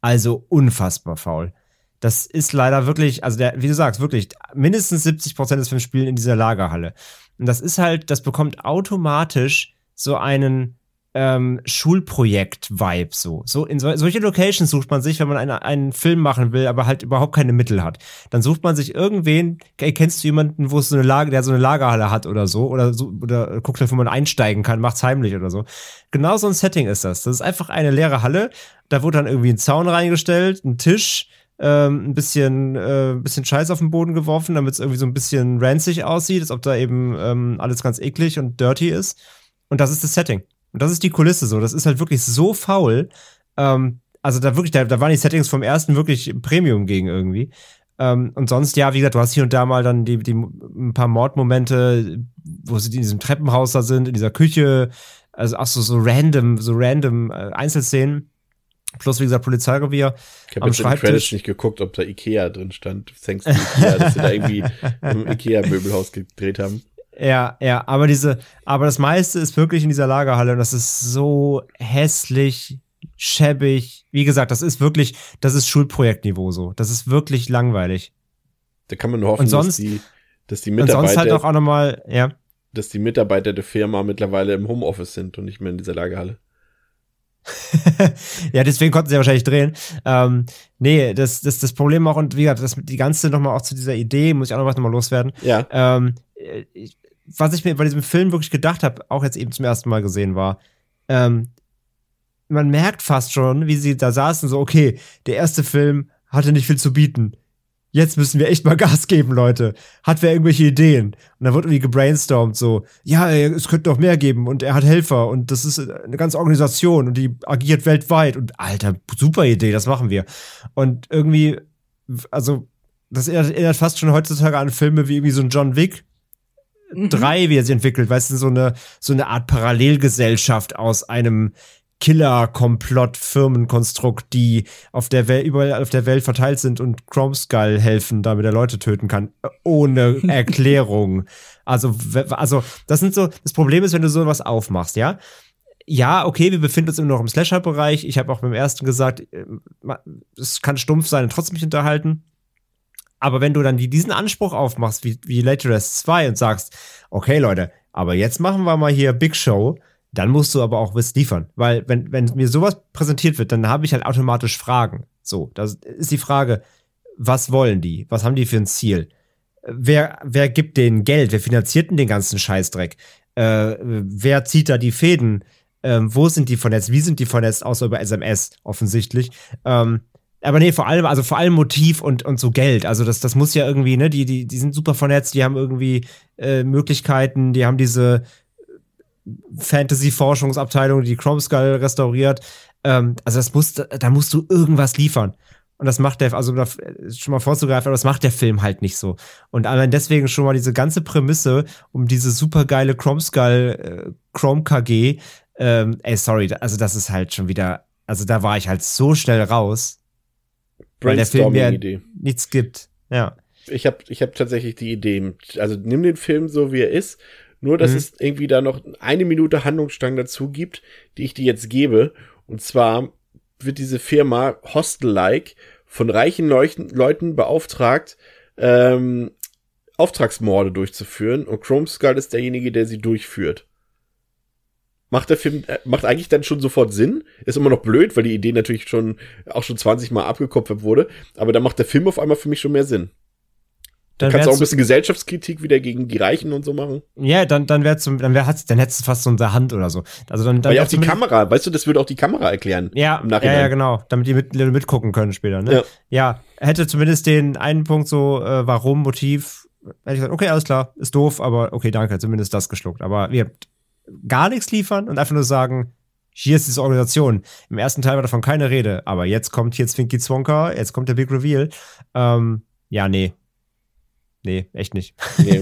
Also unfassbar faul. Das ist leider wirklich, also der, wie du sagst, wirklich mindestens 70 Prozent des Films spielen in dieser Lagerhalle. Und das ist halt, das bekommt automatisch so einen ähm, Schulprojekt-Vibe so. So in so, solche Locations sucht man sich, wenn man eine, einen Film machen will, aber halt überhaupt keine Mittel hat. Dann sucht man sich irgendwen, ey, kennst du jemanden, wo es so eine Lage, der so eine Lagerhalle hat oder so, oder so, oder guckt halt, wo man einsteigen kann, macht's heimlich oder so. Genau so ein Setting ist das. Das ist einfach eine leere Halle. Da wurde dann irgendwie ein Zaun reingestellt, ein Tisch, ähm, ein bisschen, äh, bisschen Scheiß auf den Boden geworfen, damit es irgendwie so ein bisschen ranzig aussieht, als ob da eben ähm, alles ganz eklig und dirty ist. Und das ist das Setting. Und das ist die Kulisse so. Das ist halt wirklich so faul. Ähm, also da wirklich, da, da waren die Settings vom ersten wirklich Premium gegen irgendwie. Ähm, und sonst, ja, wie gesagt, du hast hier und da mal dann die, die ein paar Mordmomente, wo sie in diesem Treppenhaus da sind, in dieser Küche, also auch so, so random, so random äh, Einzelszenen. Plus, wie gesagt, Polizeirevier. Ich habe jetzt in den Credits nicht geguckt, ob da Ikea drin stand. Thanks to Ikea, dass sie da irgendwie im Ikea-Möbelhaus gedreht haben. Ja, ja, aber diese, aber das meiste ist wirklich in dieser Lagerhalle und das ist so hässlich, schäbig. Wie gesagt, das ist wirklich, das ist Schulprojektniveau so. Das ist wirklich langweilig. Da kann man nur hoffen, sonst, dass die, dass die Mitarbeiter. Und sonst halt auch, auch nochmal, ja. Dass die Mitarbeiter der Firma mittlerweile im Homeoffice sind und nicht mehr in dieser Lagerhalle. ja, deswegen konnten sie ja wahrscheinlich drehen. Ähm, nee, das, das, das Problem auch, und wie gesagt, das, die ganze nochmal auch zu dieser Idee, muss ich auch noch was nochmal loswerden. Ja. Ähm, ich, was ich mir bei diesem Film wirklich gedacht habe, auch jetzt eben zum ersten Mal gesehen war, ähm, man merkt fast schon, wie sie da saßen, so, okay, der erste Film hatte nicht viel zu bieten. Jetzt müssen wir echt mal Gas geben, Leute. Hat wer irgendwelche Ideen? Und dann wird irgendwie gebrainstormt, so, ja, es könnte noch mehr geben und er hat Helfer und das ist eine ganze Organisation und die agiert weltweit und alter, super Idee, das machen wir. Und irgendwie, also, das erinnert fast schon heutzutage an Filme wie irgendwie so ein John Wick, mhm. drei, wie er sich entwickelt, weißt du, so eine, so eine Art Parallelgesellschaft aus einem Killer-Komplott-Firmenkonstrukt, die auf der Welt, überall auf der Welt verteilt sind und Chrome Skull helfen, damit er Leute töten kann. Ohne Erklärung. also, also, das sind so, das Problem ist, wenn du sowas aufmachst, ja? Ja, okay, wir befinden uns immer noch im Slasher-Bereich. Ich habe auch beim ersten gesagt, äh, es kann stumpf sein und trotzdem mich unterhalten. Aber wenn du dann diesen Anspruch aufmachst, wie, wie Laterest 2 und sagst, okay, Leute, aber jetzt machen wir mal hier Big Show, dann musst du aber auch was liefern. Weil, wenn, wenn mir sowas präsentiert wird, dann habe ich halt automatisch Fragen. So, das ist die Frage, was wollen die? Was haben die für ein Ziel? Wer, wer gibt denen Geld? Wer finanziert denn den ganzen Scheißdreck? Äh, wer zieht da die Fäden? Ähm, wo sind die vernetzt? Wie sind die vernetzt? Außer über SMS offensichtlich. Ähm, aber nee, vor allem, also vor allem Motiv und, und so Geld. Also das, das muss ja irgendwie, ne, die, die, die sind super vernetzt, die haben irgendwie äh, Möglichkeiten, die haben diese Fantasy-Forschungsabteilung, die Chrome Skull restauriert. Ähm, also das muss, da musst du irgendwas liefern. Und das macht der, also schon mal vorzugreifen, aber das macht der Film halt nicht so. Und allein deswegen schon mal diese ganze Prämisse um diese supergeile Chrome Skull, äh, Chrome KG, ähm, ey, sorry, also das ist halt schon wieder, also da war ich halt so schnell raus, weil der Film mir nichts gibt. Ja. Ich habe ich hab tatsächlich die Idee. Also nimm den Film so, wie er ist nur, dass mhm. es irgendwie da noch eine Minute Handlungsstrang dazu gibt, die ich dir jetzt gebe. Und zwar wird diese Firma Hostel-like von reichen Leuchten Leuten beauftragt, ähm, Auftragsmorde durchzuführen. Und Chrome Skull ist derjenige, der sie durchführt. Macht der Film, äh, macht eigentlich dann schon sofort Sinn. Ist immer noch blöd, weil die Idee natürlich schon, auch schon 20 Mal abgekopft wurde. Aber da macht der Film auf einmal für mich schon mehr Sinn. Dann kannst du auch ein bisschen Gesellschaftskritik wieder gegen die Reichen und so machen. Ja, dann, dann wäre dann wär, dann hättest du fast so in der Hand oder so. Also dann, dann ja auch die Kamera, weißt du, das würde auch die Kamera erklären. Ja, im Nachhinein. ja, ja, genau. Damit die mit, mitgucken können später, ne? Ja. ja. hätte zumindest den einen Punkt so, äh, warum, Motiv, hätte ich gesagt, okay, alles klar, ist doof, aber okay, danke, zumindest das geschluckt. Aber wir gar nichts liefern und einfach nur sagen, hier ist diese Organisation. Im ersten Teil war davon keine Rede, aber jetzt kommt hier Zwinky Zwonka, jetzt kommt der Big Reveal. Ähm, ja, nee, Nee, echt nicht. Nee.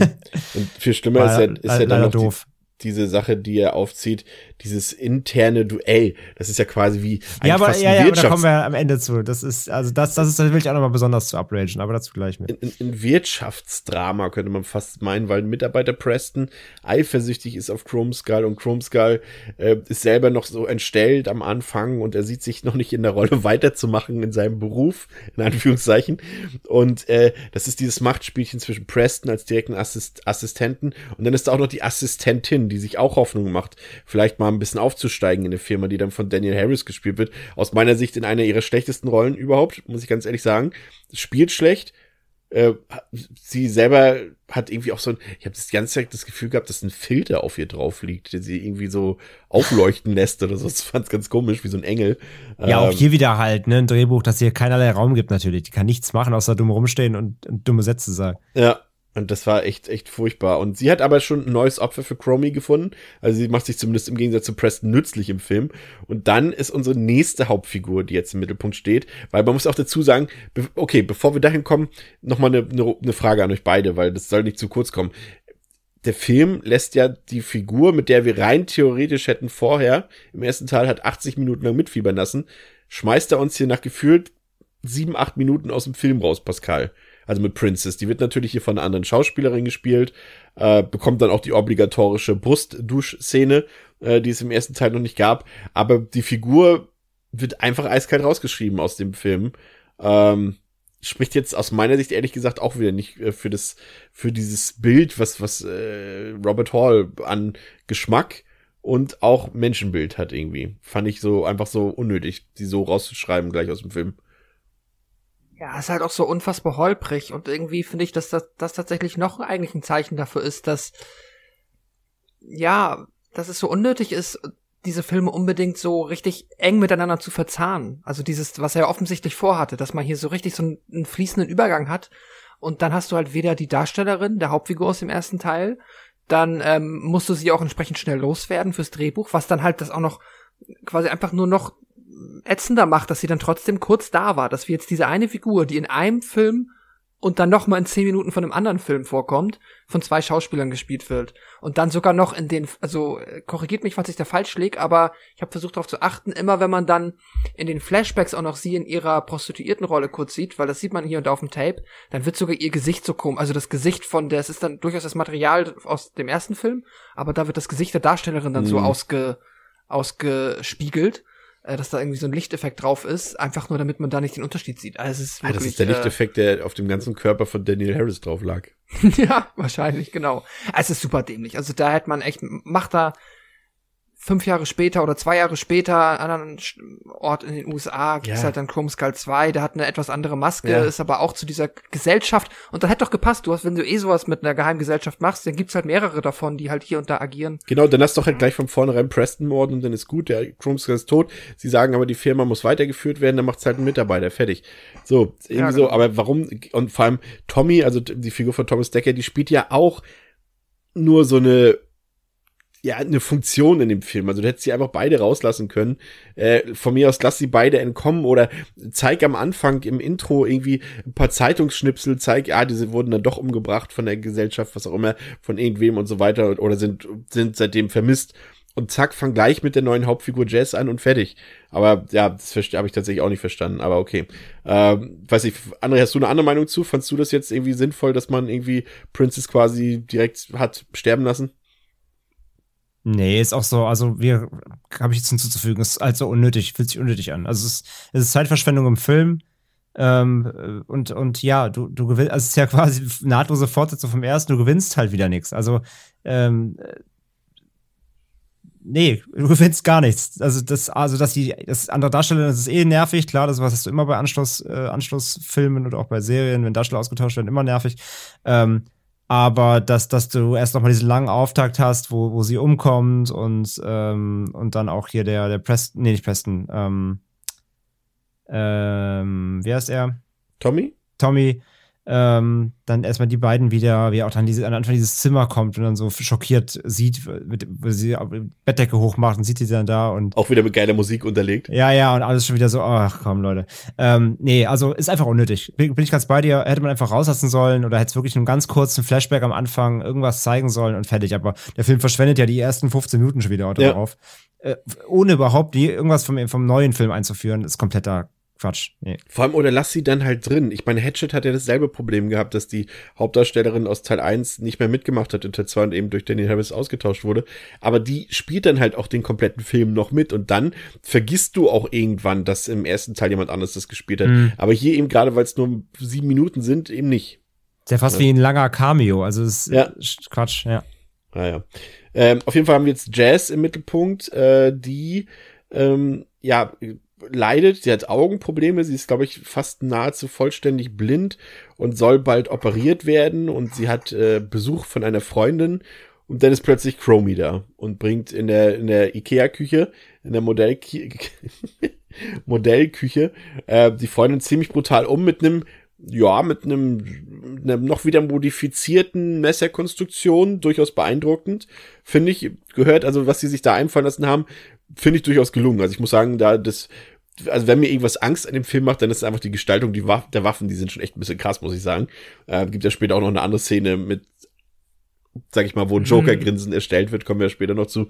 Und viel schlimmer ist ja, ist ja dann noch doof. Die, diese Sache, die er aufzieht, dieses interne Duell. Das ist ja quasi wie ein Ja, aber, ja, ja, aber da kommen wir am Ende zu. Das ist, also das, das ist, das will ich auch nochmal besonders zu upragen, aber dazu gleich mit. Ein, ein Wirtschaftsdrama könnte man fast meinen, weil Mitarbeiter Preston eifersüchtig ist auf Chrome Skull und Chrome Skull äh, ist selber noch so entstellt am Anfang und er sieht sich noch nicht in der Rolle weiterzumachen in seinem Beruf, in Anführungszeichen. Und äh, das ist dieses Machtspielchen zwischen Preston als direkten Assist Assistenten und dann ist da auch noch die Assistentin, die sich auch Hoffnung macht, vielleicht mal ein bisschen aufzusteigen in eine Firma, die dann von Daniel Harris gespielt wird. Aus meiner Sicht in einer ihrer schlechtesten Rollen überhaupt, muss ich ganz ehrlich sagen. Spielt schlecht. Äh, sie selber hat irgendwie auch so ein, ich habe das ganze Zeit das Gefühl gehabt, dass ein Filter auf ihr drauf liegt, der sie irgendwie so aufleuchten lässt oder so. Das fand ganz komisch, wie so ein Engel. Ja, ähm, auch hier wieder halt, ne, ein Drehbuch, das hier keinerlei Raum gibt natürlich. Die kann nichts machen, außer dumm rumstehen und, und dumme Sätze sagen. Ja, Und das war echt, echt furchtbar. Und sie hat aber schon ein neues Opfer für Chromie gefunden. Also sie macht sich zumindest im Gegensatz zu Preston nützlich im Film. Und dann ist unsere nächste Hauptfigur, die jetzt im Mittelpunkt steht. Weil man muss auch dazu sagen, be okay, bevor wir dahin kommen, nochmal eine, eine, eine Frage an euch beide, weil das soll nicht zu kurz kommen. Der Film lässt ja die Figur, mit der wir rein theoretisch hätten vorher, im ersten Teil hat 80 Minuten lang mitfiebern lassen, schmeißt er uns hier nach gefühlt sieben, acht Minuten aus dem Film raus, Pascal also mit Princess. Die wird natürlich hier von einer anderen Schauspielerin gespielt, äh, bekommt dann auch die obligatorische Brustduschszene, äh, die es im ersten Teil noch nicht gab. Aber die Figur wird einfach eiskalt rausgeschrieben aus dem Film. Ähm, spricht jetzt aus meiner Sicht ehrlich gesagt auch wieder nicht äh, für das für dieses Bild, was was äh, Robert Hall an Geschmack und auch Menschenbild hat irgendwie. Fand ich so einfach so unnötig, die so rauszuschreiben gleich aus dem Film. Ja, ist halt auch so unfassbar holprig und irgendwie finde ich, dass das, das tatsächlich noch eigentlich ein Zeichen dafür ist, dass, ja, dass es so unnötig ist, diese Filme unbedingt so richtig eng miteinander zu verzahnen. Also dieses, was er offensichtlich vorhatte, dass man hier so richtig so einen, einen fließenden Übergang hat und dann hast du halt weder die Darstellerin, der Hauptfigur aus dem ersten Teil, dann ähm, musst du sie auch entsprechend schnell loswerden fürs Drehbuch, was dann halt das auch noch quasi einfach nur noch ätzender macht, dass sie dann trotzdem kurz da war, dass wir jetzt diese eine Figur, die in einem Film und dann noch mal in zehn Minuten von einem anderen Film vorkommt, von zwei Schauspielern gespielt wird. Und dann sogar noch in den, also äh, korrigiert mich, falls ich da falsch lieg, aber ich habe versucht darauf zu achten, immer wenn man dann in den Flashbacks auch noch sie in ihrer Prostituiertenrolle kurz sieht, weil das sieht man hier und da auf dem Tape, dann wird sogar ihr Gesicht so komisch, also das Gesicht von der, es ist dann durchaus das Material aus dem ersten Film, aber da wird das Gesicht der Darstellerin dann mhm. so ausge, ausgespiegelt dass da irgendwie so ein Lichteffekt drauf ist, einfach nur damit man da nicht den Unterschied sieht. Also es ist wirklich, ah, das ist der äh, Lichteffekt, der auf dem ganzen Körper von Daniel Harris drauf lag. ja, wahrscheinlich, genau. Es ist super dämlich. Also da hätte man echt, macht da fünf Jahre später oder zwei Jahre später an einem Ort in den USA gibt's ja. halt dann Chrome Skull 2, der hat eine etwas andere Maske, ja. ist aber auch zu dieser Gesellschaft und dann hätte doch gepasst, du hast, wenn du eh sowas mit einer Geheimgesellschaft machst, dann gibt's halt mehrere davon, die halt hier und da agieren. Genau, dann hast du doch halt gleich von vornherein Preston morden und dann ist gut, der Chrome Skull ist tot. Sie sagen aber, die Firma muss weitergeführt werden, dann macht's halt ein Mitarbeiter, fertig. So, irgendwie ja, genau. so, aber warum, und vor allem Tommy, also die Figur von Thomas Decker, die spielt ja auch nur so eine ja, eine Funktion in dem Film. Also du hättest sie einfach beide rauslassen können. Äh, von mir aus lass sie beide entkommen oder zeig am Anfang im Intro irgendwie ein paar Zeitungsschnipsel, zeig, ja, diese wurden dann doch umgebracht von der Gesellschaft, was auch immer, von irgendwem und so weiter oder sind, sind seitdem vermisst. Und zack, fang gleich mit der neuen Hauptfigur Jazz an und fertig. Aber ja, das habe ich tatsächlich auch nicht verstanden. Aber okay. Ähm, weiß ich, André, hast du eine andere Meinung zu? Fandst du das jetzt irgendwie sinnvoll, dass man irgendwie Princess quasi direkt hat sterben lassen? Nee, ist auch so, also wir, habe ich jetzt hinzuzufügen, ist halt so unnötig, fühlt sich unnötig an. Also es ist, es ist Zeitverschwendung im Film. Ähm, und, und ja, du, du gewinnst, also es ist ja quasi nahtlose Fortsetzung vom ersten, du gewinnst halt wieder nichts. Also, ähm, nee, du gewinnst gar nichts. Also, das, also, dass die, das andere Darsteller, das ist eh nervig, klar, das was hast du immer bei Anschluss, äh, Anschlussfilmen oder auch bei Serien, wenn Darsteller ausgetauscht werden, immer nervig. Ähm, aber dass, dass du erst noch mal diesen langen Auftakt hast, wo, wo sie umkommt und, ähm, und dann auch hier der, der Preston, nee, nicht Preston, ähm, ähm, wie heißt er? Tommy? Tommy, ähm, dann erstmal die beiden wieder, wie er auch dann diese, an Anfang dieses Zimmer kommt und dann so schockiert sieht, mit, wo sie die Bettdecke hochmacht und sieht sie dann da und. Auch wieder mit geiler Musik unterlegt. Ja, ja, und alles schon wieder so, ach komm, Leute. Ähm, nee, also ist einfach unnötig. Bin, bin ich ganz bei dir, hätte man einfach rauslassen sollen oder hätte es wirklich einen ganz kurzen Flashback am Anfang irgendwas zeigen sollen und fertig. Aber der Film verschwendet ja die ersten 15 Minuten schon wieder darauf. Ja. Äh, ohne überhaupt die, irgendwas vom, vom neuen Film einzuführen, ist kompletter Quatsch. Nee. Vor allem, oder lass sie dann halt drin. Ich meine, Hatchet hat ja dasselbe Problem gehabt, dass die Hauptdarstellerin aus Teil 1 nicht mehr mitgemacht hat in Teil 2 und eben durch Daniel Harris ausgetauscht wurde. Aber die spielt dann halt auch den kompletten Film noch mit und dann vergisst du auch irgendwann, dass im ersten Teil jemand anderes das gespielt hat. Mhm. Aber hier eben gerade, weil es nur sieben Minuten sind, eben nicht. Ist ja fast ja. wie ein langer Cameo. Also ist ja. Quatsch, ja. Ah, ja. Ähm, auf jeden Fall haben wir jetzt Jazz im Mittelpunkt, äh, die ähm, ja leidet, sie hat Augenprobleme, sie ist, glaube ich, fast nahezu vollständig blind und soll bald operiert werden und sie hat äh, Besuch von einer Freundin und dann ist plötzlich Chromie da und bringt in der, in der Ikea-Küche, in der Modellküche, Modellküche, äh, die Freundin ziemlich brutal um mit einem ja, mit einem, einem noch wieder modifizierten Messerkonstruktion durchaus beeindruckend. Finde ich, gehört, also was sie sich da einfallen lassen haben, finde ich durchaus gelungen. Also ich muss sagen, da das, also wenn mir irgendwas Angst an dem Film macht, dann ist es einfach die Gestaltung die Waff der Waffen, die sind schon echt ein bisschen krass, muss ich sagen. Äh, gibt ja später auch noch eine andere Szene mit, sag ich mal, wo ein Joker-Grinsen erstellt wird, kommen wir später noch zu.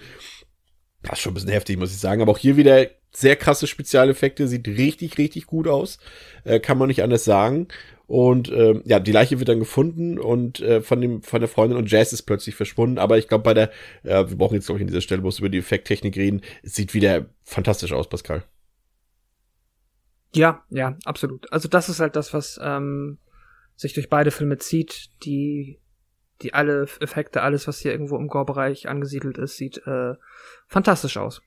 Das ist schon ein bisschen heftig, muss ich sagen. Aber auch hier wieder sehr krasse Spezialeffekte, sieht richtig, richtig gut aus. Äh, kann man nicht anders sagen. Und äh, ja, die Leiche wird dann gefunden und äh, von dem von der Freundin und Jazz ist plötzlich verschwunden. Aber ich glaube, bei der, äh, wir brauchen jetzt glaube ich an dieser Stelle bloß über die Effekttechnik reden. Es sieht wieder fantastisch aus, Pascal. Ja, ja, absolut. Also das ist halt das, was ähm, sich durch beide Filme zieht. Die, die alle Effekte, alles, was hier irgendwo im Gore-Bereich angesiedelt ist, sieht äh, fantastisch aus.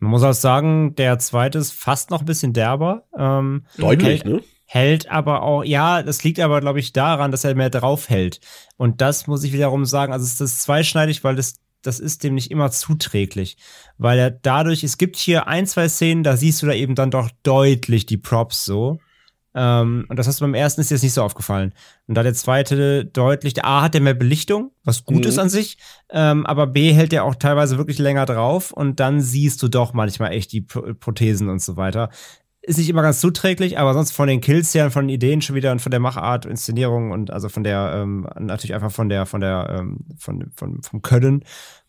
Man muss auch sagen, der zweite ist fast noch ein bisschen derber. Ähm, Deutlich, hält, ne? Hält aber auch, ja, das liegt aber, glaube ich, daran, dass er mehr drauf hält. Und das muss ich wiederum sagen, also es ist zweischneidig, weil das, das ist dem nicht immer zuträglich. Weil er dadurch, es gibt hier ein, zwei Szenen, da siehst du da eben dann doch deutlich die Props so. Ähm, und das hast du beim ersten ist dir jetzt nicht so aufgefallen. Und da der zweite deutlich, der A hat der mehr Belichtung, was gut Mhm. ist an sich, ähm, aber B hält der auch teilweise wirklich länger drauf und dann siehst du doch manchmal echt die Pro Prothesen und so weiter. Ist nicht immer ganz zuträglich, aber sonst von den Kills her, von den Ideen schon wieder und von der Machart, Inszenierung und also von der, ähm, natürlich einfach von der, von der, ähm, von, von, vom Können,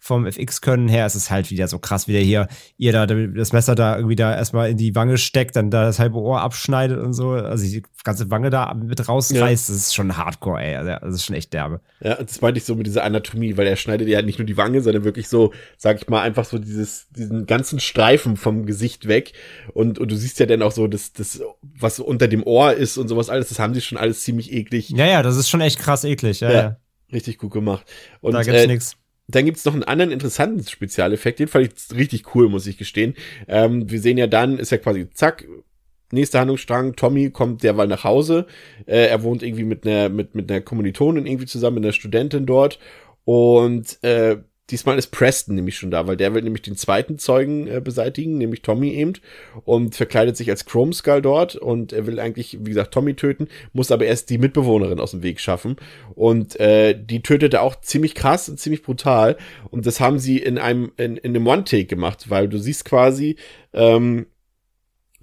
vom FX-Können her ist es halt wieder so krass, wie der hier ihr da das Messer da irgendwie da erstmal in die Wange steckt, dann da das halbe Ohr abschneidet und so, also die ganze Wange da mit rausreißt, das ist schon Hardcore, ey. Also, das ist schon echt derbe. Ja, das meinte ich so mit dieser Anatomie, weil er schneidet ja nicht nur die Wange, sondern wirklich so, sag ich mal, einfach so dieses, diesen ganzen Streifen vom Gesicht weg. Und, und du siehst ja dann auch so, das, das, was unter dem Ohr ist und sowas alles, das haben sie schon alles ziemlich eklig. Ja, ja, das ist schon echt krass eklig, ja, ja. Richtig gut gemacht. Und, da gibt's äh, nix. Dann gibt's noch einen anderen interessanten Spezialeffekt, den fand ich richtig cool, muss ich gestehen. Ähm, wir sehen ja dann, ist ja quasi zack, nächster Handlungsstrang, Tommy kommt derweil nach Hause. Äh, er wohnt irgendwie mit einer, mit, mit einer Kommilitonin irgendwie zusammen, mit einer Studentin dort. Und äh, diesmal ist Preston nämlich schon da, weil der will nämlich den zweiten Zeugen äh, beseitigen, nämlich Tommy eben, und verkleidet sich als Chrome Skull dort und er will eigentlich, wie gesagt, Tommy töten, muss aber erst die Mitbewohnerin aus dem Weg schaffen. Und äh, die tötet er auch ziemlich krass und ziemlich brutal. Und das haben sie in einem, in, in einem One-Take gemacht, weil du siehst quasi, ähm,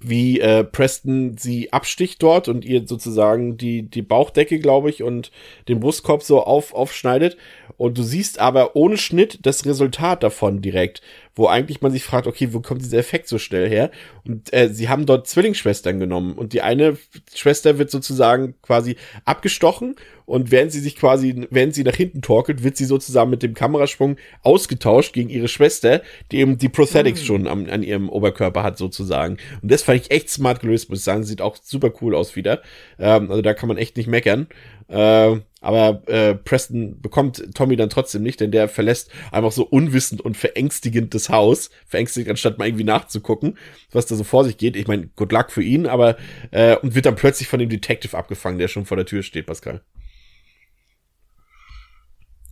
wie äh, Preston sie absticht dort und ihr sozusagen die, die Bauchdecke, glaube ich, und den Brustkorb so auf, aufschneidet. Und du siehst aber ohne Schnitt das Resultat davon direkt, wo eigentlich man sich fragt, okay, wo kommt dieser Effekt so schnell her? Und äh, sie haben dort Zwillingsschwestern genommen und die eine Schwester wird sozusagen quasi abgestochen und während sie sich quasi, während sie nach hinten torkelt, wird sie sozusagen mit dem Kamerasprung ausgetauscht gegen ihre Schwester, die eben die Prosthetics schon am, an ihrem Oberkörper hat sozusagen. Und das fand ich echt smart gelöst, muss ich sagen. Sieht auch super cool aus wieder. Ähm, also da kann man echt nicht meckern. Äh, aber äh, Preston bekommt Tommy dann trotzdem nicht, denn der verlässt einfach so unwissend und verängstigend das Haus. Verängstigend, anstatt mal irgendwie nachzugucken, was da so vor sich geht. Ich meine, good luck für ihn, aber äh, und wird dann plötzlich von dem Detective abgefangen, der schon vor der Tür steht, Pascal.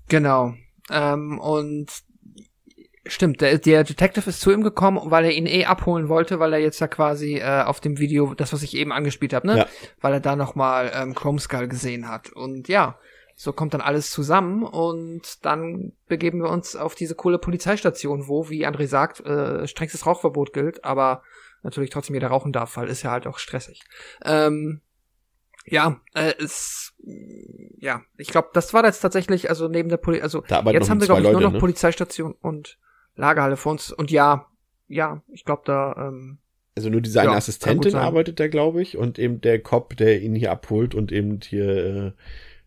Genau. Ähm, und stimmt, der, der Detective ist zu ihm gekommen, weil er ihn eh abholen wollte, weil er jetzt ja quasi äh, auf dem Video, das was ich eben angespielt habe, ne? Ja. Weil er da nochmal ähm, Chrome Skull gesehen hat. Und ja, so kommt dann alles zusammen und dann begeben wir uns auf diese coole Polizeistation, wo, wie André sagt, äh, strengstes Rauchverbot gilt, aber natürlich trotzdem jeder rauchen darf, weil ist ja halt auch stressig. Ähm, ja, äh, es, ja, ich glaube, das war jetzt tatsächlich, also neben der Poli, also jetzt haben wir glaube ich nur Leute, noch ne? Polizeistation und Lagerhalle vor uns und ja, ja, ich glaube da, ähm, Also nur diese eine Ja, Assistentin arbeitet da, glaube ich, und eben der Cop, der ihn hier abholt und eben hier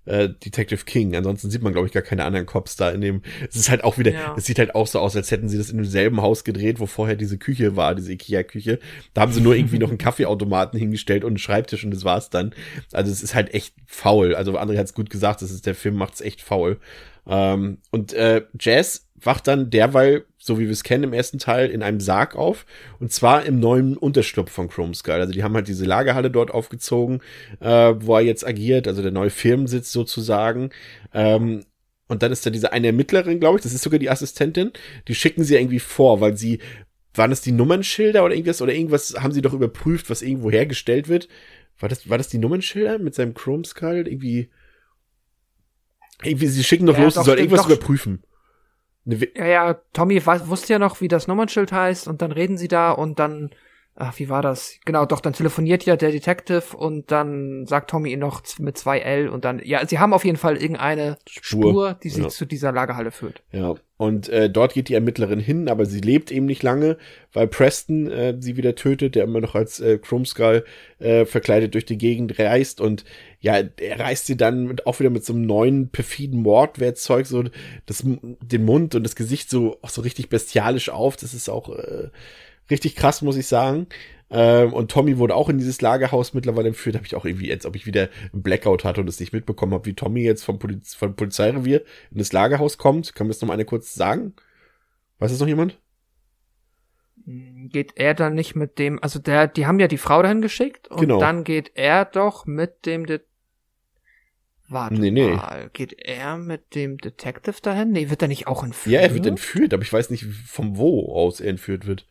äh, äh, Detective King. Ansonsten sieht man, glaube ich, gar keine anderen Cops da in dem. Es ist halt auch wieder, Ja. es sieht halt auch so aus, als hätten sie das in demselben Haus gedreht, wo vorher diese Küche war, diese Ikea-Küche. Da haben sie nur irgendwie noch einen Kaffeeautomaten hingestellt und einen Schreibtisch und das war's dann. Also es ist halt echt faul. Also André hat's gut gesagt, das ist, der Film macht's echt faul. Ähm, und äh, Jazz wacht dann derweil, so wie wir es kennen im ersten Teil, in einem Sarg auf. Und zwar im neuen Unterschlupf von Chrome Skull. Also die haben halt diese Lagerhalle dort aufgezogen, äh, wo er jetzt agiert, also der neue Firmensitz sozusagen. Ähm, und dann ist da diese eine Ermittlerin, glaube ich, das ist sogar die Assistentin, die schicken sie irgendwie vor, weil sie, waren es die Nummernschilder oder irgendwas, oder irgendwas haben sie doch überprüft, was irgendwo hergestellt wird war das, war das die Nummernschilder mit seinem Chrome Skull? Irgendwie, irgendwie, sie schicken doch Ja, los, doch, sie sollen irgendwas doch. überprüfen. Ja, ja, Tommy wusste ja noch, wie das Nummernschild heißt und dann reden sie da und dann, ach, wie war das? Genau, doch, dann telefoniert ja der Detective und dann sagt Tommy ihn noch mit zwei L und dann, ja, sie haben auf jeden Fall irgendeine Spur. Spur, die sie Ja. zu dieser Lagerhalle führt. Ja, und äh, dort geht die Ermittlerin hin, aber sie lebt eben nicht lange, weil Preston äh, sie wieder tötet, der immer noch als äh, Chrome Skull äh, verkleidet durch die Gegend reist und ja, er reißt sie dann mit, auch wieder mit so einem neuen perfiden Mordwerkzeug so das, den Mund und das Gesicht so auch so richtig bestialisch auf. Das ist auch äh, richtig krass, muss ich sagen. Ähm, und Tommy wurde auch in dieses Lagerhaus mittlerweile entführt. Habe ich auch irgendwie, als ob ich wieder einen Blackout hatte und es nicht mitbekommen habe, wie Tommy jetzt vom, Poliz vom Polizeirevier in das Lagerhaus kommt. Kann mir das noch mal eine kurz sagen? Weiß das noch jemand? Geht er dann nicht mit dem, also der, die haben ja die Frau dahin geschickt und Genau. dann geht er doch mit dem Det Warte Nee, nee. mal, geht er mit dem Detective dahin? Nee, wird er nicht auch entführt? Ja, er wird entführt, aber ich weiß nicht, von wo aus er entführt wird.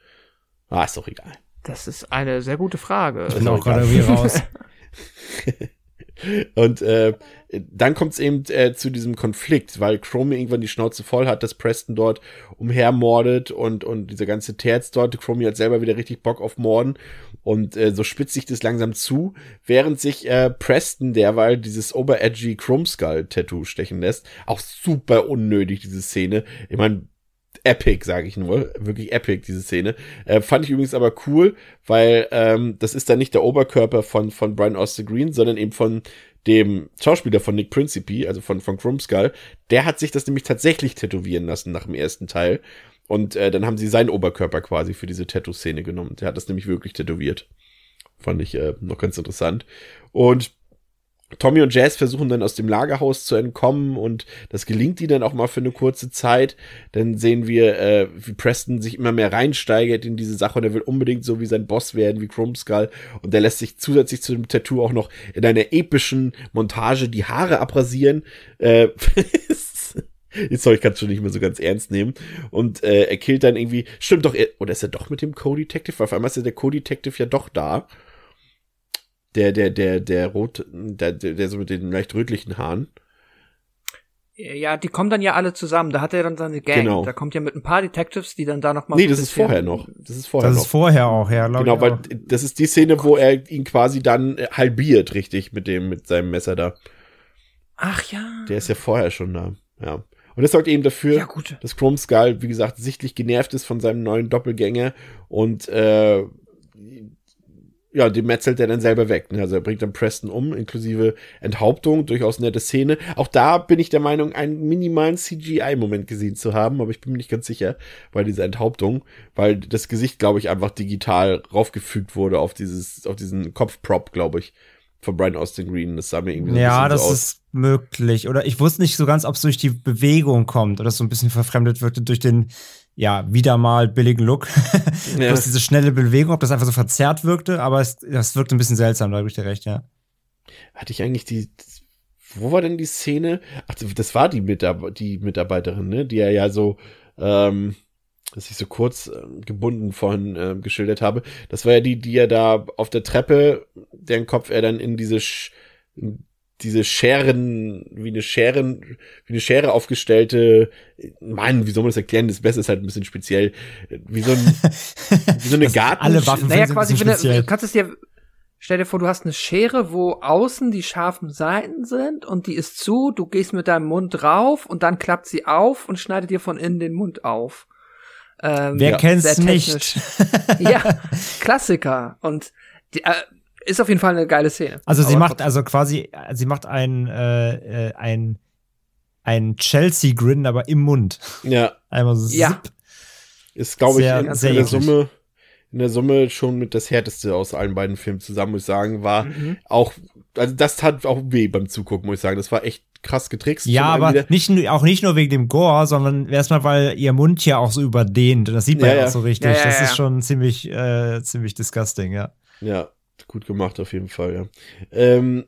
Ah, ist doch egal. Das ist eine sehr gute Frage. Ich bin auch gerade irgendwie raus. Und äh, dann kommt es eben äh, zu diesem Konflikt, weil Chrome irgendwann die Schnauze voll hat, dass Preston dort umhermordet und, und dieser ganze Terz dort. Chromie hat selber wieder richtig Bock auf Morden. Und äh, so spitzt sich das langsam zu, während sich äh, Preston derweil dieses oberedgy Chrome Skull Tattoo stechen lässt. Auch super unnötig, diese Szene. Ich meine, epic, sage ich nur. Wirklich epic, diese Szene. Äh, fand ich übrigens aber cool, weil ähm, das ist dann nicht der Oberkörper von, von Brian Austin Green, sondern eben von dem Schauspieler von Nick Principe, also von, von Chrome Skull. Der hat sich das nämlich tatsächlich tätowieren lassen nach dem ersten Teil. Und äh, dann haben sie seinen Oberkörper quasi für diese Tattoo-Szene genommen. Der hat das nämlich wirklich tätowiert. Fand ich äh, noch ganz interessant. Und Tommy und Jazz versuchen dann aus dem Lagerhaus zu entkommen und das gelingt ihnen dann auch mal für eine kurze Zeit. Dann sehen wir, äh, wie Preston sich immer mehr reinsteigert in diese Sache und er will unbedingt so wie sein Boss werden, wie Chrome Skull. Und der lässt sich zusätzlich zu dem Tattoo auch noch in einer epischen Montage die Haare abrasieren. Äh, Jetzt soll ich ganz schon nicht mehr so ganz ernst nehmen. Und äh, er killt dann irgendwie. Stimmt doch, er, oder ist er doch mit dem Co-Detective? Auf einmal ist ja der Co-Detective ja doch da. Der, der, der, der rot, der, der, der so mit den leicht rötlichen Haaren. Ja, die kommen dann ja alle zusammen. Da hat er dann seine Gang. Genau. Da kommt ja mit ein paar Detectives, die dann da noch mal Nee, das ist vorher noch. Das ist vorher Das noch. ist vorher auch, ja, genau, ich weil auch. das ist die Szene, wo er ihn quasi dann äh, halbiert, richtig, mit dem, mit seinem Messer da. Ach ja. Der ist ja vorher schon da. Ja. Und das sorgt eben dafür, Ja, gut. dass Chrome Skull, wie gesagt, sichtlich genervt ist von seinem neuen Doppelgänger und äh, ja, den metzelt er dann selber weg. Ne? Also er bringt dann Preston um, inklusive Enthauptung, durchaus nette Szene. Auch da bin ich der Meinung, einen minimalen CGI-Moment gesehen zu haben, aber ich bin mir nicht ganz sicher bei dieser Enthauptung, weil das Gesicht, glaube ich, einfach digital raufgefügt wurde auf dieses, auf diesen Kopfprop, glaube ich, von Brian Austin Green. Das sah mir irgendwie so Ja, das so ist möglich. Oder ich wusste nicht so ganz, ob es durch die Bewegung kommt oder so ein bisschen verfremdet wird durch den, ja, wieder mal billigen Look. Ja. Bloß diese schnelle Bewegung, ob das einfach so verzerrt wirkte, aber es, das wirkte ein bisschen seltsam, da habe ich dir recht, ja. hatte ich eigentlich die, wo war denn die Szene? Ach, das war die, Mitab die Mitarbeiterin, ne? Die er ja so, ähm, dass ich so kurz ähm, gebunden vorhin ähm, geschildert habe. Das war ja die, die er da auf der Treppe, deren Kopf er dann in diese, Sch in diese Scheren, wie eine Scheren, wie eine Schere aufgestellte, Mann, wie soll man das erklären? Das Beste ist halt ein bisschen speziell. Wie so, ein, wie so eine Das- Garten. alle Waffen Naja, sind quasi, bisschen wenn du, speziell. du kannst es dir, stell dir vor, du hast eine Schere, wo außen die scharfen Seiten sind und die ist zu, du gehst mit deinem Mund drauf und dann klappt sie auf und schneidet dir von innen den Mund auf. Ähm, Wer sehr kennt's nicht? ja, Klassiker. Und die, äh, ist auf jeden Fall eine geile Szene. Also sie Aber macht trotzdem. also quasi, sie macht ein, äh, äh, ein, ein Chelsea-Grin, aber im Mund. Ja, Einmal so Ja. Ist, glaube ich, Sehr- in, in sehr der eklig. Summe, in der Summe schon mit das härteste aus allen beiden Filmen zusammen, muss ich sagen, war Mhm. auch, also das tat auch weh beim Zugucken, muss ich sagen. Das war echt krass getrickst. Ja, aber wieder- nicht, auch nicht nur wegen dem Gore, sondern erstmal, weil ihr Mund ja auch so überdehnt. Und das sieht man Ja, ja, ja. auch so richtig. Ja, ja, das ja. ist schon ziemlich, äh, ziemlich disgusting, ja. Ja, gut gemacht auf jeden Fall, ja. Ähm,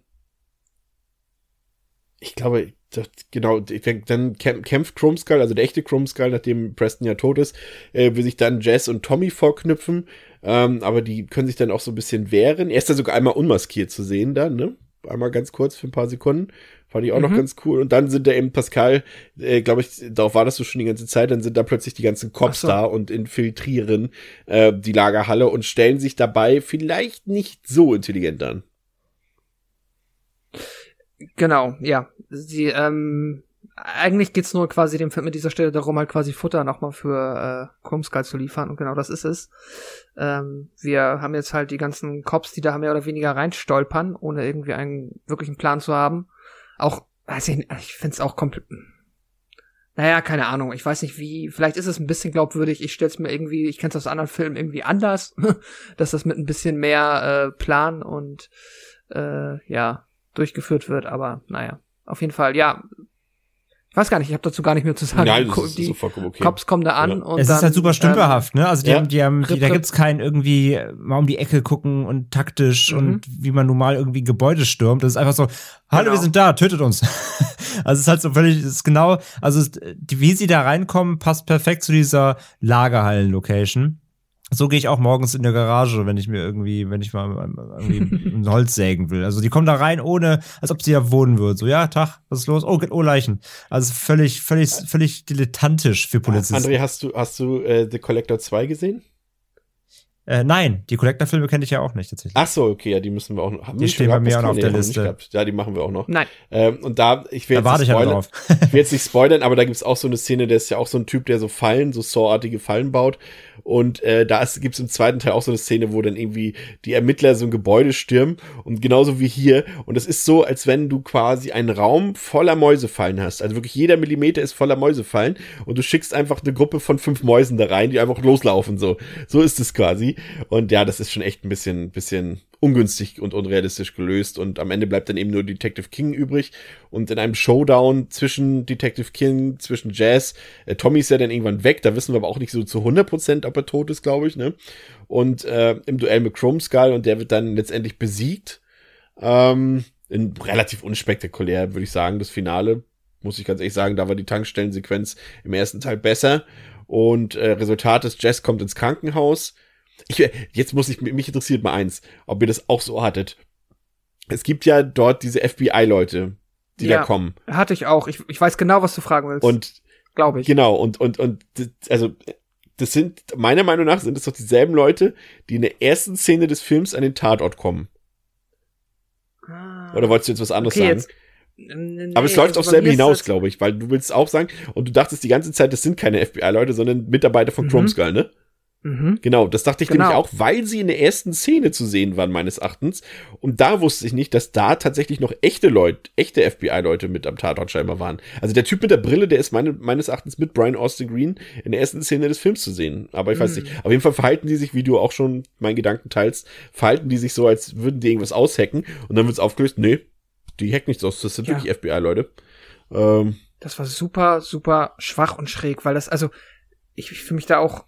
ich glaube, das, genau, dann kämpft Chromeskull, also der echte Chromeskull, nachdem Preston ja tot ist, äh, will sich dann Jess und Tommy vorknüpfen, ähm, aber die können sich dann auch so ein bisschen wehren. Er ist da sogar einmal unmaskiert zu sehen dann, ne? Einmal ganz kurz für ein paar Sekunden. Fand ich auch mhm. noch ganz cool. Und dann sind da eben Pascal, äh, glaube ich, darauf war das so schon die ganze Zeit, dann sind da plötzlich die ganzen Cops so. da und infiltrieren äh, die Lagerhalle und stellen sich dabei vielleicht nicht so intelligent an. Genau, ja. Sie, ähm, eigentlich geht's nur quasi dem Film mit dieser Stelle darum, halt quasi Futter nochmal für äh, Krumskull zu liefern und genau das ist es. Ähm, wir haben jetzt halt die ganzen Cops, die da mehr oder weniger reinstolpern, ohne irgendwie einen wirklichen Plan zu haben. Auch, weiß ich, ich finde es auch komplett. Naja, keine Ahnung. Ich weiß nicht wie. Vielleicht ist es ein bisschen glaubwürdig. Ich stell's mir irgendwie, ich kenne es aus anderen Filmen irgendwie anders, dass das mit ein bisschen mehr äh, Plan und äh, ja durchgeführt wird. Aber naja, auf jeden Fall, ja, ich weiß gar nicht, ich habe dazu gar nicht mehr zu sagen. Nein, das ist, die ist okay. Cops kommen da an ja. und es dann, ist halt super stümperhaft, ne? Also die ja. haben, die haben, die, da gibt's kein irgendwie mal um die Ecke gucken und taktisch mhm. und wie man normal irgendwie Gebäude stürmt. Das ist einfach so, hallo, genau. wir sind da, tötet uns. also es ist halt so völlig, es ist genau, also es, wie sie da reinkommen, passt perfekt zu dieser Lagerhallen-Location. So gehe ich auch morgens in der Garage, wenn ich mir irgendwie, wenn ich mal irgendwie ein Holz sägen will. Also die kommen da rein, ohne, als ob sie da wohnen würden. So, ja, Tag, was ist los? Oh, oh Leichen. Also völlig, völlig, völlig dilettantisch für Polizisten. André, hast du, hast du äh, The Collector 2 gesehen? Äh, nein, die Collector-Filme kenne ich ja auch nicht tatsächlich. Ach so, okay, ja, die müssen wir auch noch. Haben die stehen bei mir auch noch auf der Liste. Ja, die machen wir auch noch. Nein. Ähm, und da, ich will da jetzt nicht spoilern. drauf. ich will jetzt nicht spoilern, aber da gibt's auch so eine Szene, der ist ja auch so ein Typ, der so Fallen, so Saw-artige Fallen baut. Und äh, da ist, gibt's im zweiten Teil auch so eine Szene, wo dann irgendwie die Ermittler so ein Gebäude stürmen und genauso wie hier. Und es ist so, als wenn du quasi einen Raum voller Mäusefallen hast. Also wirklich jeder Millimeter ist voller Mäusefallen und du schickst einfach eine Gruppe von fünf Mäusen da rein, die einfach loslaufen. So, so ist es quasi. Und ja, das ist schon echt ein bisschen, bisschen ungünstig und unrealistisch gelöst und am Ende bleibt dann eben nur Detective King übrig und in einem Showdown zwischen Detective King, zwischen Jazz, äh, Tommy ist ja dann irgendwann weg, da wissen wir aber auch nicht so zu 100%, ob er tot ist, glaube ich, ne? Und äh, im Duell mit Chrome Skull und der wird dann letztendlich besiegt. Ähm, in relativ unspektakulär, würde ich sagen, das Finale. Muss ich ganz ehrlich sagen, da war die Tankstellensequenz im ersten Teil besser. Und äh, Resultat ist, Jess kommt ins Krankenhaus. Ich, jetzt muss ich, mich interessiert mal eins, ob ihr das auch so hattet. Es gibt ja dort diese FBI-Leute, die ja, da kommen. Hatte ich auch. Ich, ich weiß genau, was du fragen willst. Und glaube ich. Genau, und, und, und also das sind, meiner Meinung nach, sind es doch dieselben Leute, die in der ersten Szene des Films an den Tatort kommen. Ah, Oder wolltest du jetzt was anderes okay, sagen? Jetzt, nee, Aber es läuft also auf selbe hinaus, glaube ich, weil du willst auch sagen, und du dachtest die ganze Zeit, das sind keine FBI-Leute, sondern Mitarbeiter von mhm. Chrome Skull, ne? Mhm. Genau, das dachte ich genau. nämlich auch, weil sie in der ersten Szene zu sehen waren, meines Erachtens. Und da wusste ich nicht, dass da tatsächlich noch echte Leute, echte FBI-Leute mit am Tatort scheinbar waren. Also der Typ mit der Brille, der ist meine, meines Erachtens mit Brian Austin Green in der ersten Szene des Films zu sehen. Aber ich mhm. weiß nicht. Auf jeden Fall verhalten die sich, wie du auch schon meinen Gedanken teilst, verhalten die sich so, als würden die irgendwas aushacken. Und dann wird's aufgelöst, nee, die hacken nichts aus, das sind ja. wirklich FBI-Leute. Ähm, das war super, super schwach und schräg, weil das, also, ich, ich fühle mich da auch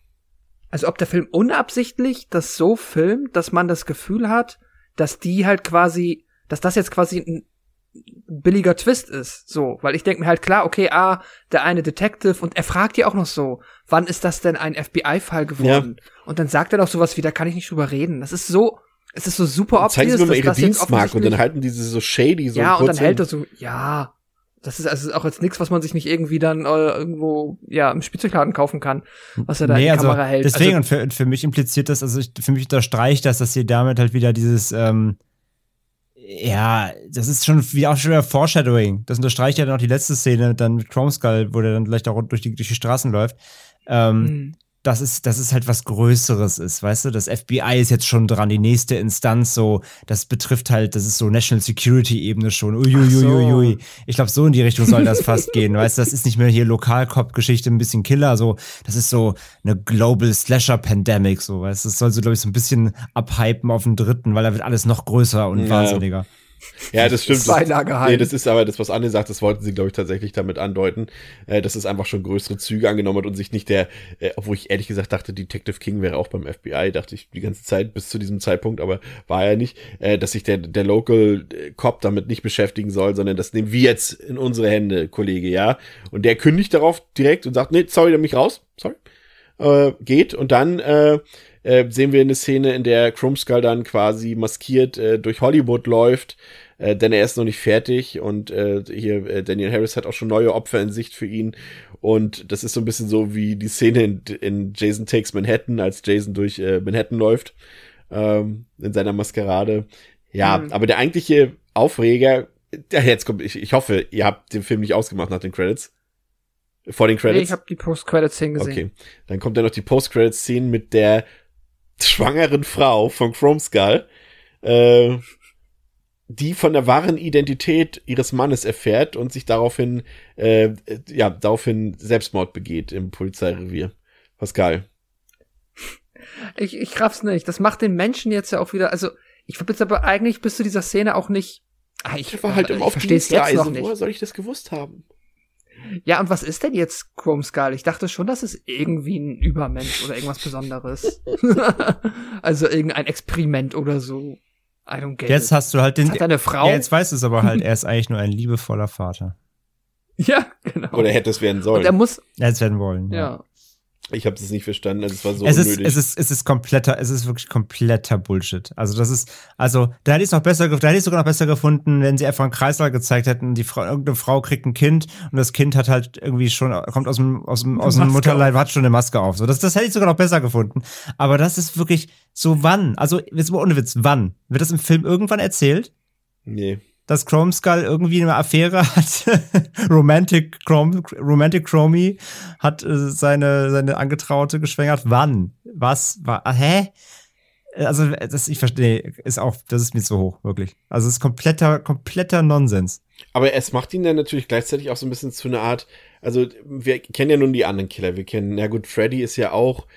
also ob der Film unabsichtlich das so filmt, dass man das Gefühl hat, dass die halt quasi, dass das jetzt quasi ein billiger Twist ist, so, weil ich denke mir halt klar, okay, ah, der eine Detective und er fragt ja auch noch so, wann ist das denn ein FBI-Fall geworden? Ja. Und dann sagt er doch sowas wie, da kann ich nicht drüber reden. Das ist so, es ist so super obvious, Zeigen sie mir mal ihre Dienstmarke und dann halten diese so shady so Ja, und dann hält er so, ja, das ist also auch jetzt nichts, was man sich nicht irgendwie dann äh, irgendwo ja im Spielzeugladen kaufen kann, was er da nee, in die also Kamera hält. Deswegen also, und für, für mich impliziert das, also ich, für mich unterstreicht das, dass sie damit halt wieder dieses ähm, ja, das ist schon wie auch schon wieder Foreshadowing. Das unterstreicht ja dann auch die letzte Szene dann mit Chrome Skull, wo der dann gleich da durch die, durch die Straßen läuft. Ähm, mhm dass es, dass es halt was Größeres ist, weißt du? Das FBI ist jetzt schon dran, die nächste Instanz so, das betrifft halt, das ist so National Security-Ebene schon. Uiuiuiui. So. Ich glaube, so in die Richtung soll das fast gehen, weißt du? Das ist nicht mehr hier Lokalcop-Geschichte, ein bisschen Killer, so. Das ist so eine Global Slasher-Pandemic, so, weißt du? Das soll so, glaube ich, so ein bisschen abhypen auf den dritten, weil da wird alles noch größer und ja. wahnsinniger. Ja, das stimmt. Beilageheim. Nee, das ist aber das, was Anne sagt, das wollten sie, glaube ich, tatsächlich damit andeuten, äh, dass es einfach schon größere Züge angenommen hat und sich nicht der, äh, obwohl ich ehrlich gesagt dachte, Detective King wäre auch beim FBI, dachte ich die ganze Zeit bis zu diesem Zeitpunkt, aber war er nicht, äh, dass sich der, der Local äh, Cop damit nicht beschäftigen soll, sondern das nehmen wir jetzt in unsere Hände, Kollege, ja. Und der kündigt darauf direkt und sagt, nee, sorry, dann mich raus, sorry, äh, geht und dann, äh, äh, sehen wir eine Szene, in der Chrome Skull dann quasi maskiert äh, durch Hollywood läuft, äh, denn er ist noch nicht fertig und äh, hier äh, Daniel Harris hat auch schon neue Opfer in Sicht für ihn und das ist so ein bisschen so wie die Szene in, in Jason Takes Manhattan, als Jason durch äh, Manhattan läuft ähm, in seiner Maskerade. Ja, Mhm. aber der eigentliche Aufreger, ja, jetzt kommt, ich, ich hoffe, ihr habt den Film nicht ausgemacht nach den Credits. Vor den Nee, Credits? ich habe die Post-Credit-Szene gesehen. Okay. Dann kommt ja noch die Post-Credit-Szene mit der schwangeren Frau von Chrome Skull, äh, die von der wahren Identität ihres Mannes erfährt und sich daraufhin, äh, äh, ja, daraufhin Selbstmord begeht im Polizeirevier. Pascal. Ich, ich raff's nicht. Das macht den Menschen jetzt ja auch wieder, also ich hab jetzt aber eigentlich bis zu dieser Szene auch nicht. Ah, ich, Ich war halt ich immer auf versteh's jetzt Dienstreise. noch nicht. Woher soll ich das gewusst haben? Ja, und was ist denn jetzt Chrome Skull? Ich dachte schon, das ist irgendwie ein Übermensch oder irgendwas Besonderes. also irgendein Experiment oder so. I don't get Jetzt it. hast du halt den. Hat er eine Frau? Ja, jetzt weißt du es aber halt. Er ist eigentlich nur ein liebevoller Vater. Ja, genau. Oder hätte es werden Und sollen. er muss, Er hätte es werden wollen. ja. Ich habe es nicht verstanden. Also es war so es ist, unnötig. es ist, es ist kompletter, es ist wirklich kompletter Bullshit. Also das ist, also da hätte ich es noch besser, da hätte ich sogar noch besser gefunden, wenn sie einfach einen Kreislauf gezeigt hätten. Die Frau, irgendeine Frau kriegt ein Kind und das Kind hat halt irgendwie schon, kommt aus dem, aus dem, aus dem Mutterleib, hat schon eine Maske auf. So, das, das hätte ich sogar noch besser gefunden. Aber das ist wirklich so wann? Also jetzt mal ohne Witz, wann? Wird das im Film irgendwann erzählt? nee. Dass Chrome Skull irgendwie eine Affäre hat. Romantic Chrome, Romantic Chromie hat äh, seine, seine Angetraute geschwängert. Wann? Was? War, hä? Also, das, ich verstehe, ist auch, das ist mir zu hoch, wirklich. Also, es ist kompletter, kompletter Nonsens. Aber es macht ihn dann natürlich gleichzeitig auch so ein bisschen zu einer Art, also wir kennen ja nun die anderen Killer. Wir kennen, na gut, Freddy ist ja auch,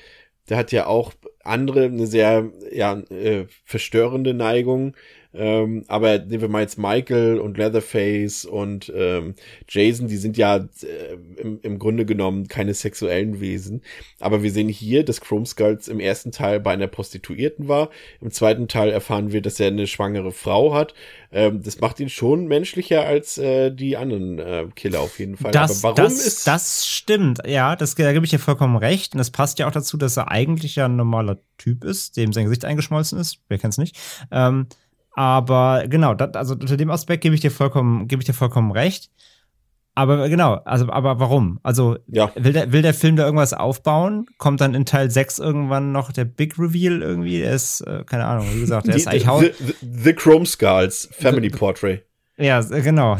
der hat ja auch andere, eine sehr, ja, äh, verstörende Neigung. Ähm, aber nehmen wir mal jetzt Michael und Leatherface und ähm, Jason, die sind ja äh, im, im Grunde genommen keine sexuellen Wesen. Aber wir sehen hier, dass Chrome Skulls im ersten Teil bei einer Prostituierten war. Im zweiten Teil erfahren wir, dass er eine schwangere Frau hat. Ähm, das macht ihn schon menschlicher als äh, die anderen äh, Killer auf jeden Fall. Das, Aber warum das, ist das stimmt, ja, das, da gebe ich dir vollkommen recht. Und das passt ja auch dazu, dass er eigentlich ja ein normaler Typ ist, dem sein Gesicht eingeschmolzen ist. Wer kennt's nicht? Ähm, aber genau, dat, also unter dem Aspekt gebe ich dir vollkommen, gebe ich dir vollkommen recht. Aber genau, also, aber warum? Also, Ja. will, der, will der Film da irgendwas aufbauen? Kommt dann in Teil 6 irgendwann noch der Big Reveal irgendwie? Er ist, äh, keine Ahnung, wie gesagt, der die, ist eigentlich the, the, the Chrome Skulls Family Portrait? Ja, s- genau.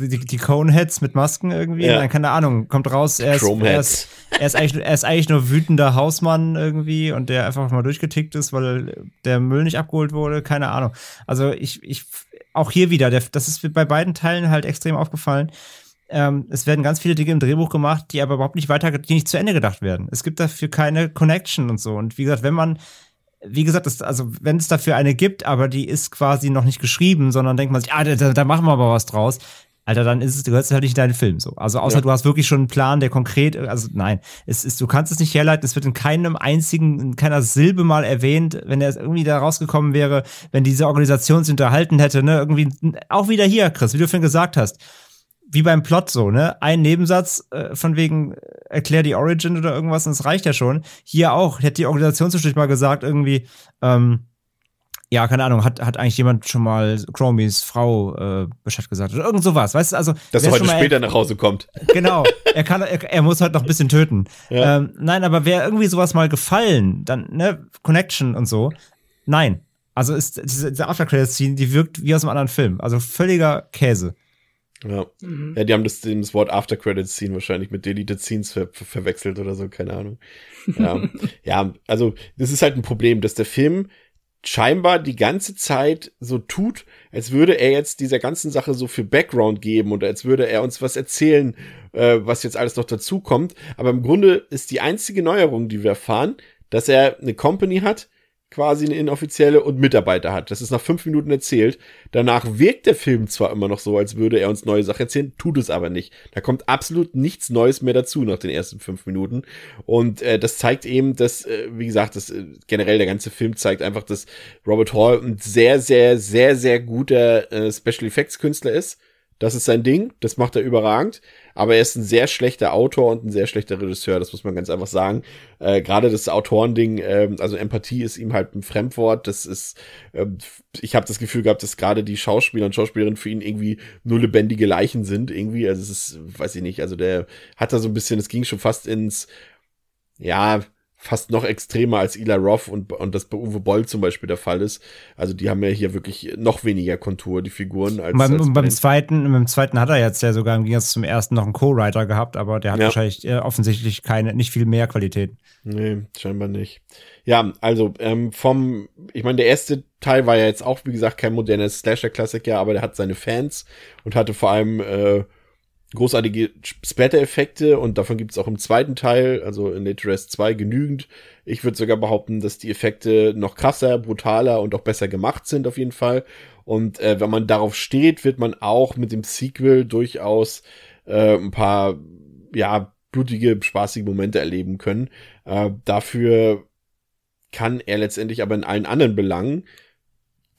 Die, die Coneheads mit Masken irgendwie. Ja. Dann, keine Ahnung, kommt raus, er ist, er ist, er, ist eigentlich, er ist eigentlich nur wütender Hausmann irgendwie und der einfach mal durchgetickt ist, weil der Müll nicht abgeholt wurde. Keine Ahnung. Also ich, ich, auch hier wieder, der, das ist bei beiden Teilen halt extrem aufgefallen. Ähm, es werden ganz viele Dinge im Drehbuch gemacht, die aber überhaupt nicht weiter, die nicht zu Ende gedacht werden. Es gibt dafür keine Connection und so. Und wie gesagt, wenn man wie gesagt, das, also wenn es dafür eine gibt, aber die ist quasi noch nicht geschrieben, sondern denkt man sich, ah, da, da machen wir aber was draus. Alter, dann ist es, gehört es halt nicht in deinen Film so. Also außer Ja. du hast wirklich schon einen Plan, der konkret, also nein, es ist, du kannst es nicht herleiten, es wird in keinem einzigen, in keiner Silbe mal erwähnt, wenn er irgendwie da rausgekommen wäre, wenn diese Organisation sich unterhalten hätte, ne, irgendwie, auch wieder hier, Chris, wie du vorhin gesagt hast, wie beim Plot so, ne? Ein Nebensatz äh, von wegen, äh, erklär die Origin oder irgendwas und es reicht ja schon. Hier auch, hätte die Organisation zwischendurch mal gesagt, irgendwie, ähm, ja, keine Ahnung, hat, hat eigentlich jemand schon mal Chromies Frau äh, Bescheid gesagt oder irgend sowas, weißt du? Also, Dass er heute mal- später nach Hause kommt. Genau, er kann, er, er muss halt noch ein bisschen töten. Ja. Ähm, nein, aber wäre irgendwie sowas mal gefallen, dann, ne, Connection und so, nein. Also ist diese, diese After-Credits-Scene, die wirkt wie aus einem anderen Film. Also völliger Käse. Ja. Mhm. ja, die haben das, das Wort After Credits Scene wahrscheinlich mit Deleted Scenes ver ver verwechselt oder so, keine Ahnung. Ja. ja, also das ist halt ein Problem, dass der Film scheinbar die ganze Zeit so tut, als würde er jetzt dieser ganzen Sache so viel Background geben und als würde er uns was erzählen, äh, was jetzt alles noch dazu kommt. Aber im Grunde ist die einzige Neuerung, die wir erfahren, dass er eine Company hat, quasi eine inoffizielle und Mitarbeiter hat. Das ist nach fünf Minuten erzählt. Danach wirkt der Film zwar immer noch so, als würde er uns neue Sachen erzählen, tut es aber nicht. Da kommt absolut nichts Neues mehr dazu nach den ersten fünf Minuten. Und äh, das zeigt eben, dass, äh, wie gesagt, das äh, generell der ganze Film zeigt einfach, dass Robert Hall ein sehr, sehr, sehr, sehr guter äh, Special Effects Künstler ist. Das ist sein Ding, das macht er überragend. Aber er ist ein sehr schlechter Autor und ein sehr schlechter Regisseur, das muss man ganz einfach sagen. Äh, Gerade das Autorending, äh, also Empathie ist ihm halt ein Fremdwort. Das ist, äh, ich habe das Gefühl gehabt, dass gerade die Schauspieler und Schauspielerinnen für ihn irgendwie nur lebendige Leichen sind, irgendwie. Also es ist, weiß ich nicht, also der hat da so ein bisschen, es ging schon fast ins, ja, fast noch extremer als Eli Roth und, und das bei Uwe Boll zum Beispiel der Fall ist. Also die haben ja hier wirklich noch weniger Kontur, die Figuren. Als, beim, als beim zweiten, beim zweiten hat er jetzt ja sogar im Gegensatz zum ersten noch einen Co-Writer gehabt, aber der hat Ja. wahrscheinlich äh, offensichtlich keine, nicht viel mehr Qualität. Nee, scheinbar nicht. Ja, also ähm, vom, ich meine, der erste Teil war ja jetzt auch, wie gesagt, kein moderner Slasher-Klassiker, aber der hat seine Fans und hatte vor allem äh, großartige Splatter-Effekte und davon gibt es auch im zweiten Teil, also in Nature Rest 2, genügend. Ich würde sogar behaupten, dass die Effekte noch krasser, brutaler und auch besser gemacht sind auf jeden Fall. Und äh, wenn man darauf steht, wird man auch mit dem Sequel durchaus äh, ein paar, ja, blutige, spaßige Momente erleben können. Äh, dafür kann er letztendlich aber in allen anderen Belangen,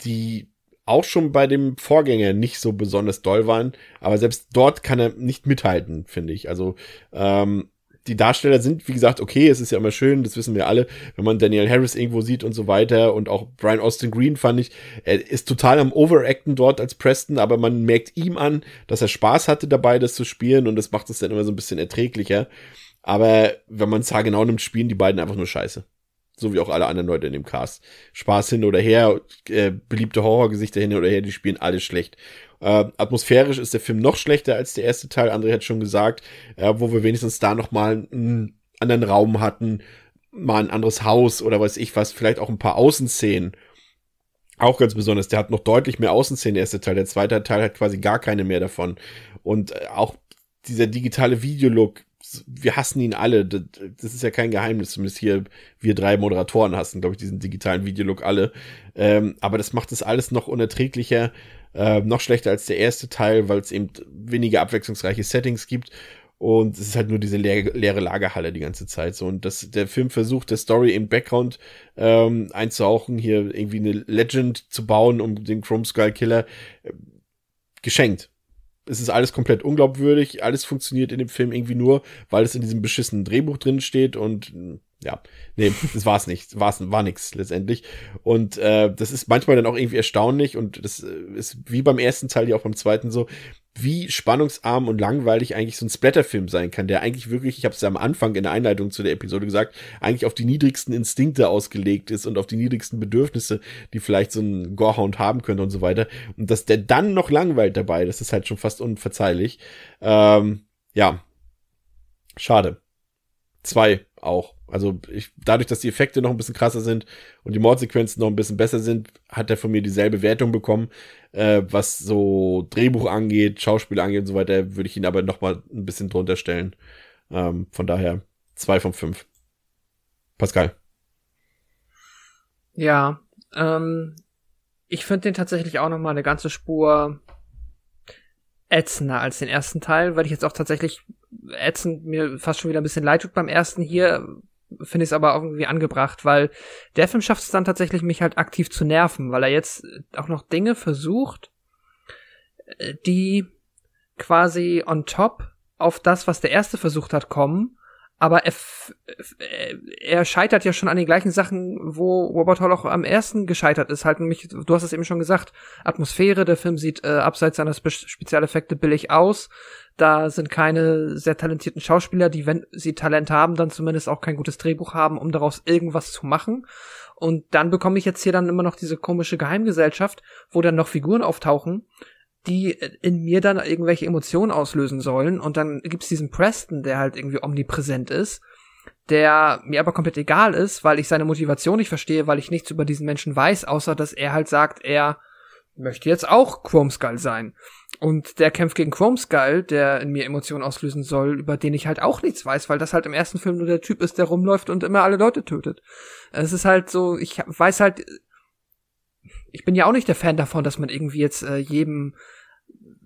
die auch schon bei dem Vorgänger nicht so besonders doll waren, aber selbst dort kann er nicht mithalten, finde ich. Also ähm, die Darsteller sind, wie gesagt, okay, es ist ja immer schön, das wissen wir alle, wenn man Daniel Harris irgendwo sieht und so weiter und auch Brian Austin Green fand ich, er ist total am Overacten dort als Preston, aber man merkt ihm an, dass er Spaß hatte dabei, das zu spielen und das macht es dann immer so ein bisschen erträglicher. Aber wenn man es genau nimmt, spielen die beiden einfach nur Scheiße. So wie auch alle anderen Leute in dem Cast. Spaß hin oder her, äh, beliebte Horrorgesichter hin oder her, die spielen alle schlecht. Äh, atmosphärisch ist der Film noch schlechter als der erste Teil, André hat schon gesagt, äh, wo wir wenigstens da noch mal einen anderen Raum hatten, mal ein anderes Haus oder weiß ich was, vielleicht auch ein paar Außenszenen. Auch ganz besonders, der hat noch deutlich mehr Außenszenen, der erste Teil. Der zweite Teil hat quasi gar keine mehr davon. Und äh, auch dieser digitale Videolook, wir hassen ihn alle. Das, ist ja kein Geheimnis. Zumindest hier, wir drei Moderatoren hassen, glaube ich, diesen digitalen Videolook alle. Ähm, aber das macht es alles noch unerträglicher, äh, noch schlechter als der erste Teil, weil es eben weniger abwechslungsreiche Settings gibt. Und es ist halt nur diese leere, leere Lagerhalle die ganze Zeit so. Und das, der Film versucht, der Story im Background ähm, einzuhauchen, hier irgendwie eine Legend zu bauen um den Chrome Skull Killer. Äh, geschenkt es ist alles komplett unglaubwürdig, alles funktioniert in dem Film irgendwie nur, weil es in diesem beschissenen Drehbuch drin steht und ja, nee, das war's nicht, war's war nix letztendlich und äh, das ist manchmal dann auch irgendwie erstaunlich und das ist wie beim ersten Teil ja auch beim zweiten so, wie spannungsarm und langweilig eigentlich so ein Splatterfilm sein kann, der eigentlich wirklich, ich habe es ja am Anfang in der Einleitung zu der Episode gesagt, eigentlich auf die niedrigsten Instinkte ausgelegt ist und auf die niedrigsten Bedürfnisse, die vielleicht so ein Gorehound haben könnte und so weiter. Und dass der dann noch langweilt dabei, das ist halt schon fast unverzeihlich. Ähm, ja, schade. Zwei auch. Also ich, dadurch, dass die Effekte noch ein bisschen krasser sind und die Mordsequenzen noch ein bisschen besser sind, hat er von mir dieselbe Wertung bekommen. Äh, was so Drehbuch angeht, Schauspiel angeht und so weiter, würde ich ihn aber noch mal ein bisschen drunter stellen. Ähm, von daher zwei von fünf. Pascal. Ja, ähm, ich finde den tatsächlich auch noch mal eine ganze Spur ätzender als den ersten Teil, weil ich jetzt auch tatsächlich ätzend mir fast schon wieder ein bisschen leid tut beim ersten hier finde ich es aber irgendwie angebracht, weil der Film schafft es dann tatsächlich, mich halt aktiv zu nerven, weil er jetzt auch noch Dinge versucht, äh, die quasi on top auf das, was der erste versucht hat, kommen. Aber er, er scheitert ja schon an den gleichen Sachen, wo Robert Hall auch am ersten gescheitert ist. Halt nämlich, du hast es eben schon gesagt, Atmosphäre, der Film sieht äh, abseits seiner Spe Spezialeffekte billig aus. Da sind keine sehr talentierten Schauspieler, die, wenn sie Talent haben, dann zumindest auch kein gutes Drehbuch haben, um daraus irgendwas zu machen. Und dann bekomme ich jetzt hier dann immer noch diese komische Geheimgesellschaft, wo dann noch Figuren auftauchen, die in mir dann irgendwelche Emotionen auslösen sollen. Und dann gibt's diesen Preston, der halt irgendwie omnipräsent ist, der mir aber komplett egal ist, weil ich seine Motivation nicht verstehe, weil ich nichts über diesen Menschen weiß, außer dass er halt sagt, er möchte jetzt auch Chrome Skull sein. und der kämpft gegen Chrome Skull, der in mir Emotionen auslösen soll, über den ich halt auch nichts weiß, weil das halt im ersten Film nur der Typ ist, der rumläuft und immer alle Leute tötet. Es ist halt so, ich weiß halt, ich bin ja auch nicht der Fan davon, dass man irgendwie jetzt äh, jedem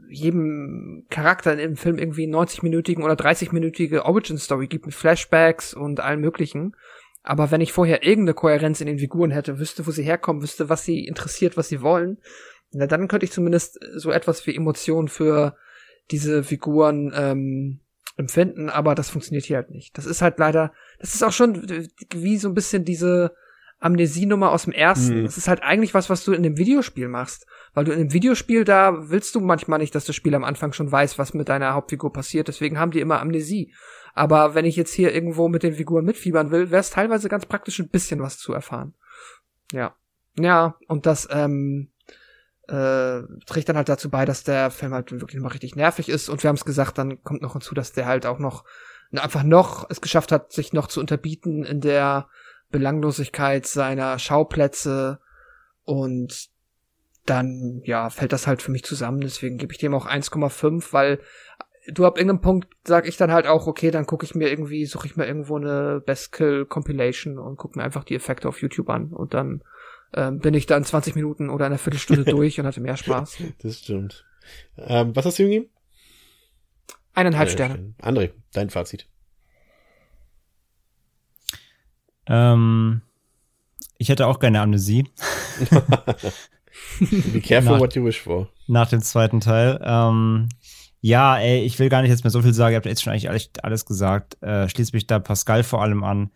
jedem Charakter im Film irgendwie 90-minütigen oder 30-minütige Origin-Story gibt mit Flashbacks und allem möglichen. Aber wenn ich vorher irgendeine Kohärenz in den Figuren hätte, wüsste, wo sie herkommen, wüsste, was sie interessiert, was sie wollen, na, dann könnte ich zumindest so etwas wie Emotionen für diese Figuren ähm, empfinden, aber das funktioniert hier halt nicht. Das ist halt leider, das ist auch schon wie so ein bisschen diese Amnesienummer aus dem ersten. Mhm. Das ist halt eigentlich was, was du in dem Videospiel machst. Weil du in dem Videospiel, da willst du manchmal nicht, dass das Spiel am Anfang schon weiß, was mit deiner Hauptfigur passiert. Deswegen haben die immer Amnesie. Aber wenn ich jetzt hier irgendwo mit den Figuren mitfiebern will, wäre es teilweise ganz praktisch, ein bisschen was zu erfahren. Ja. Ja, und das, ähm, äh, trägt dann halt dazu bei, dass der Film halt wirklich mal richtig nervig ist. Und wir haben es gesagt, dann kommt noch hinzu, dass der halt auch noch einfach noch es geschafft hat, sich noch zu unterbieten in der Belanglosigkeit seiner Schauplätze und dann, ja, fällt das halt für mich zusammen. Deswegen gebe ich dem auch 1,5, weil du ab irgendeinem Punkt sag ich dann halt auch, okay, dann gucke ich mir irgendwie, suche ich mir irgendwo eine Best Kill Compilation und gucke mir einfach die Effekte auf YouTube an und dann ähm, bin ich dann 20 Minuten oder eine Viertelstunde durch und hatte mehr Spaß. Das stimmt. Ähm, was hast du ihm gegeben? Eineinhalb Sterne. André, dein Fazit. Ähm, ich hätte auch gerne Amnesie. Be careful nach, what you wish for. Nach dem zweiten Teil. Ähm, ja, ey, ich will gar nicht jetzt mehr so viel sagen. Ihr habt jetzt schon eigentlich alles, gesagt. Äh, schließt mich da Pascal vor allem an.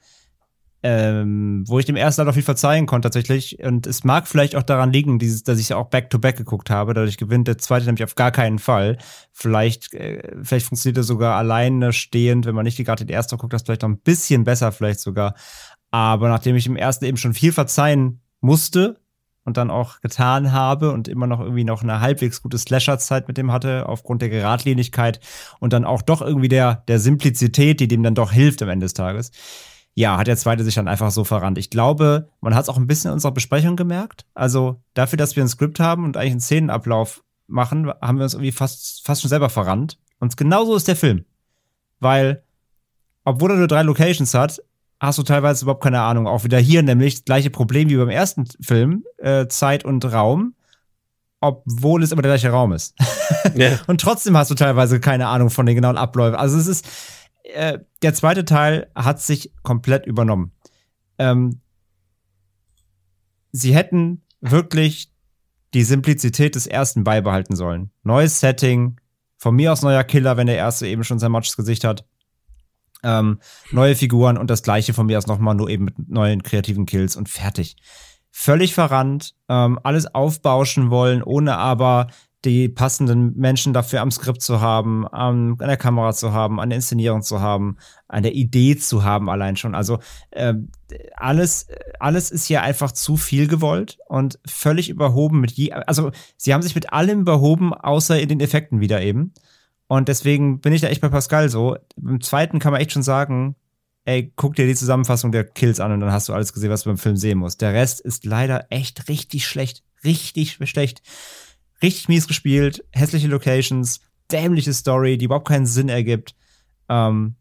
Ähm, wo ich dem ersten noch viel verzeihen konnte tatsächlich. Und es mag vielleicht auch daran liegen, dieses, dass ich ja auch Back-to-Back -back geguckt habe. Dadurch gewinnt der zweite nämlich auf gar keinen Fall. Vielleicht, äh, vielleicht funktioniert er sogar alleine stehend, wenn man nicht gerade den ersten guckt, das vielleicht noch ein bisschen besser vielleicht sogar. Aber nachdem ich im ersten eben schon viel verzeihen musste und dann auch getan habe und immer noch irgendwie noch eine halbwegs gute Slasher-Zeit mit dem hatte, aufgrund der Geradlinigkeit und dann auch doch irgendwie der, der Simplizität, die dem dann doch hilft am Ende des Tages. Ja, hat der zweite sich dann einfach so verrannt. Ich glaube, man hat es auch ein bisschen in unserer Besprechung gemerkt. Also dafür, dass wir ein Skript haben und eigentlich einen Szenenablauf machen, haben wir uns irgendwie fast, fast schon selber verrannt. Und genauso ist der Film. Weil, obwohl er nur drei Locations hat, hast du teilweise überhaupt keine Ahnung. Auch wieder hier nämlich das gleiche Problem wie beim ersten Film, äh, Zeit und Raum, obwohl es immer der gleiche Raum ist. Ja. und trotzdem hast du teilweise keine Ahnung von den genauen Abläufen. Also es ist, äh, der zweite Teil hat sich komplett übernommen. Ähm, sie hätten wirklich die Simplizität des ersten beibehalten sollen. Neues Setting, von mir aus neuer Killer, wenn der erste eben schon sein Matches Gesicht hat ähm, neue Figuren und das gleiche von mir aus nochmal, nur eben mit neuen kreativen Kills und fertig. Völlig verrannt, ähm, alles aufbauschen wollen, ohne aber die passenden Menschen dafür am Skript zu haben, an der Kamera zu haben, an der Inszenierung zu haben, an der Idee zu haben allein schon. Also äh, alles, alles ist hier einfach zu viel gewollt und völlig überhoben mit je, also sie haben sich mit allem überhoben, außer in den Effekten wieder eben. Und deswegen bin ich da echt bei Pascal so. Im zweiten kann man echt schon sagen, ey, guck dir die Zusammenfassung der Kills an und dann hast du alles gesehen, was du beim Film sehen musst. Der Rest ist leider echt richtig schlecht. Richtig schlecht. Richtig mies gespielt, hässliche Locations, dämliche Story, die überhaupt keinen Sinn ergibt. Ähm,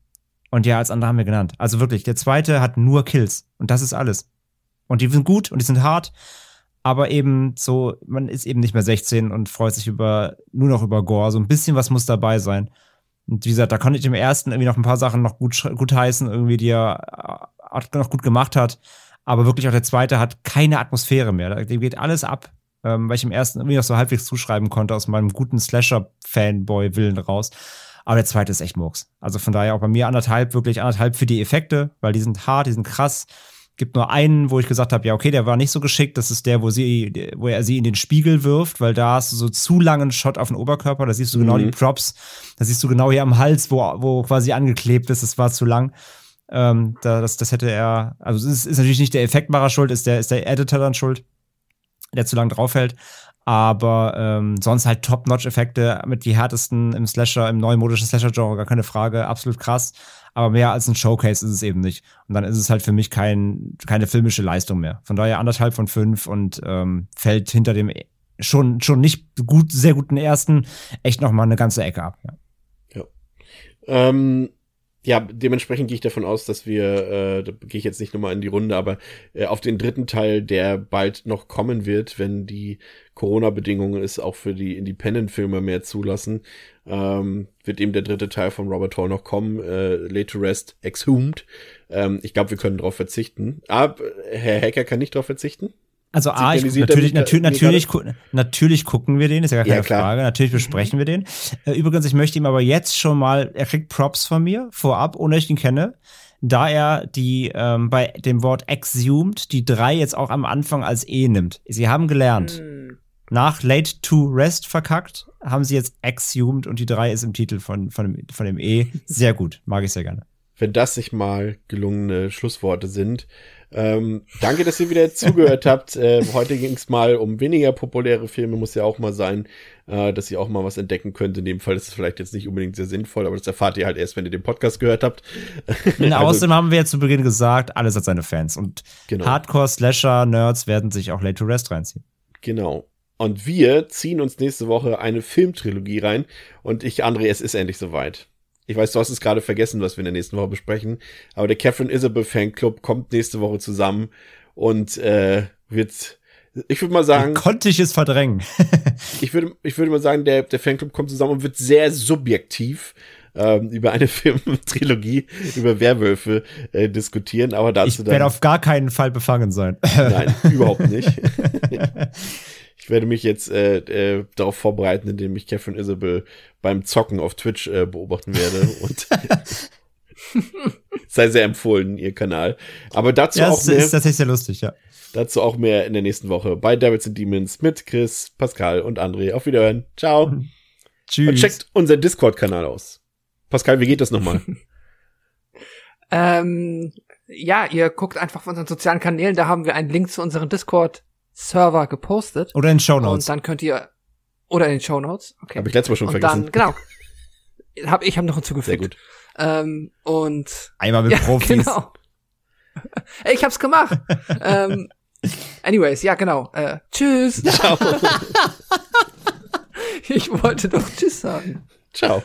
und ja, als andere haben wir genannt. Also wirklich, der zweite hat nur Kills. Und das ist alles. Und die sind gut und die sind hart aber eben so, man ist eben nicht mehr 16 und freut sich über, nur noch über Gore. So ein bisschen was muss dabei sein. Und wie gesagt, da konnte ich dem ersten irgendwie noch ein paar Sachen noch gut, gut heißen, irgendwie, die er äh, noch gut gemacht hat. Aber wirklich auch der zweite hat keine Atmosphäre mehr. Dem geht alles ab, ähm, weil ich im ersten irgendwie noch so halbwegs zuschreiben konnte aus meinem guten Slasher-Fanboy-Willen raus. Aber der zweite ist echt Murks. Also von daher auch bei mir anderthalb, wirklich anderthalb für die Effekte, weil die sind hart, die sind krass gibt nur einen, wo ich gesagt habe, ja, okay, der war nicht so geschickt. Das ist der, wo sie, wo er sie in den Spiegel wirft, weil da hast du so zu langen Shot auf den Oberkörper. Da siehst du genau mhm. die Props. Da siehst du genau hier am Hals, wo, wo quasi angeklebt ist. Das war zu lang. Ähm, da, das, das hätte er, also es ist, ist natürlich nicht der Effektmacher schuld, ist der, ist der Editor dann schuld, der zu lang draufhält. Aber ähm, sonst halt Top-Notch-Effekte mit die härtesten im Slasher, im neumodischen Slasher-Genre, gar keine Frage, absolut krass aber mehr als ein Showcase ist es eben nicht. Und dann ist es halt für mich kein, keine filmische Leistung mehr. Von daher anderthalb von fünf und ähm, fällt hinter dem schon, schon nicht gut, sehr guten ersten echt noch mal eine ganze Ecke ab. Ja. Ähm, ja, dementsprechend gehe ich davon aus, dass wir, äh, da gehe ich jetzt nicht nochmal in die Runde, aber äh, auf den dritten Teil, der bald noch kommen wird, wenn die Corona-Bedingungen es auch für die Independent-Filme mehr zulassen, ähm, wird eben der dritte Teil von Robert Hall noch kommen, äh, Late to Rest Exhumed. Ähm, ich glaube, wir können darauf verzichten. Aber Herr Hacker kann nicht darauf verzichten. Also A, ich, natürlich, natürlich, natürlich, natürlich gucken wir den, ist ja gar keine ja, Frage. Natürlich besprechen wir den. Äh, übrigens, ich möchte ihm aber jetzt schon mal, er kriegt Props von mir vorab, ohne dass ich ihn kenne, da er die ähm, bei dem Wort exhumed die drei jetzt auch am Anfang als E nimmt. Sie haben gelernt. Mhm. Nach Late to Rest verkackt, haben sie jetzt exhumed und die drei ist im Titel von, von, dem, von dem E. Sehr gut, mag ich sehr gerne. Wenn das nicht mal gelungene Schlussworte sind, ähm, danke, dass ihr wieder zugehört habt. Äh, heute ging es mal um weniger populäre Filme, muss ja auch mal sein, äh, dass ihr auch mal was entdecken könnt. In dem Fall ist es vielleicht jetzt nicht unbedingt sehr sinnvoll, aber das erfahrt ihr halt erst, wenn ihr den Podcast gehört habt. also, außerdem haben wir ja zu Beginn gesagt, alles hat seine Fans und genau. Hardcore-Slasher-Nerds werden sich auch Late to Rest reinziehen. Genau. Und wir ziehen uns nächste Woche eine Filmtrilogie rein. Und ich, André, es ist endlich soweit. Ich weiß, du hast es gerade vergessen, was wir in der nächsten Woche besprechen. Aber der Catherine Isabel Fanclub kommt nächste Woche zusammen und äh, wird, ich würde mal sagen. Konnte ich es verdrängen? ich würde, ich würde mal sagen, der, der Fanclub kommt zusammen und wird sehr subjektiv ähm, über eine Filmtrilogie über Werwölfe äh, diskutieren. Aber dazu ich werde auf gar keinen Fall befangen sein. Nein, überhaupt nicht. ich werde mich jetzt äh, äh, darauf vorbereiten, indem ich Catherine Isabel beim Zocken auf Twitch äh, beobachten werde und sei sehr empfohlen, ihr Kanal. Aber dazu ja, auch mehr. ist tatsächlich sehr lustig, ja. Dazu auch mehr in der nächsten Woche bei Devils and Demons mit Chris, Pascal und André. Auf Wiederhören. Ciao. Tschüss. Und checkt unseren Discord-Kanal aus. Pascal, wie geht das nochmal? ähm, ja, ihr guckt einfach auf unseren sozialen Kanälen, da haben wir einen Link zu unserem Discord Server gepostet. Oder in Show Notes. Und dann könnt ihr oder in den Show Notes. Okay. Habe ich letztes Mal schon und vergessen. Dann, genau. Hab, ich habe noch hinzugefügt. Sehr gut. Ähm, und einmal mit ja, Profis. Genau. Ich hab's gemacht. ähm, anyways, ja genau. Äh, tschüss. Ciao. ich wollte doch Tschüss sagen. Ciao.